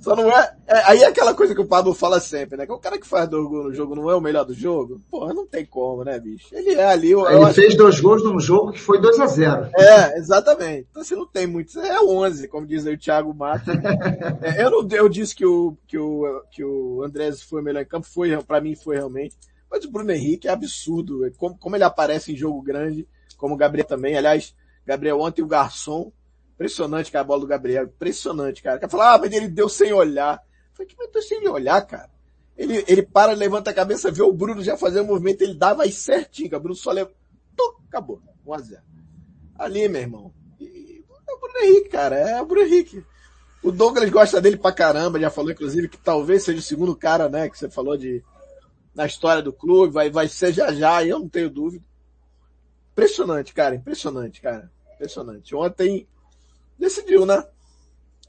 Speaker 4: só não é, é, Aí é aquela coisa que o Pablo fala sempre, né? Que o cara que faz dois gols no jogo não é o melhor do jogo? Porra, não tem como, né, bicho? Ele é ali.
Speaker 5: Eu, Ele eu fez dois gols num jogo que foi 2 a 0
Speaker 4: É, exatamente. Então você assim, não tem muito. É 11, como diz aí o Thiago Mato. [LAUGHS] é, eu, não, eu disse que o, que o, que o Andrés foi o melhor em campo, foi, para mim foi realmente. Mas o Bruno Henrique é absurdo, é como, como ele aparece em jogo grande, como o Gabriel também. Aliás, Gabriel ontem o Garçom Impressionante, cara, a bola do Gabriel. Impressionante, cara. Quer falar? ah, mas ele deu sem olhar. Eu falei, que mas sem olhar, cara? Ele, ele para, levanta a cabeça, vê o Bruno já fazendo o movimento, ele dá vai certinho, cara. O Bruno só leva. acabou. 1 a 0 Ali, meu irmão. é o Bruno Henrique, cara. É o Bruno Henrique. O Douglas gosta dele pra caramba, já falou, inclusive, que talvez seja o segundo cara, né, que você falou de, na história do clube, vai, vai ser já já, eu não tenho dúvida. Impressionante, cara, impressionante, cara, impressionante. Ontem, decidiu, né?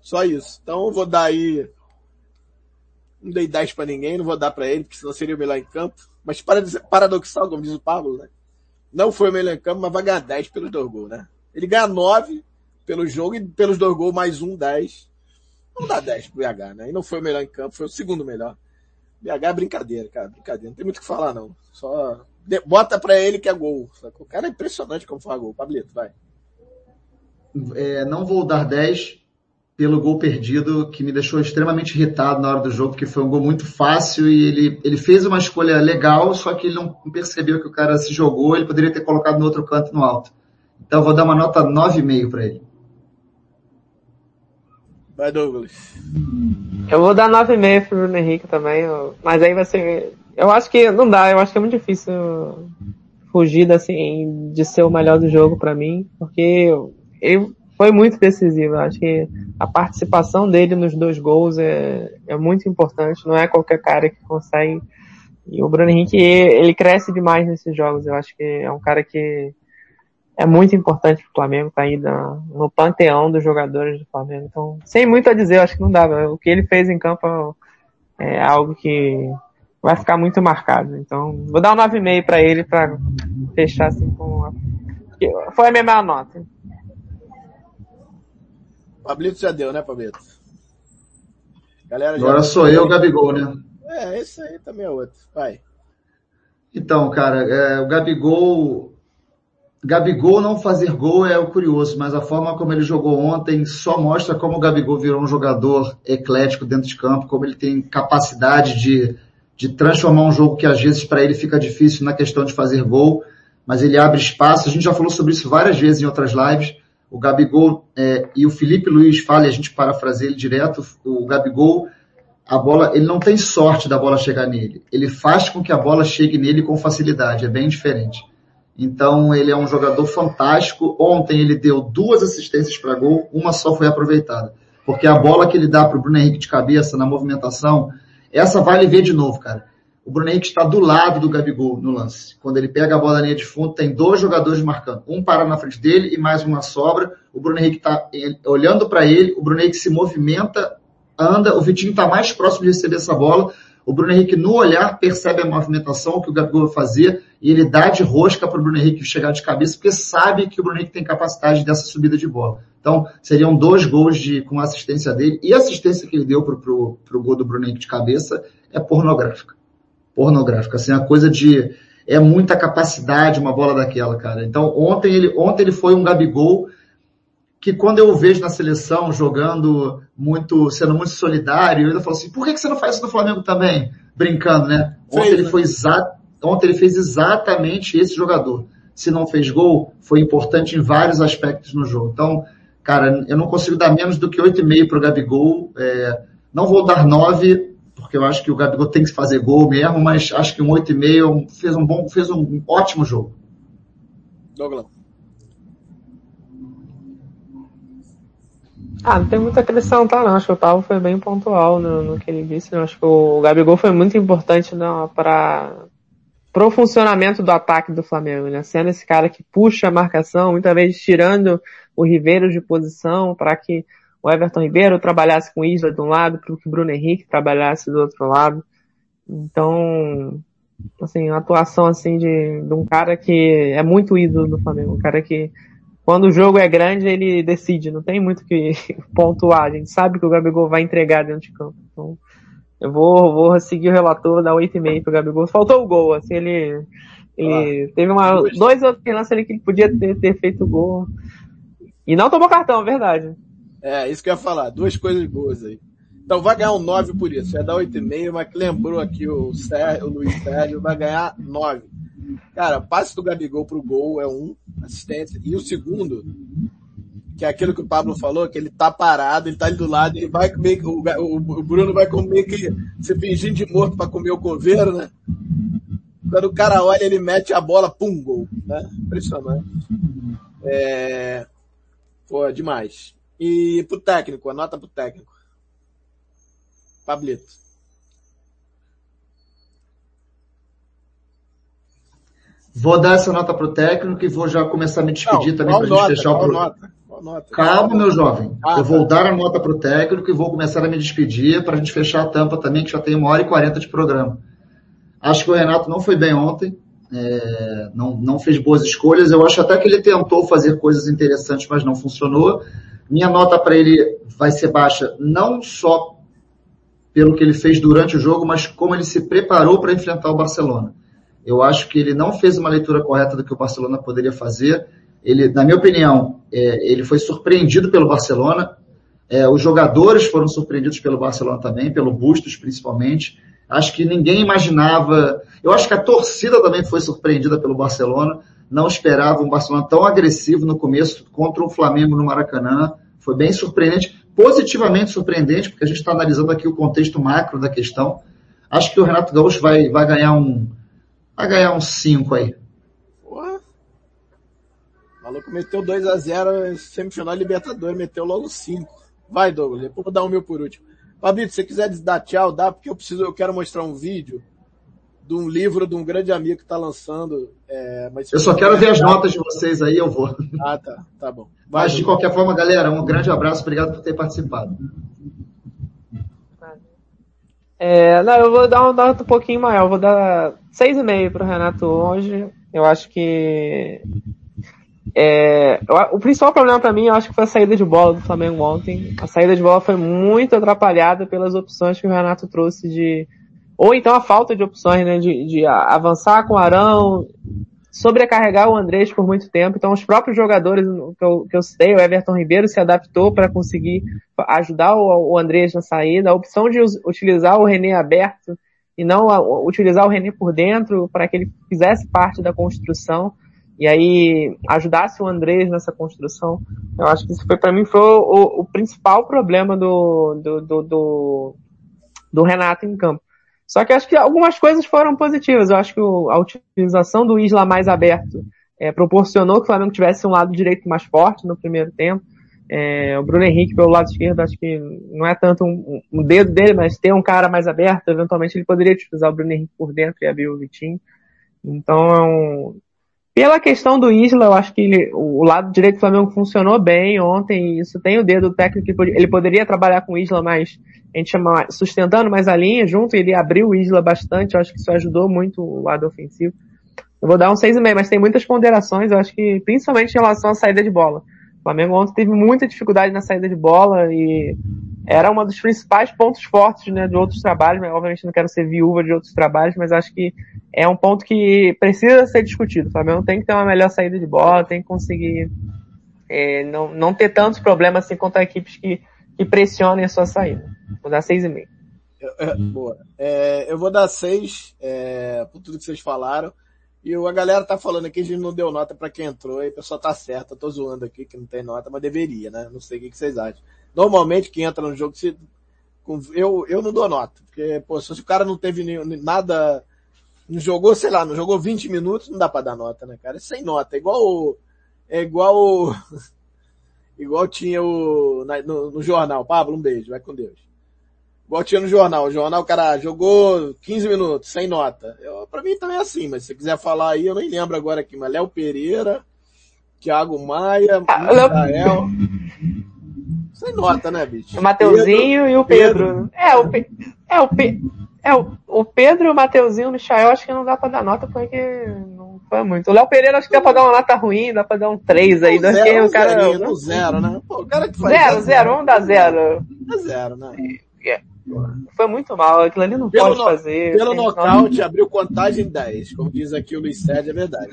Speaker 4: Só isso. Então vou dar aí. Não dei 10 pra ninguém, não vou dar pra ele, porque senão seria o melhor em campo. Mas paradoxal, como diz o Pablo, né? Não foi o melhor em campo, mas vai ganhar 10 pelos dois gols, né? Ele ganha 9 pelo jogo e pelos dois gols mais um 10. Não dá 10 pro BH, né? E não foi o melhor em campo, foi o segundo melhor. BH é brincadeira, cara, brincadeira. Não tem muito o que falar, não. Só bota pra ele que é gol. O cara é impressionante como faz gol. Pablito, vai
Speaker 5: é, não vou dar 10 pelo gol perdido, que me deixou extremamente irritado na hora do jogo, porque foi um gol muito fácil e ele, ele fez uma escolha legal, só que ele não percebeu que o cara se jogou, ele poderia ter colocado no outro canto no alto. Então vou dar uma nota 9,5 para ele.
Speaker 3: Vai, Douglas.
Speaker 4: Eu vou dar 9,5 pro Bruno Henrique também, mas aí vai ser. Eu acho que não dá, eu acho que é muito difícil fugir assim, de ser o melhor do jogo para mim, porque ele foi muito decisivo. Acho que a participação dele nos dois gols é, é muito importante. Não é qualquer cara que consegue. E o Bruno Henrique, ele cresce demais nesses jogos. Eu acho que é um cara que é muito importante para o Flamengo, tá aí na, no panteão dos jogadores do Flamengo. Então, sem muito a dizer, eu acho que não dava. O que ele fez em campo é, é algo que vai ficar muito marcado. Então, vou dar um 9,5 para ele para fechar assim com a... Foi a minha nota.
Speaker 3: Pablito já deu, né, Pablito?
Speaker 5: Galera Agora sou eu, Gabigol, né? É,
Speaker 4: esse aí também é outro. Vai.
Speaker 5: Então, cara, é, o Gabigol. Gabigol não fazer gol é o curioso, mas a forma como ele jogou ontem só mostra como o Gabigol virou um jogador eclético dentro de campo, como ele tem capacidade de, de transformar um jogo que às vezes para ele fica difícil na questão de fazer gol, mas ele abre espaço. A gente já falou sobre isso várias vezes em outras lives o Gabigol é, e o Felipe Luiz fale, a gente parafraseia ele direto, o Gabigol, a bola, ele não tem sorte da bola chegar nele. Ele faz com que a bola chegue nele com facilidade, é bem diferente. Então ele é um jogador fantástico. Ontem ele deu duas assistências para gol, uma só foi aproveitada. Porque a bola que ele dá para o Bruno Henrique de cabeça na movimentação, essa vai vale ver de novo, cara. O Bruno Henrique está do lado do Gabigol no lance. Quando ele pega a bola na linha de fundo, tem dois jogadores marcando. Um para na frente dele e mais uma sobra. O Bruno Henrique está olhando para ele, o Bruno Henrique se movimenta, anda, o Vitinho está mais próximo de receber essa bola. O Bruno Henrique, no olhar, percebe a movimentação que o Gabigol vai fazer e ele dá de rosca para o Bruno Henrique chegar de cabeça, porque sabe que o Bruno Henrique tem capacidade dessa subida de bola. Então, seriam dois gols de, com a assistência dele, e a assistência que ele deu para o gol do Bruno Henrique de cabeça é pornográfica pornográfico. Assim, a coisa de. É muita capacidade uma bola daquela, cara. Então, ontem ele, ontem ele foi um Gabigol que quando eu vejo na seleção jogando muito, sendo muito solidário, eu ainda falo assim, por que, que você não faz isso no Flamengo também? Brincando, né? Ontem ele né? foi exato, ontem ele fez exatamente esse jogador. Se não fez gol, foi importante em vários aspectos no jogo. Então, cara, eu não consigo dar menos do que 8,5 para o Gabigol. É, não vou dar 9 porque eu acho que o Gabigol tem que fazer gol mesmo, mas acho que um 8,5 fez um bom, fez um ótimo jogo.
Speaker 4: Douglas. Ah, não tem muita questão, tá não. Acho que o Tavo foi bem pontual no, no que ele disse. Não. Né? Acho que o Gabigol foi muito importante né, para o funcionamento do ataque do Flamengo, né? Sendo esse cara que puxa a marcação, muitas vezes tirando o Ribeiro de posição para que o Everton Ribeiro trabalhasse com Isla de um lado, que o Bruno Henrique trabalhasse do outro lado. Então, assim, uma atuação assim de, de um cara que é muito ídolo do Flamengo, um cara que quando o jogo é grande ele decide, não tem muito que [LAUGHS] pontuar, a gente sabe que o Gabigol vai entregar dentro de campo. Então, eu vou, vou seguir o relator, dar meio pro Gabigol. Faltou o gol, assim, ele, ele ah, teve uma, dois outros lances ali que ele podia ter, ter feito o gol. E não tomou cartão, é verdade.
Speaker 3: É, isso que eu ia falar. Duas coisas boas aí. Então vai ganhar um 9 por isso. Vai dar 8,5, mas que lembrou aqui o, Sérgio, o Luiz Sérgio, vai ganhar 9. Cara, passe do Gabigol pro gol é um, assistência. E o segundo, que é aquilo que o Pablo falou, que ele tá parado, ele tá ali do lado, ele vai comer, o, o Bruno vai comer que se fingindo de morto para comer o coveiro, né? Quando o cara olha, ele mete a bola, pum, gol. Né? Impressionante. É... Pô, demais. E pro técnico, anota pro técnico. Pablito.
Speaker 5: Vou dar essa nota pro técnico e vou já começar a me despedir Não, também para a gente fechar o programa. Calma, meu jovem. Ah, tá. eu vou tá. dar a nota pro técnico e vou começar a me despedir para a gente fechar a tampa também, que já tem uma hora e quarenta de programa. Acho que o Renato não foi bem ontem. É, não, não fez boas escolhas. Eu acho até que ele tentou fazer coisas interessantes, mas não funcionou. Minha nota para ele vai ser baixa, não só pelo que ele fez durante o jogo, mas como ele se preparou para enfrentar o Barcelona. Eu acho que ele não fez uma leitura correta do que o Barcelona poderia fazer. Ele, na minha opinião, é, ele foi surpreendido pelo Barcelona. É, os jogadores foram surpreendidos pelo Barcelona também, pelo Bustos principalmente. Acho que ninguém imaginava. Eu acho que a torcida também foi surpreendida pelo Barcelona. Não esperava um Barcelona tão agressivo no começo contra o Flamengo no Maracanã. Foi bem surpreendente, positivamente surpreendente, porque a gente está analisando aqui o contexto macro da questão. Acho que o Renato Gaúcho vai, vai ganhar um. Vai ganhar um 5 aí.
Speaker 3: Porra. O maluco meteu 2x0 semifinal Libertadores, meteu logo 5. Vai, Douglas, vou dar o um meu por último. Fabito, se você quiser dar tchau, dá, porque eu preciso, eu quero mostrar um vídeo de um livro de um grande amigo que está lançando. É, mas eu
Speaker 5: só quero ver as notas de vocês aí, eu vou. Ah, tá. Tá bom. Vai, mas, de qualquer forma, galera, um grande abraço. Obrigado por ter participado.
Speaker 4: É, não, eu vou dar um dado um pouquinho maior. Eu vou dar 6,5 para o Renato hoje. Eu acho que... É, o principal problema para mim, eu acho que foi a saída de bola do Flamengo ontem. A saída de bola foi muito atrapalhada pelas opções que o Renato trouxe de ou então a falta de opções, né, de, de avançar com o Arão, sobrecarregar o Andrés por muito tempo. Então, os próprios jogadores que eu, que eu citei, o Everton Ribeiro se adaptou para conseguir ajudar o, o Andrés na saída. A opção de utilizar o René aberto e não a, utilizar o René por dentro para que ele fizesse parte da construção e aí ajudasse o Andrés nessa construção. Eu acho que isso foi para mim foi o, o, principal problema do, do, do, do, do Renato em campo. Só que acho que algumas coisas foram positivas. Eu acho que a utilização do Isla mais aberto é, proporcionou que o Flamengo tivesse um lado direito mais forte no primeiro tempo. É, o Bruno Henrique pelo lado esquerdo, acho que não é tanto um, um, dedo dele, mas ter um cara mais aberto, eventualmente ele poderia utilizar o Bruno Henrique por dentro e abrir o Vitinho. Então é um, pela questão do Isla, eu acho que ele, o lado direito do Flamengo funcionou bem ontem, isso tem o dedo técnico, ele poderia trabalhar com o Isla mais, a gente chama, sustentando mais a linha junto, ele abriu o Isla bastante, eu acho que isso ajudou muito o lado ofensivo. Eu vou dar um 6,5, mas tem muitas ponderações, eu acho que, principalmente em relação à saída de bola. O Flamengo ontem teve muita dificuldade na saída de bola e era um dos principais pontos fortes né, de outros trabalhos. Obviamente não quero ser viúva de outros trabalhos, mas acho que é um ponto que precisa ser discutido. O Flamengo tem que ter uma melhor saída de bola, tem que conseguir é, não, não ter tantos problemas assim contra equipes que, que pressionem a sua saída. Vou dar seis e é,
Speaker 3: é, boa. É, eu vou dar seis é, por tudo que vocês falaram. E a galera tá falando aqui, a gente não deu nota para quem entrou, e o pessoal tá certo, eu tô zoando aqui que não tem nota, mas deveria, né? Não sei o que, vocês acham. Normalmente quem entra no jogo, se, eu, eu não dou nota, porque, pô, se o cara não teve nenhum, nada, não jogou, sei lá, não jogou 20 minutos, não dá para dar nota, né, cara? É sem nota, é igual, é igual, [LAUGHS] igual tinha o, no, no jornal, Pablo, um beijo, vai com Deus botinha no jornal. O jornal, cara jogou 15 minutos, sem nota. Eu, pra mim também é assim, mas se você quiser falar aí, eu nem lembro agora aqui, mas Léo Pereira, Thiago Maia, ah, Israel. Sem nota, né, bicho? O
Speaker 4: Mateuzinho Pedro, e o Pedro. Pedro. É, o, Pe... é, o, Pe... é o, o Pedro, o Mateuzinho, o Michael, acho que não dá pra dar nota porque não foi muito. O Léo Pereira acho que dá pra dar uma nota ruim, dá pra dar um 3 né? aí. Não
Speaker 3: zero,
Speaker 4: que o
Speaker 3: cara... zero,
Speaker 4: zero, né? Pô, o cara que faz zero, zero, zero, né? um dá zero. Dá é zero, né? É. Foi muito mal, aquilo ali não pelo pode no, fazer.
Speaker 3: Pelo nocaute, não... abriu contagem 10, como diz aqui o Luiz Sérgio, é verdade.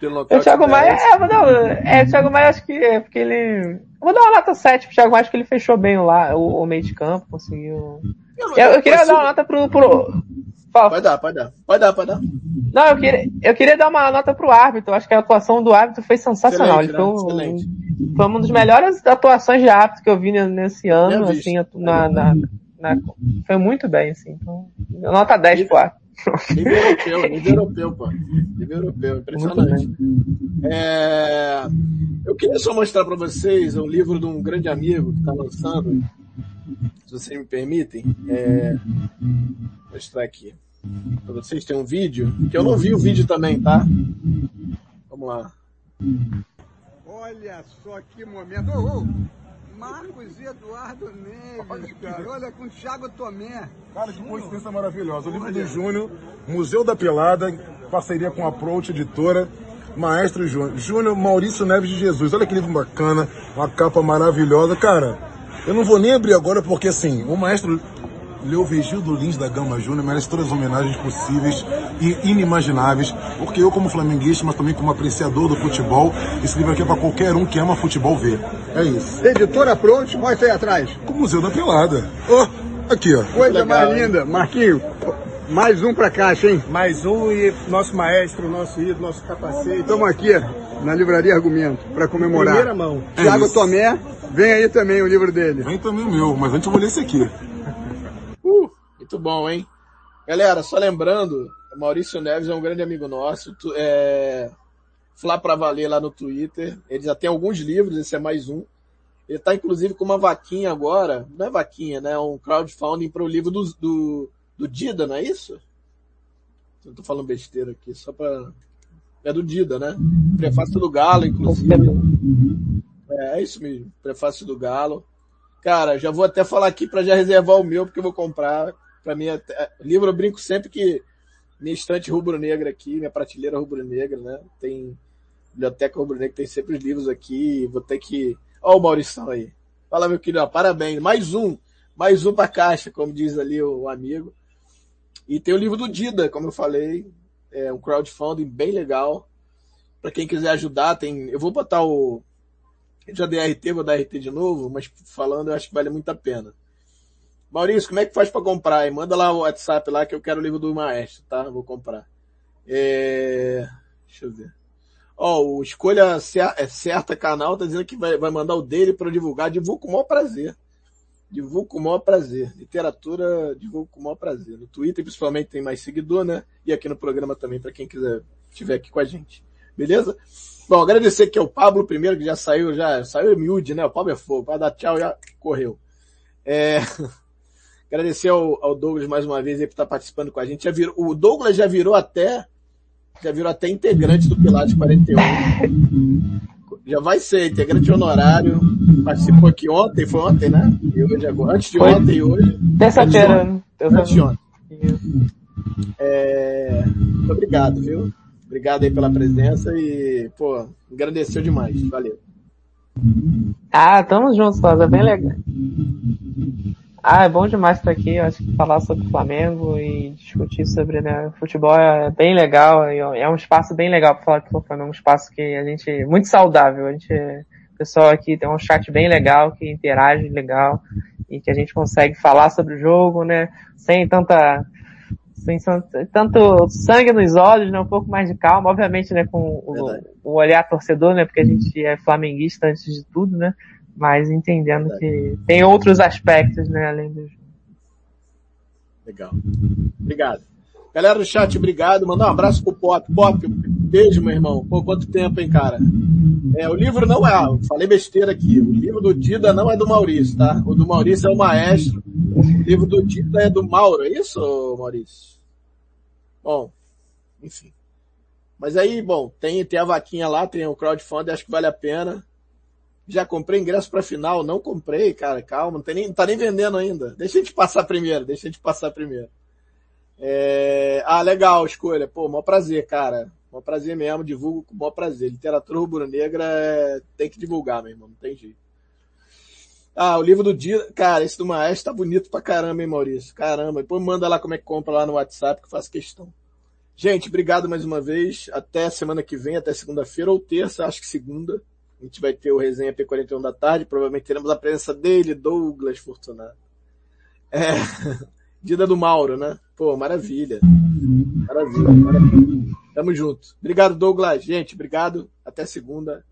Speaker 4: pelo o Thiago Maia, é, vou dar, é, o Thiago Maia acho que é, porque ele. Vou dar uma nota 7 pro Thiago Maia, acho que ele fechou bem lá, o, o meio de campo, conseguiu. Eu, eu, eu queria dar uma nota pro, pro,
Speaker 3: Fala. Pode dar, pode dar. Pode dar, pode dar. Não,
Speaker 4: eu queria, eu queria dar uma nota pro árbitro. Acho que a atuação do árbitro foi sensacional. Excelente, foi, Excelente. foi uma das melhores atuações de árbitro que eu vi nesse ano, assim, na, na, na, foi
Speaker 3: muito bem, assim. Então, nota 10 nível, pro árbitro. Nível europeu, nível europeu, pô. Nível europeu, impressionante. É, eu queria só mostrar para vocês um livro de um grande amigo que está lançando, se vocês me permitem, é... vou mostrar aqui. Para vocês tem um vídeo, que eu não vi o vídeo também, tá? Vamos lá. Olha só que momento. Oh, oh. Marcos Eduardo Neves, cara. Olha com Thiago Tomé. Cara, que coincidência maravilhosa. O livro de do Júnior, Museu da Pelada, parceria com a Approach Editora. Maestro Júnior, Júnior Maurício Neves de Jesus. Olha que livro bacana, uma capa maravilhosa. Cara, eu não vou nem abrir agora porque, assim, o maestro Leo Vigildo Lins da Gama Júnior merece todas as homenagens possíveis e inimagináveis, porque eu como flamenguista, mas também como apreciador do futebol, esse livro aqui é para qualquer um que ama futebol ver. É isso. Editora Pronte, mostra aí atrás. O Museu da Pelada. Ó, oh, aqui, ó. Coisa Legal, mais linda. Marquinho, mais um pra caixa, hein? Mais um e nosso maestro, nosso ídolo, nosso capacete. Estamos aqui, na Livraria Argumento, para comemorar. Primeira mão. É Tiago Tomé, vem aí também o livro dele. Vem também o meu, mas antes eu vou ler esse aqui. [LAUGHS] Uh, muito bom, hein? Galera, só lembrando, Maurício Neves é um grande amigo nosso, tu, é... Flá pra Valer lá no Twitter, ele já tem alguns livros, esse é mais um. Ele tá inclusive com uma vaquinha agora, não é vaquinha, né? É um crowdfunding para o livro do, do, do Dida, não é isso? Eu tô falando besteira aqui, só para é do Dida, né? Prefácio do Galo, inclusive. Uhum. É, é isso mesmo. Prefácio do Galo. Cara, já vou até falar aqui para já reservar o meu, porque eu vou comprar. Para mim, até... É, livro eu brinco sempre que minha estante rubro-negra aqui, minha prateleira rubro-negra, né? Tem biblioteca rubro-negra, tem sempre os livros aqui. Vou ter que. Ó, o Maurição aí. Fala, meu querido, ó, parabéns. Mais um. Mais um para caixa, como diz ali o amigo. E tem o livro do Dida, como eu falei, é um crowdfunding bem legal. Para quem quiser ajudar, tem. Eu vou botar o. Eu já dei RT, vou dar RT de novo, mas falando eu acho que vale muito a pena. Maurício, como é que faz para comprar? E manda lá o WhatsApp lá que eu quero o livro do maestro, tá? Vou comprar. É... Deixa eu ver. Ó, oh, o Escolha é Certa Canal tá dizendo que vai, vai mandar o dele para divulgar. Divulgo com o maior prazer divulgo com o maior prazer. Literatura, divulgo com o maior prazer. No Twitter, principalmente, tem mais seguidor, né? E aqui no programa também, para quem quiser estiver aqui com a gente. Beleza? Bom, agradecer aqui ao Pablo primeiro, que já saiu, já saiu é miúde, né? O Pablo é fogo, vai dar tchau, já correu. É... [LAUGHS] Agradecer ao, ao Douglas mais uma vez aí por estar tá participando com a gente. Já virou, o Douglas já virou até, já virou até integrante do Pilates 41 já vai ser integrante honorário. Participou aqui ontem, foi ontem, né? E hoje, antes de foi. ontem e hoje.
Speaker 4: Terça-feira. Antes, terça né? antes de ontem.
Speaker 3: É, muito obrigado, viu? Obrigado aí pela presença e, pô, agradeceu demais. Valeu.
Speaker 4: Ah, tamo juntos, Rosa. Bem legal. Ah, é bom demais estar aqui. Eu acho que falar sobre o Flamengo e discutir sobre né, futebol é bem legal. É um espaço bem legal para falar do Flamengo. É um espaço que a gente muito saudável. A gente, o pessoal aqui tem um chat bem legal que interage legal e que a gente consegue falar sobre o jogo, né? Sem tanta sem tanto sangue nos olhos, né? Um pouco mais de calma, obviamente, né? Com o, o olhar torcedor, né? Porque a gente é flamenguista antes de tudo, né? mas entendendo é. que tem outros aspectos, né, além do jogo.
Speaker 3: Legal. Obrigado. Galera do chat, obrigado. Mandar um abraço pro Pop. Pop, beijo, meu irmão. Pô, quanto tempo, hein, cara? É, o livro não é, falei besteira aqui, o livro do Dida não é do Maurício, tá? O do Maurício é o maestro. O livro do Dida é do Mauro, é isso, Maurício? Bom, enfim. Mas aí, bom, tem, tem a vaquinha lá, tem o crowdfunding, acho que vale a pena. Já comprei ingresso pra final? Não comprei, cara, calma, não, tem nem, não tá nem vendendo ainda. Deixa a gente passar primeiro, deixa a gente passar primeiro. É... Ah, legal, escolha. Pô, maior prazer, cara. Maior prazer mesmo, divulgo com maior prazer. Literatura rubro-negra é... tem que divulgar, meu irmão, não tem jeito. Ah, o livro do dia, cara, esse do Maestro tá bonito pra caramba, hein, Maurício? Caramba, depois manda lá como é que compra lá no WhatsApp que eu faço questão. Gente, obrigado mais uma vez. Até semana que vem, até segunda-feira ou terça, acho que segunda. A gente vai ter o resenha P41 da tarde, provavelmente teremos a presença dele, Douglas Fortunato. É, [LAUGHS] Dida do Mauro, né? Pô, maravilha. Maravilha, maravilha. Tamo junto. Obrigado, Douglas. Gente, obrigado. Até segunda.